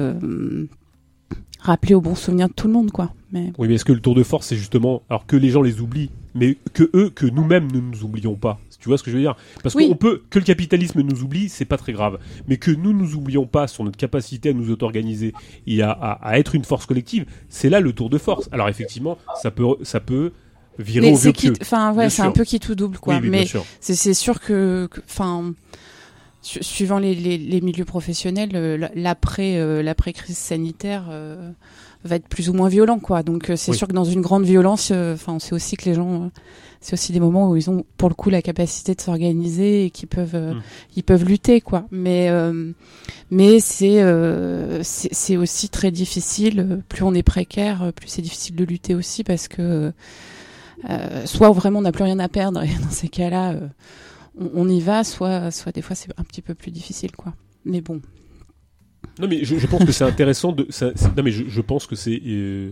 rappelés au bon souvenir de tout le monde, quoi. Mais Oui, mais est-ce que le tour de force, c'est justement, alors que les gens les oublient, mais que eux, que nous-mêmes, ne nous oublions pas? Tu vois ce que je veux dire? Parce Oui. qu'on peut, que le capitalisme nous oublie, c'est pas très grave, mais que nous nous oublions pas sur notre capacité à nous auto-organiser et à, à- à être une force collective, c'est là le tour de force. Alors effectivement, ça peut, ça peut virer Mais au vieux enfin ouais, c'est un peu qui tout double quoi. Oui, oui, bien mais c'est sûr que, que- enfin, Su- suivant les, les, les milieux professionnels, euh, l'après euh, l'après crise sanitaire euh, va être plus ou moins violent, quoi. Donc euh, c'est Oui. sûr que dans une grande violence, euh, enfin, on sait aussi que les gens, euh, c'est aussi des moments où ils ont pour le coup la capacité de s'organiser et qui peuvent, euh, Mm. ils peuvent lutter, quoi. Mais euh, mais c'est euh, c'est aussi très difficile. Plus on est précaire, plus c'est difficile de lutter aussi parce que euh, soit vraiment on n'a plus rien à perdre et dans ces cas-là. euh, on, on y va, soit, soit des fois c'est un petit peu plus difficile, quoi. Mais bon, Non, mais je, je pense que c'est intéressant de. ça- non, mais je, je pense que c'est. euh,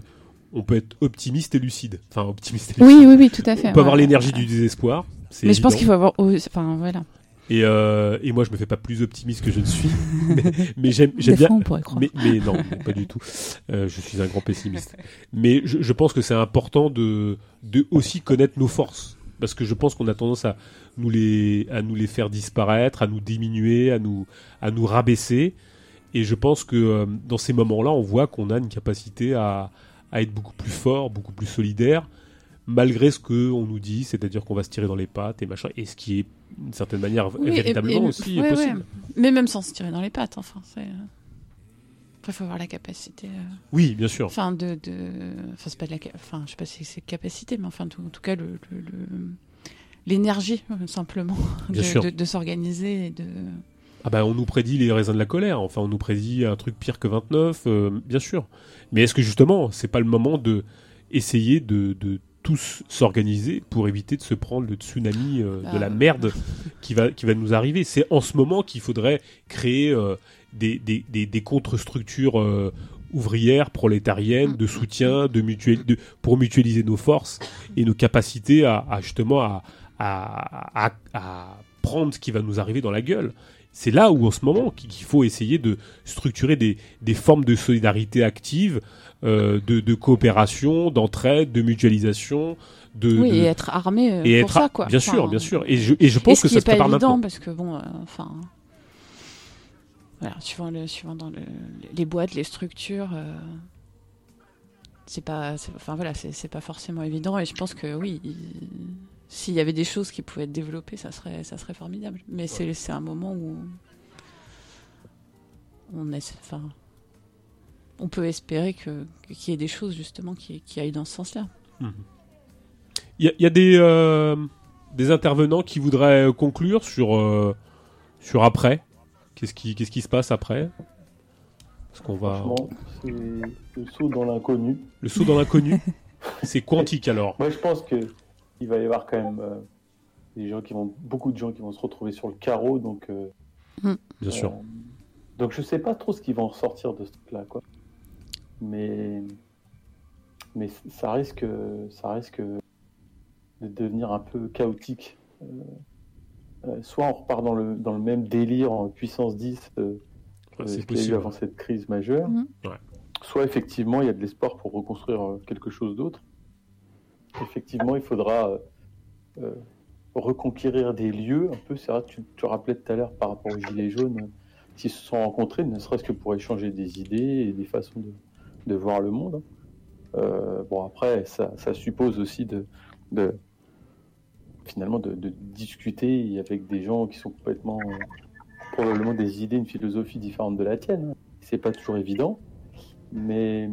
on peut être optimiste et lucide. Enfin, optimiste et lucide. oui, oui, oui, tout à fait. On peut avoir ouais. l'énergie du désespoir. Mais je pense qu'il faut avoir, enfin voilà. Et, euh, et moi, je me fais pas plus optimiste que je ne suis. (laughs) mais mais j'aime bien. fois, on pourrait croire. Mais, mais non, pas du tout. Euh, je suis un grand pessimiste. Mais je, je pense que c'est important de, de aussi connaître nos forces. Parce que je pense qu'on a tendance à nous, les, à nous les faire disparaître, à nous diminuer, à nous, à nous rabaisser. Et je pense que euh, dans ces moments-là, on voit qu'on a une capacité à, à être beaucoup plus fort, beaucoup plus solidaire, malgré ce qu'on nous dit, c'est-à-dire qu'on va se tirer dans les pattes et machin, et ce qui est d'une certaine manière Oui, et- véritablement et- aussi ouais, possible. ouais. Mais même sans se tirer dans les pattes, enfin, c'est. Après, faut avoir la capacité. euh, Oui, bien sûr. Enfin, de, de... Enfin, pas de la. Enfin, je sais pas si c'est capacité, mais enfin, en tout cas, le. L'énergie, euh, simplement, Bien de, sûr. de, de s'organiser et de. Ah bah on nous prédit les raisins de la colère, enfin on nous prédit un truc pire que 29, euh, bien sûr. Mais est-ce que justement c'est pas le moment de essayer de, de tous s'organiser pour éviter de se prendre le tsunami euh, de la euh. merde qui va, qui va nous arriver? C'est en ce moment qu'il faudrait créer euh, des, des, des, des contre-structures euh, ouvrières, prolétariennes, de soutien, de mutuel, de, pour mutualiser nos forces et nos capacités à, à justement à, à, à, prendre ce qui va nous arriver dans la gueule. C'est là où, en ce moment, qu'il faut essayer de structurer des, des formes de solidarité active, euh, de, de coopération, d'entraide, de mutualisation, de, oui, de- et être armé euh, et pour être ça, quoi. Bien Enfin, sûr, bien sûr. Et je, et je pense que ça se prépare évident, maintenant. parce que bon, euh, enfin. Voilà, suivant, le, suivant dans le, les boîtes, les structures, euh, c'est pas. Enfin voilà, c'est pas forcément évident. Et je pense que oui, il- s'il y avait des choses qui pouvaient être développées, ça serait, ça serait formidable. Mais c'est c'est un moment où. On est. Enfin. On peut espérer que- qu'il y ait des choses justement qui, qui aillent dans ce sens-là. Mhm. Il y a, il y a des, euh, des intervenants qui voudraient conclure sur, euh, sur après? Qu'est-ce qui, qu'est-ce qui se passe après Est-ce qu'on va... Franchement, c'est le saut dans l'inconnu. Le saut dans l'inconnu (laughs) C'est quantique alors. Moi, je pense que il va y avoir quand même euh, des gens qui vont, beaucoup de gens qui vont se retrouver sur le carreau, donc. euh, Bien sûr. euh, donc, je sais pas trop ce qui va en ressortir de ce truc-là, quoi. Mais, mais ça risque, ça risque de devenir un peu chaotique. Euh, soit on repart dans le, dans le même délire en puissance 10 euh, Ouais, euh, qu'il y a eu avant cette crise majeure. Mhm. Ouais. Soit effectivement il y a de l'espoir pour reconstruire euh, quelque chose d'autre. Effectivement, il faudra euh, reconquérir des lieux. Un peu, c'est vrai que tu, tu rappelais tout à l'heure par rapport aux Gilets jaunes, qui se sont rencontrés, ne serait-ce que pour échanger des idées et des façons de, de voir le monde. Euh, bon, après, ça, ça suppose aussi de, de finalement de, de discuter avec des gens qui sont complètement probablement des idées, une philosophie différente de la tienne. C'est pas toujours évident, mais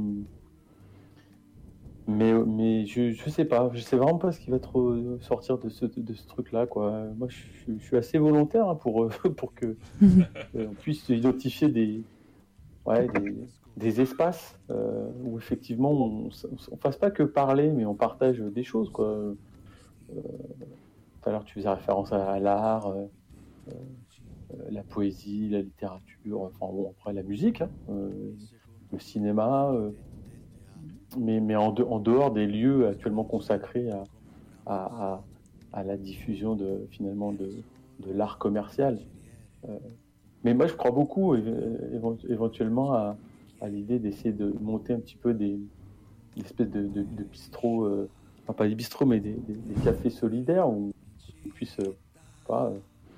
mais mais je je sais pas, je sais vraiment pas ce qui va trop sortir de ce de ce truc là quoi. Moi, je, suis- je suis assez volontaire hein, pour euh, pour que (laughs) euh, on puisse identifier des ouais des, des espaces euh, où effectivement on, on fasse pas que parler, mais on partage des choses quoi. Euh, tout à l'heure, tu faisais référence à, l'art, euh, euh, la poésie, la littérature, enfin bon, après la musique, hein, euh, le cinéma, mais, mais en, de- en dehors des lieux actuellement consacrés à, à, la diffusion de, finalement de, de l'art commercial. Mais moi, je crois beaucoup évent- éventuellement à, l'idée d'essayer de monter un petit peu des, espèces de, de, de enfin pas des bistrots, mais des, cafés solidaires puisse euh, euh,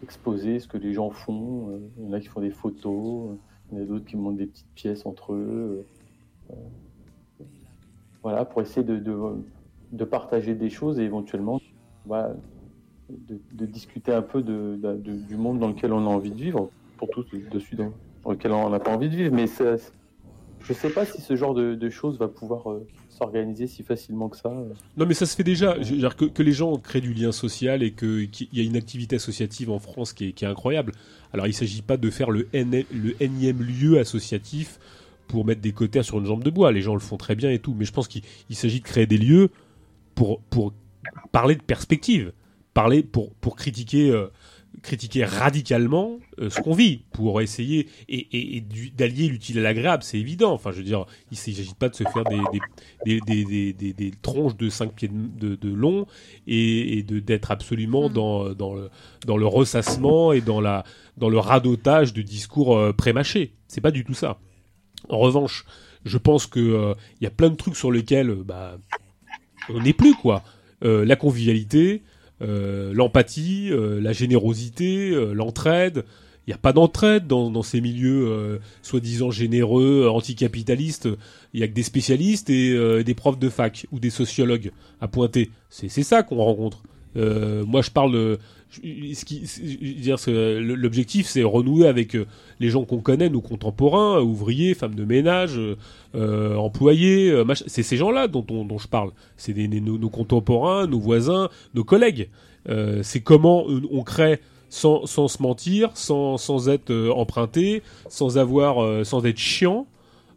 exposer ce que les gens font. Euh, Il y en a qui font des photos, il y en a d'autres qui montent des petites pièces entre eux. voilà, pour essayer de, de, de partager des choses et éventuellement de, de discuter un peu de, de- de- du monde dans lequel on a envie de vivre, pour tous dessus dans, dans lequel on n'a pas envie de vivre. Mais ça- je sais pas si ce genre de, choses va pouvoir euh, s'organiser si facilement que ça. Non, mais ça se fait déjà. Que, les gens créent du lien social et qu'il y a une activité associative en France qui est, incroyable. Alors, il ne s'agit pas de faire le, N, le énième lieu associatif pour mettre des cotères sur une jambe de bois. Les gens le font très bien et tout. Mais je pense qu'il il s'agit de créer des lieux pour, parler de perspective, parler pour, pour critiquer, euh, critiquer radicalement euh, ce qu'on vit, pour essayer et, et- et du- d'allier l'utile à l'agréable, c'est évident. Enfin, je veux dire, il ne s'agit pas de se faire des, tronches de 5 pieds de, de, de long et, et de d'être absolument dans, dans, le, dans le ressassement et dans, la, dans le radotage de discours euh, prémâchés. C'est pas du tout ça. En revanche, je pense que euh, y a plein de trucs sur lesquels bah, on n'est plus quoi. Euh, la convivialité, l'empathie, euh, la générosité, euh, l'entraide. Il n'y a pas d'entraide dans, dans ces milieux euh, soi-disant généreux, euh, anticapitalistes. Il y a que des spécialistes et euh, des profs de fac ou des sociologues à pointer. C'est ça qu'on rencontre. Euh, moi, je parle L'objectif, c'est renouer avec euh, les gens qu'on connaît, nos contemporains, ouvriers, femmes de ménage, euh, euh, employés. euh, C'est ces gens-là dont, on- dont je parle. C'est nos, contemporains, nos voisins, nos collègues. Euh, c'est comment euh, on crée sans, se mentir, sans, être euh, emprunté, sans euh, être chiant,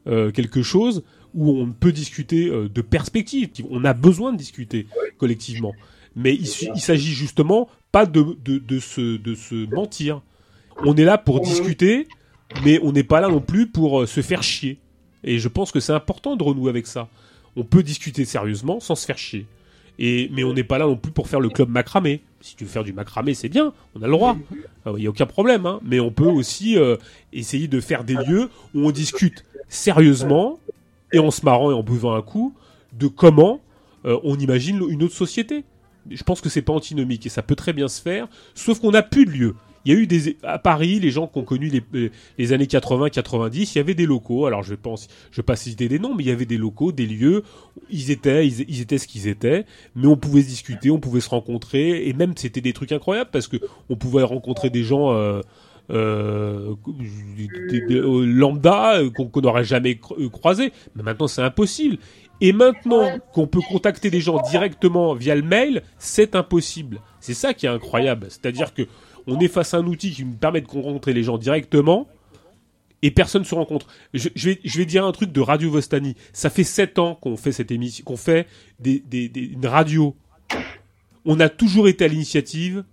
euh, quelque chose où on peut discuter euh, de perspectives. On a besoin de discuter collectivement. Mais il, s'agit justement pas de, de, de, se, de se mentir. On est là pour discuter, mais on n'est pas là non plus pour euh, se faire chier. Et je pense que c'est important de renouer avec ça. On peut discuter sérieusement sans se faire chier. Et, mais on n'est pas là non plus pour faire le club macramé. Si tu veux faire du macramé, c'est bien, on a le droit. Il n'y a aucun problème. hein. Mais on peut aussi euh, essayer de faire des lieux où on discute sérieusement et en se marrant et en buvant un coup de comment euh, on imagine une autre société. Je pense que c'est pas antinomique et ça peut très bien se faire, sauf qu'on n'a plus de lieu. Il y a eu des à Paris, les gens qui ont connu les, années 80-90, il y avait des locaux. Alors je pense, je vais pas citer des noms, mais il y avait des locaux, des lieux. Ils étaient, ils, étaient ce qu'ils étaient, mais on pouvait se discuter, on pouvait se rencontrer, et même c'était des trucs incroyables parce que on pouvait rencontrer des gens. Euh, euh, euh, lambda qu'on n'aurait jamais cro- croisé. Mais maintenant, c'est impossible. Et maintenant qu'on peut contacter des gens directement via le mail, c'est impossible. C'est ça qui est incroyable. C'est-à-dire que on est face à un outil qui nous permet de rencontrer les gens directement et personne se rencontre. Je, vais, dire un truc de Radio Vostani. Ça fait sept ans qu'on fait cette émission, qu'on fait une radio. On a toujours été à l'initiative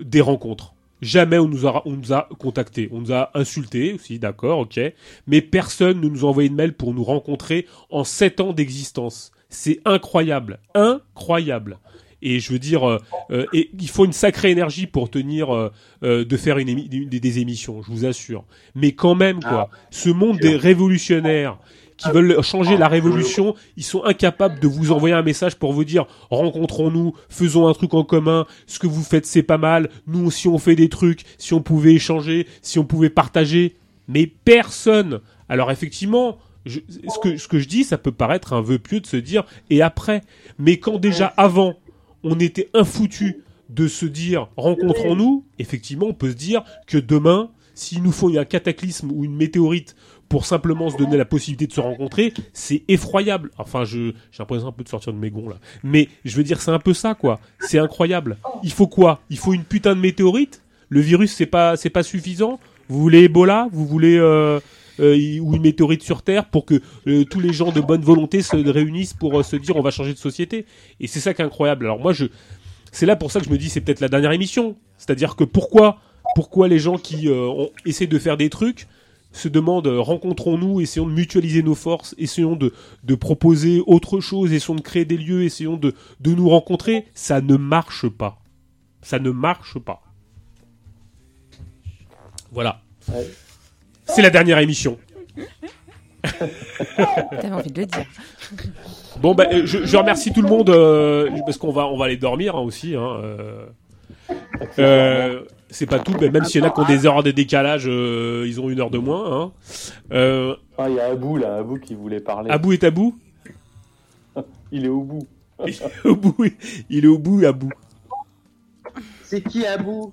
des rencontres. Jamais on nous a, on nous a contacté. On nous a insulté aussi, d'accord, ok. Mais personne ne nous a envoyé de mail pour nous rencontrer en sept ans d'existence. C'est incroyable. Incroyable. Et je veux dire, euh, euh, et il faut une sacrée énergie pour tenir euh, euh, de faire une émi- des, des émissions, je vous assure. Mais quand même, quoi, ce monde des révolutionnaires qui veulent changer la révolution, ils sont incapables de vous envoyer un message pour vous dire rencontrons-nous, faisons un truc en commun, ce que vous faites c'est pas mal, nous aussi on fait des trucs, si on pouvait échanger, si on pouvait partager, mais personne. Alors effectivement, je- ce, que, ce que je dis, ça peut paraître un vœu pieux de se dire et après, mais quand déjà avant on était infoutu de se dire rencontrons-nous, effectivement, on peut se dire que demain, s'il nous faut un cataclysme ou une météorite pour simplement se donner la possibilité de se rencontrer, c'est effroyable. Enfin, je j'ai l'impression un peu de sortir de mes gonds là. Mais je veux dire, c'est un peu ça quoi. C'est incroyable. Il faut quoi? Il faut une putain de météorite? Le virus, c'est pas c'est pas suffisant? Vous voulez Ebola? Vous voulez euh, euh, ou une météorite sur Terre pour que euh, tous les gens de bonne volonté se réunissent pour se dire on va changer de société? Et c'est ça qui est incroyable. Alors moi, je, c'est là pour ça que je me dis c'est peut-être la dernière émission. C'est-à-dire que pourquoi, pourquoi les gens qui ont, essaient de faire des trucs se demandent euh, rencontrons-nous, essayons de mutualiser nos forces, essayons de, de proposer autre chose, essayons de créer des lieux, essayons de, de nous rencontrer. Ça ne marche pas. Ça ne marche pas. Voilà. C'est la dernière émission. (laughs) T'avais envie de le dire. Bon, bah, euh, je, je remercie tout le monde euh, parce qu'on va, on va aller dormir hein, aussi. Hein, euh. Euh, c'est pas tout, mais même s'il y en a qui ont des heures de décalage, euh, ils ont une heure de moins. Hein. Euh, Ah, il y a Abou là, Abou qui voulait parler. Abou est à bout (laughs) Il est au bout. (laughs) Il est au bout, il est au bout, Abou. C'est qui Abou?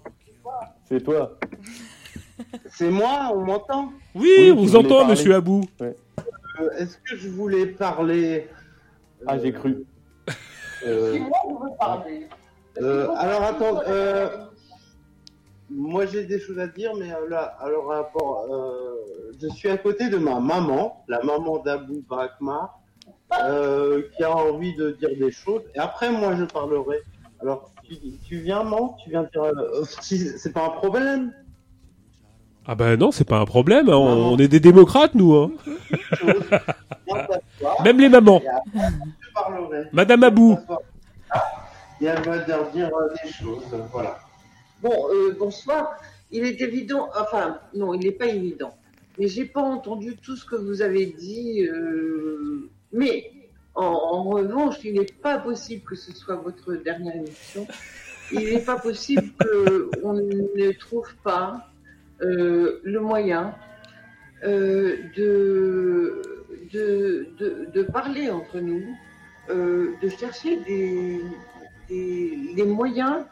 C'est toi. C'est moi, on m'entend? Oui, Oui, on vous entend, parler. monsieur Abou. Euh, Est-ce que je voulais parler? Ah, j'ai cru. euh, Si moi, je veux parler. Euh, alors, attends, euh, Moi, j'ai des choses à dire, mais euh, là, alors, rapport, euh, je suis à côté de ma maman, la maman d'Abou Bakma, euh, qui a envie de dire des choses. Et après, moi, je parlerai. Alors, tu, tu viens, maman Tu viens dire. euh, c'est pas un problème Ah ben non, c'est pas un problème. hein, On, on est des démocrates, nous. Hein. (laughs) Même les mamans. après, je parlerai. Madame Abou. Et elle va leur dire euh, des choses, voilà. Bon, euh, bonsoir. Il est évident, enfin, non, il n'est pas évident. Mais j'ai pas entendu tout ce que vous avez dit. euh, mais en, revanche, il n'est pas possible que ce soit votre dernière émission. Il n'est pas possible qu'on ne trouve pas euh, le moyen de, parler entre nous, de chercher des, des, les moyens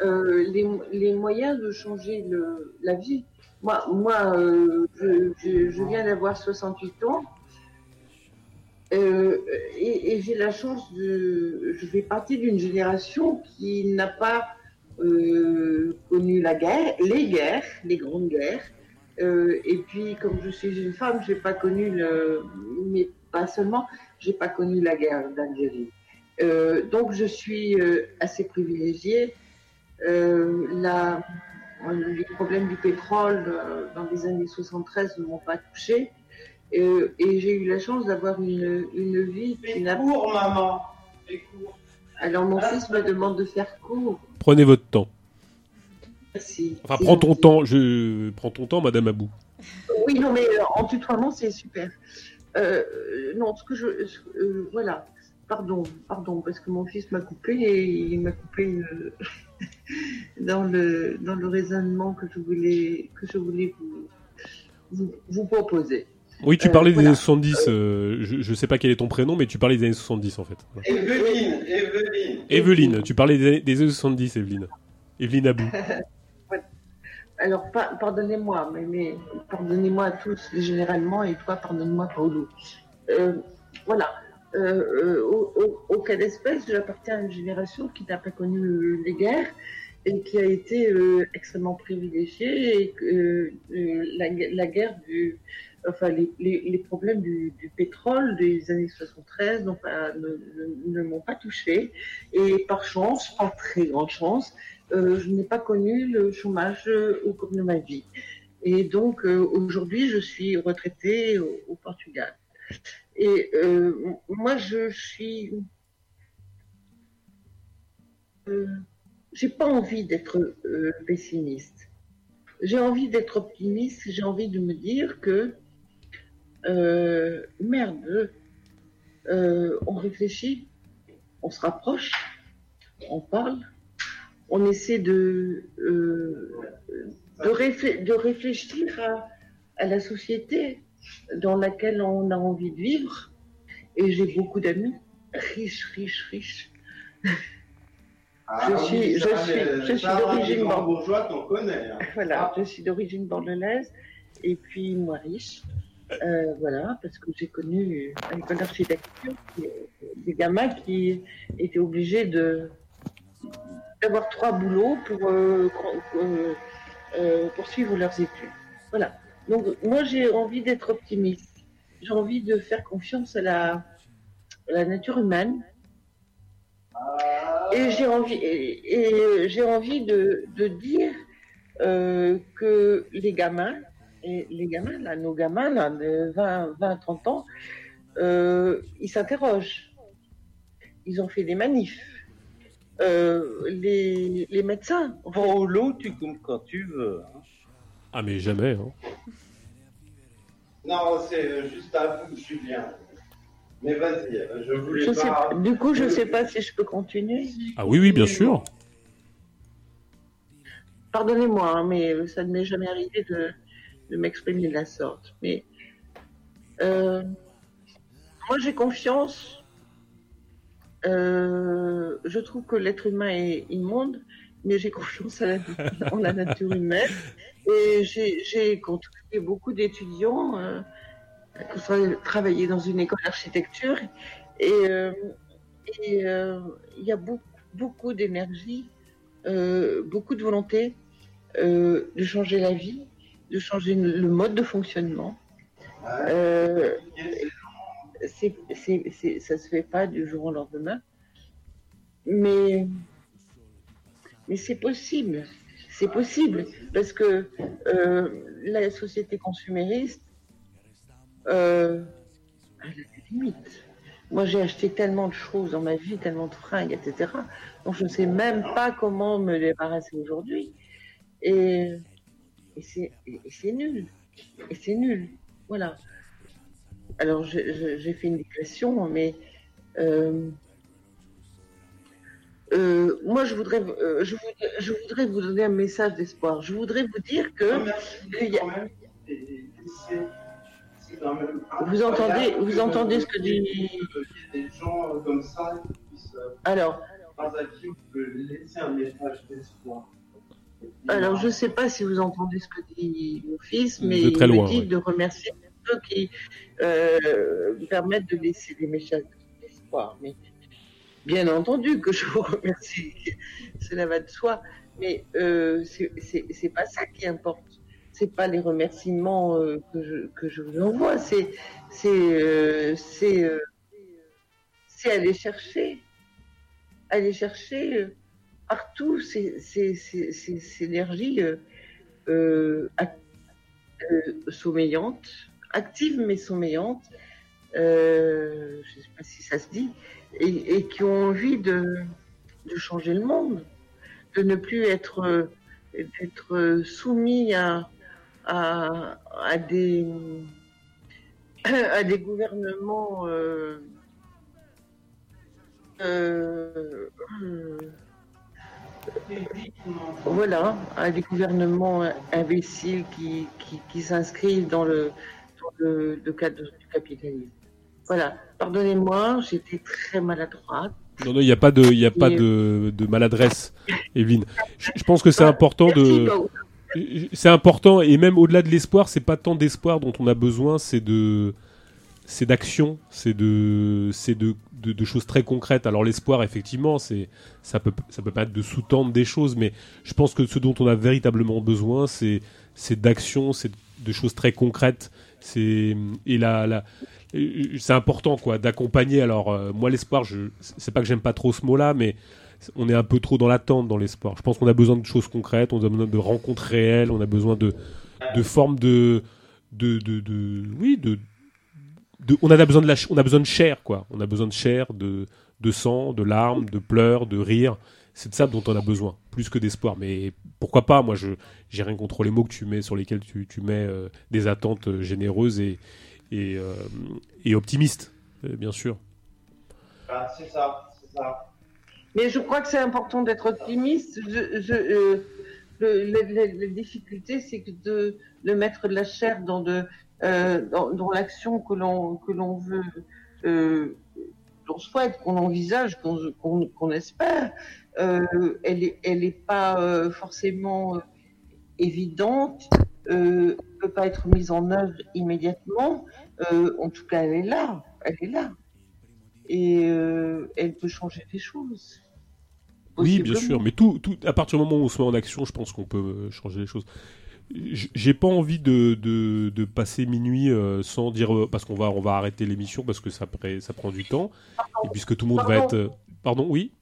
euh, les, les moyens de changer le, la vie. Moi, moi euh, je, je, viens d'avoir 68 ans euh, et, j'ai la chance de. Je fais partie d'une génération qui n'a pas connu la guerre, les guerres, les grandes guerres. Et puis, comme je suis une femme, j'ai pas connu le. Mais pas seulement, j'ai pas connu la guerre d'Algérie. Donc, je suis assez privilégiée. Euh, la, les problèmes du pétrole euh, dans les années 73 ne m'ont pas touchée. Euh, et j'ai eu la chance d'avoir une, une vie qui n'a court, maman. Court. Alors mon fils me demande de faire court. Prenez votre temps. Merci. Enfin, prends ton temps. Je prends ton temps, Madame Abou. Oui, non, mais euh, en tutoiement, c'est super. Euh, non, ce que je. ce- euh, voilà. Pardon, pardon, parce que mon fils m'a coupé et il m'a coupé euh, dans, le, dans le raisonnement que je voulais, que je voulais vous, vous, vous proposer. Oui, tu Euh, parlais des voilà. années 70. euh, je, je sais pas quel est ton prénom, mais tu parlais des années 70 en fait. Evelyne, Evelyne. Evelyne, tu parlais des années, des années 70, Evelyne. Evelyne Abou. (laughs) Alors, pa- pardonnez-moi, mais, mais pardonnez-moi à tous généralement, et toi, pardonne-moi, Paolo. Euh, voilà. Euh, euh, au, au- au cas d'espèce, j'appartiens à une génération qui n'a pas connu euh, les guerres et qui a été euh, extrêmement privilégiée la, gue- la guerre du, enfin les, problèmes du, pétrole des années 73 n'ont pas- ne, m'ont pas touché et par chance, pas très grande chance, je n'ai pas connu le chômage au cours de ma vie. Et donc aujourd'hui, je suis retraitée au Portugal. Et euh, moi, je suis. Euh, j'ai pas envie d'être euh, pessimiste. J'ai envie d'être optimiste. J'ai envie de me dire que euh, merde, on réfléchit, on se rapproche, on parle, on essaie de de, de réfléchir à la société dans laquelle on a envie de vivre. Et j'ai beaucoup d'amis, riches, riches, riches. Ah, je suis, je suis, je suis d'origine bourgeois qu'on connaît. hein. Voilà, je suis d'origine bordelaise et puis moi riche. Euh, voilà, parce que j'ai connu à l'école d'architecture des, des gamins qui étaient obligés de d'avoir trois boulots pour euh, euh, euh, poursuivre leurs études. Voilà. Donc moi j'ai envie d'être optimiste. J'ai envie de faire confiance à la, nature humaine. Et j'ai envie, et, j'ai envie de, dire euh, que les gamins, et les gamins, là, nos gamins là, de 20, 20 30 ans, euh, ils s'interrogent. Ils ont fait des manifs. Euh, les, les médecins. Bon, l'eau, tu comptes quand tu veux. Ah, mais jamais. Hein. Non, c'est euh, juste à vous, Julien. Mais vas-y, euh, je voulais Je sais, pas. du coup, je ne sais pas si je peux continuer. Ah oui, oui, bien sûr. Pardonnez-moi, hein, mais ça ne m'est jamais arrivé de, de m'exprimer de la sorte. Mais euh, moi, j'ai confiance. Euh, je trouve que l'être humain est immonde, mais j'ai confiance à la, (laughs) en la nature humaine. J'ai côtoyé beaucoup d'étudiants euh, qui travaillé dans une école d'architecture. Et euh, euh, il y a beaucoup, d'énergie, euh, beaucoup de volonté de changer la vie, de changer le mode de fonctionnement. Ça se fait pas du jour au lendemain, mais c'est possible. C'est possible parce que euh, la société consumériste euh, a des limites. Moi, j'ai acheté tellement de choses dans ma vie, tellement de fringues, etc. Donc, je ne sais même pas comment me débarrasser aujourd'hui. Et, et c'est nul. Et c'est nul. Voilà. Alors, j'ai fait une digression, mais euh, euh, moi, je voudrais, euh, je, voudrais, je voudrais vous donner un message d'espoir. Je voudrais vous dire que. qu'il y a- Vous entendez, vous entendez ce que dit. des gens euh, comme ça qui puissent Alors, dans un film laisser un message d'espoir. alors, je ne sais pas si vous entendez ce que dit mon fils, mais il loin, me dit ouais. de remercier ceux qui euh, permettent de laisser des messages d'espoir. Mais bien entendu que je vous remercie, (laughs) cela va de soi. Mais euh, c'est- pas ça qui importe. C'est pas les remerciements euh, que, je, que je vous envoie. C'est euh, euh, aller chercher, aller chercher partout ces, énergies sommeillantes, actives mais sommeillantes, je ne sais pas si ça se dit, et, qui ont envie de, changer le monde, de ne plus être, soumis à, des gouvernements euh, euh, voilà, à des gouvernements imbéciles qui, s'inscrivent dans le cadre du capitalisme. Voilà, pardonnez-moi, j'étais très maladroite. Non, non, il n'y a pas de, il a pas de, de maladresse, Evelyne. Je, je pense que c'est important Merci, de, c'est important et même au-delà de l'espoir, c'est pas tant d'espoir dont on a besoin, c'est de, c'est d'action, c'est de, c'est de, de, de choses très concrètes. Alors l'espoir, effectivement, c'est, ça peut, ça peut permettre de sous-tendre des choses, mais je pense que ce dont on a véritablement besoin, c'est, c'est d'action, c'est de choses très concrètes. C'est et la, la euh, c'est important quoi d'accompagner. Alors euh, moi l'espoir, c'est pas que j'aime pas trop ce mot-là, mais on est un peu trop dans l'attente dans l'espoir. Je pense qu'on a besoin de choses concrètes, on a besoin de rencontres réelles, on a besoin de, de formes de, de, de, oui, de, on a besoin de la, on a besoin de chair, quoi. On a besoin de chair, de, de sang, de larmes, de pleurs, de rires. C'est de ça dont on a besoin, plus que d'espoir. Mais pourquoi pas? Moi, je j'ai rien contre les mots que tu mets, sur lesquels tu, tu mets euh, des attentes euh, généreuses et et, euh, et optimistes, euh, bien sûr. Ah, c'est ça, c'est ça. Mais je crois que c'est important d'être optimiste. Je, je, euh, le- le- le- la difficulté, c'est que de, de mettre de la chair dans, de, euh, dans, dans l'action que l'on que l'on veut, euh, qu'on souhaite, qu'on envisage, qu'on qu'on qu'on espère. Euh, elle est, elle est pas euh, forcément évidente, euh, peut pas être mise en œuvre immédiatement. Euh, en tout cas, elle est là, elle est là, et euh, elle peut changer des choses. Oui, bien sûr, mais tout, tout, à partir du moment où on se met en action, je pense qu'on peut changer les choses. J'ai pas envie de, de, de passer minuit euh, sans dire euh, parce qu'on va on va arrêter l'émission parce que ça, prend du temps. Et puisque tout le monde va être euh, pardon oui?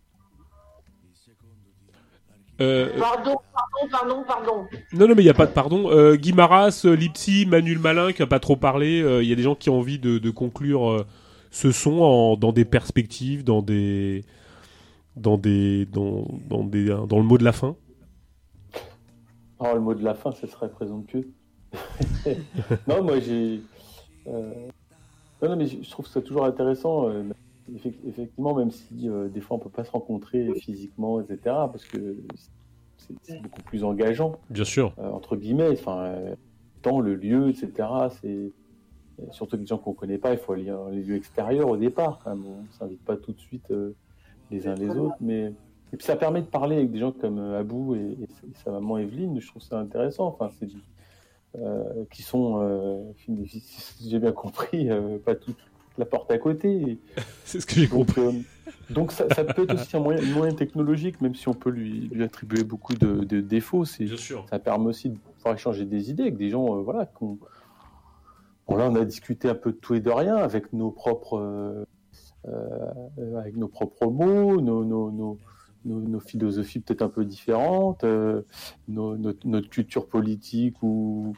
Euh, Pardon, pardon, pardon, pardon. non non mais il y a pas de pardon euh, Guy Maras, euh, Lipsy, Manuel Malin qui a pas trop parlé euh, il y a des gens qui ont envie de, de conclure euh, ce son en, dans des perspectives dans des dans des dans, dans des dans le mot de la fin Oh, le mot de la fin, ce serait présomptueux. (laughs) non, moi j'ai. euh, Non, non, mais je je trouve ça toujours intéressant. Effec- Effectivement, même si euh, des fois on peut pas se rencontrer physiquement, etc., parce que c'est beaucoup plus engageant, bien sûr euh, entre guillemets. Enfin, euh, le temps, le lieu, etc. C'est surtout des gens qu'on connaît pas. Il faut aller dans les lieux extérieurs au départ. Quand même. On s'invite pas tout de suite les uns les autres, mais et puis ça permet de parler avec des gens comme Abou et, et sa maman Evelyne. Je trouve ça intéressant. Enfin, c'est qui sont, si j'ai bien compris, pas toute la porte à côté. (laughs) c'est ce que j'ai compris. Donc, euh, donc ça, ça peut être aussi un moyen, technologique, même si on peut lui, lui attribuer beaucoup de, de défauts. C'est, Bien sûr. ça permet aussi de pouvoir échanger des idées avec des gens, euh, voilà, qu'on. Bon, là, on a discuté un peu de tout et de rien avec nos propres, euh, avec nos propres mots, nos, nos, nos, nos, nos philosophies peut-être un peu différentes, euh, nos- notre, notre culture politique ou,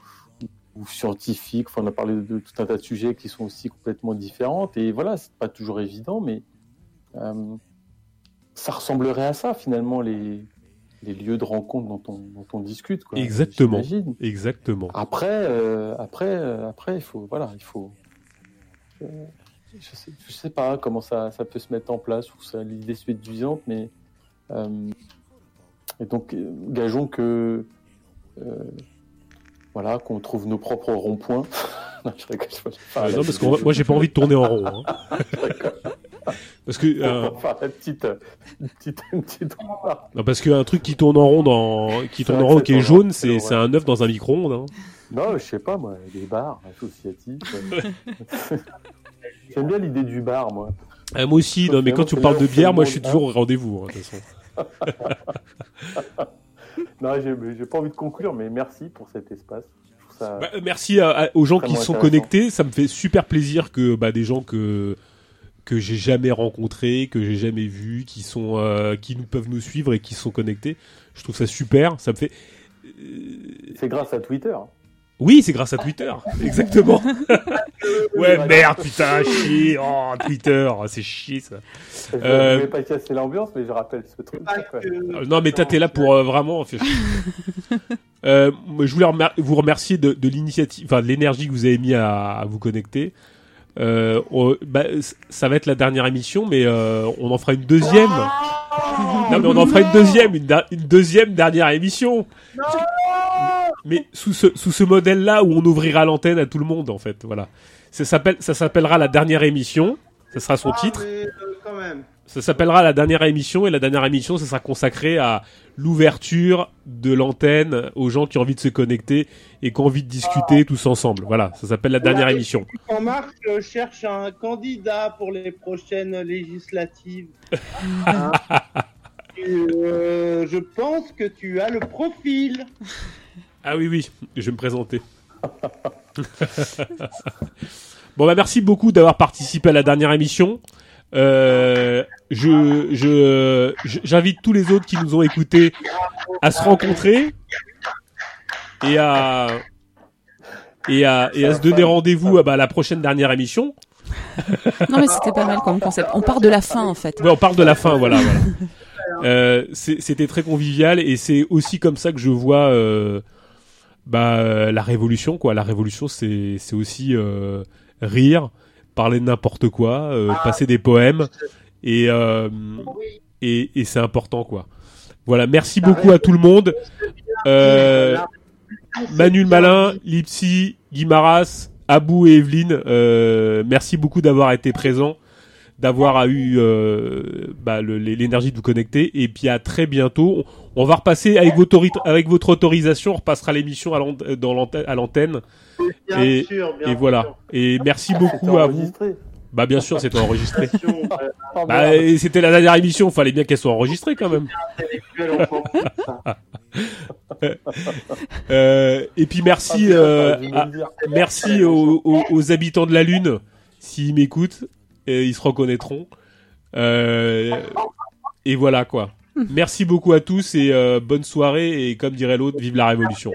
ou scientifique. Enfin, on a parlé de tout un tas de sujets qui sont aussi complètement différentes. Et voilà, c'est pas toujours évident, mais euh, ça ressemblerait à ça finalement les, les lieux de rencontre dont on, dont on discute. Quoi, Exactement. Exactement. Après, euh, après, euh, après, il faut, voilà, il faut. je sais, je sais pas comment ça, ça peut se mettre en place ou ça l'idée séduisante, mais et donc gageons que voilà qu'on trouve nos propres ronds-points. (laughs) la- non, parce que moi, j'ai pas envie de tourner en rond. hein. (laughs) Parce que euh, On va faire la petite, une petite, une petite remarque. non, parce qu'un truc qui tourne en rond dans qui tourne en rond qui est jaune, c'est c'est un œuf dans un micro-ondes. hein. Non, je sais pas moi, des bars associatifs. (laughs) J'aime bien l'idée du bar, moi. Ah, moi aussi, non, mais quand tu parles de bière, moi je suis toujours au rendez-vous. hein, de toute façon. Non, j'ai pas envie de conclure, mais merci pour cet espace. Ça... Bah, merci à- à- aux gens qui sont connectés. Ça me fait super plaisir que bah, des gens que que j'ai jamais rencontrés, que j'ai jamais vus, qui sont euh, qui nous peuvent nous suivre et qui sont connectés. Je trouve ça super. Ça me fait. C'est grâce à Twitter. Oui, c'est grâce à Twitter. Exactement. (laughs) ouais, merde, putain, chier. Oh, Twitter, c'est chier ça. Je Euh, vais pas casser l'ambiance, mais je rappelle ce truc. quoi. Euh, Non, mais t'es là pour euh, vraiment. (laughs) Euh, je voulais remer- vous remercier de, de l'initiative, enfin de l'énergie que vous avez mis à, à vous connecter. Euh, on- bah, ça va être la dernière émission, mais euh, on en fera une deuxième. Non, mais on en fera une deuxième, une deuxième dernière émission. Mais sous ce, sous ce modèle-là où on ouvrira l'antenne à tout le monde, en fait. Voilà. Ça s'appelle, ça s'appellera la dernière émission. Ce sera son Ah, titre. mais, euh, quand même. Ça s'appellera la dernière émission et la dernière émission, ça sera consacré à l'ouverture de l'antenne aux gens qui ont envie de se connecter et qui ont envie de discuter tous ensemble. Voilà, ça s'appelle la dernière émission. En marche euh, cherche un candidat pour les prochaines législatives. (laughs) Hein Euh, je pense que tu as le profil. Ah oui, oui, je vais me présenter. Bon, bah merci beaucoup d'avoir participé à la dernière émission. Euh, je, je, j'invite tous les autres qui nous ont écoutés à se rencontrer et à, et à, et à se donner rendez-vous à bah, la prochaine dernière émission. Non, mais c'était pas mal comme concept. On part de la fin, en fait. Ouais, on parle de la fin, voilà. voilà. Euh, C'était très convivial et c'est aussi comme ça que je vois euh, bah, euh, la révolution. Quoi. La révolution, c'est c'est aussi euh, rire, parler de n'importe quoi, euh, passer des poèmes et, euh, et, et c'est important. quoi. Voilà, merci beaucoup à tout le monde. Euh, Manu le Malin, Lipsy, Guimaras, Abou et Evelyne, euh, merci beaucoup d'avoir été présents, d'avoir eu euh, bah, l'énergie de vous connecter. Et puis à très bientôt. On, va repasser avec votre, autori- avec votre autorisation, on repassera l'émission à l'antenne. Bien Et, sûr, bien et voilà. Et merci beaucoup à vous. enregistré. Bah bien sûr, c'était enregistré. (laughs) Euh, Bah, c'était la dernière émission, fallait bien qu'elle soit enregistrée quand même. (laughs) Euh, et puis merci, Ah, euh, à- merci aux, aux- aux habitants de la Lune, s'ils m'écoutent, ils se reconnaîtront. Euh, et voilà quoi. Merci beaucoup à tous et euh, bonne soirée et comme dirait l'autre, vive la révolution.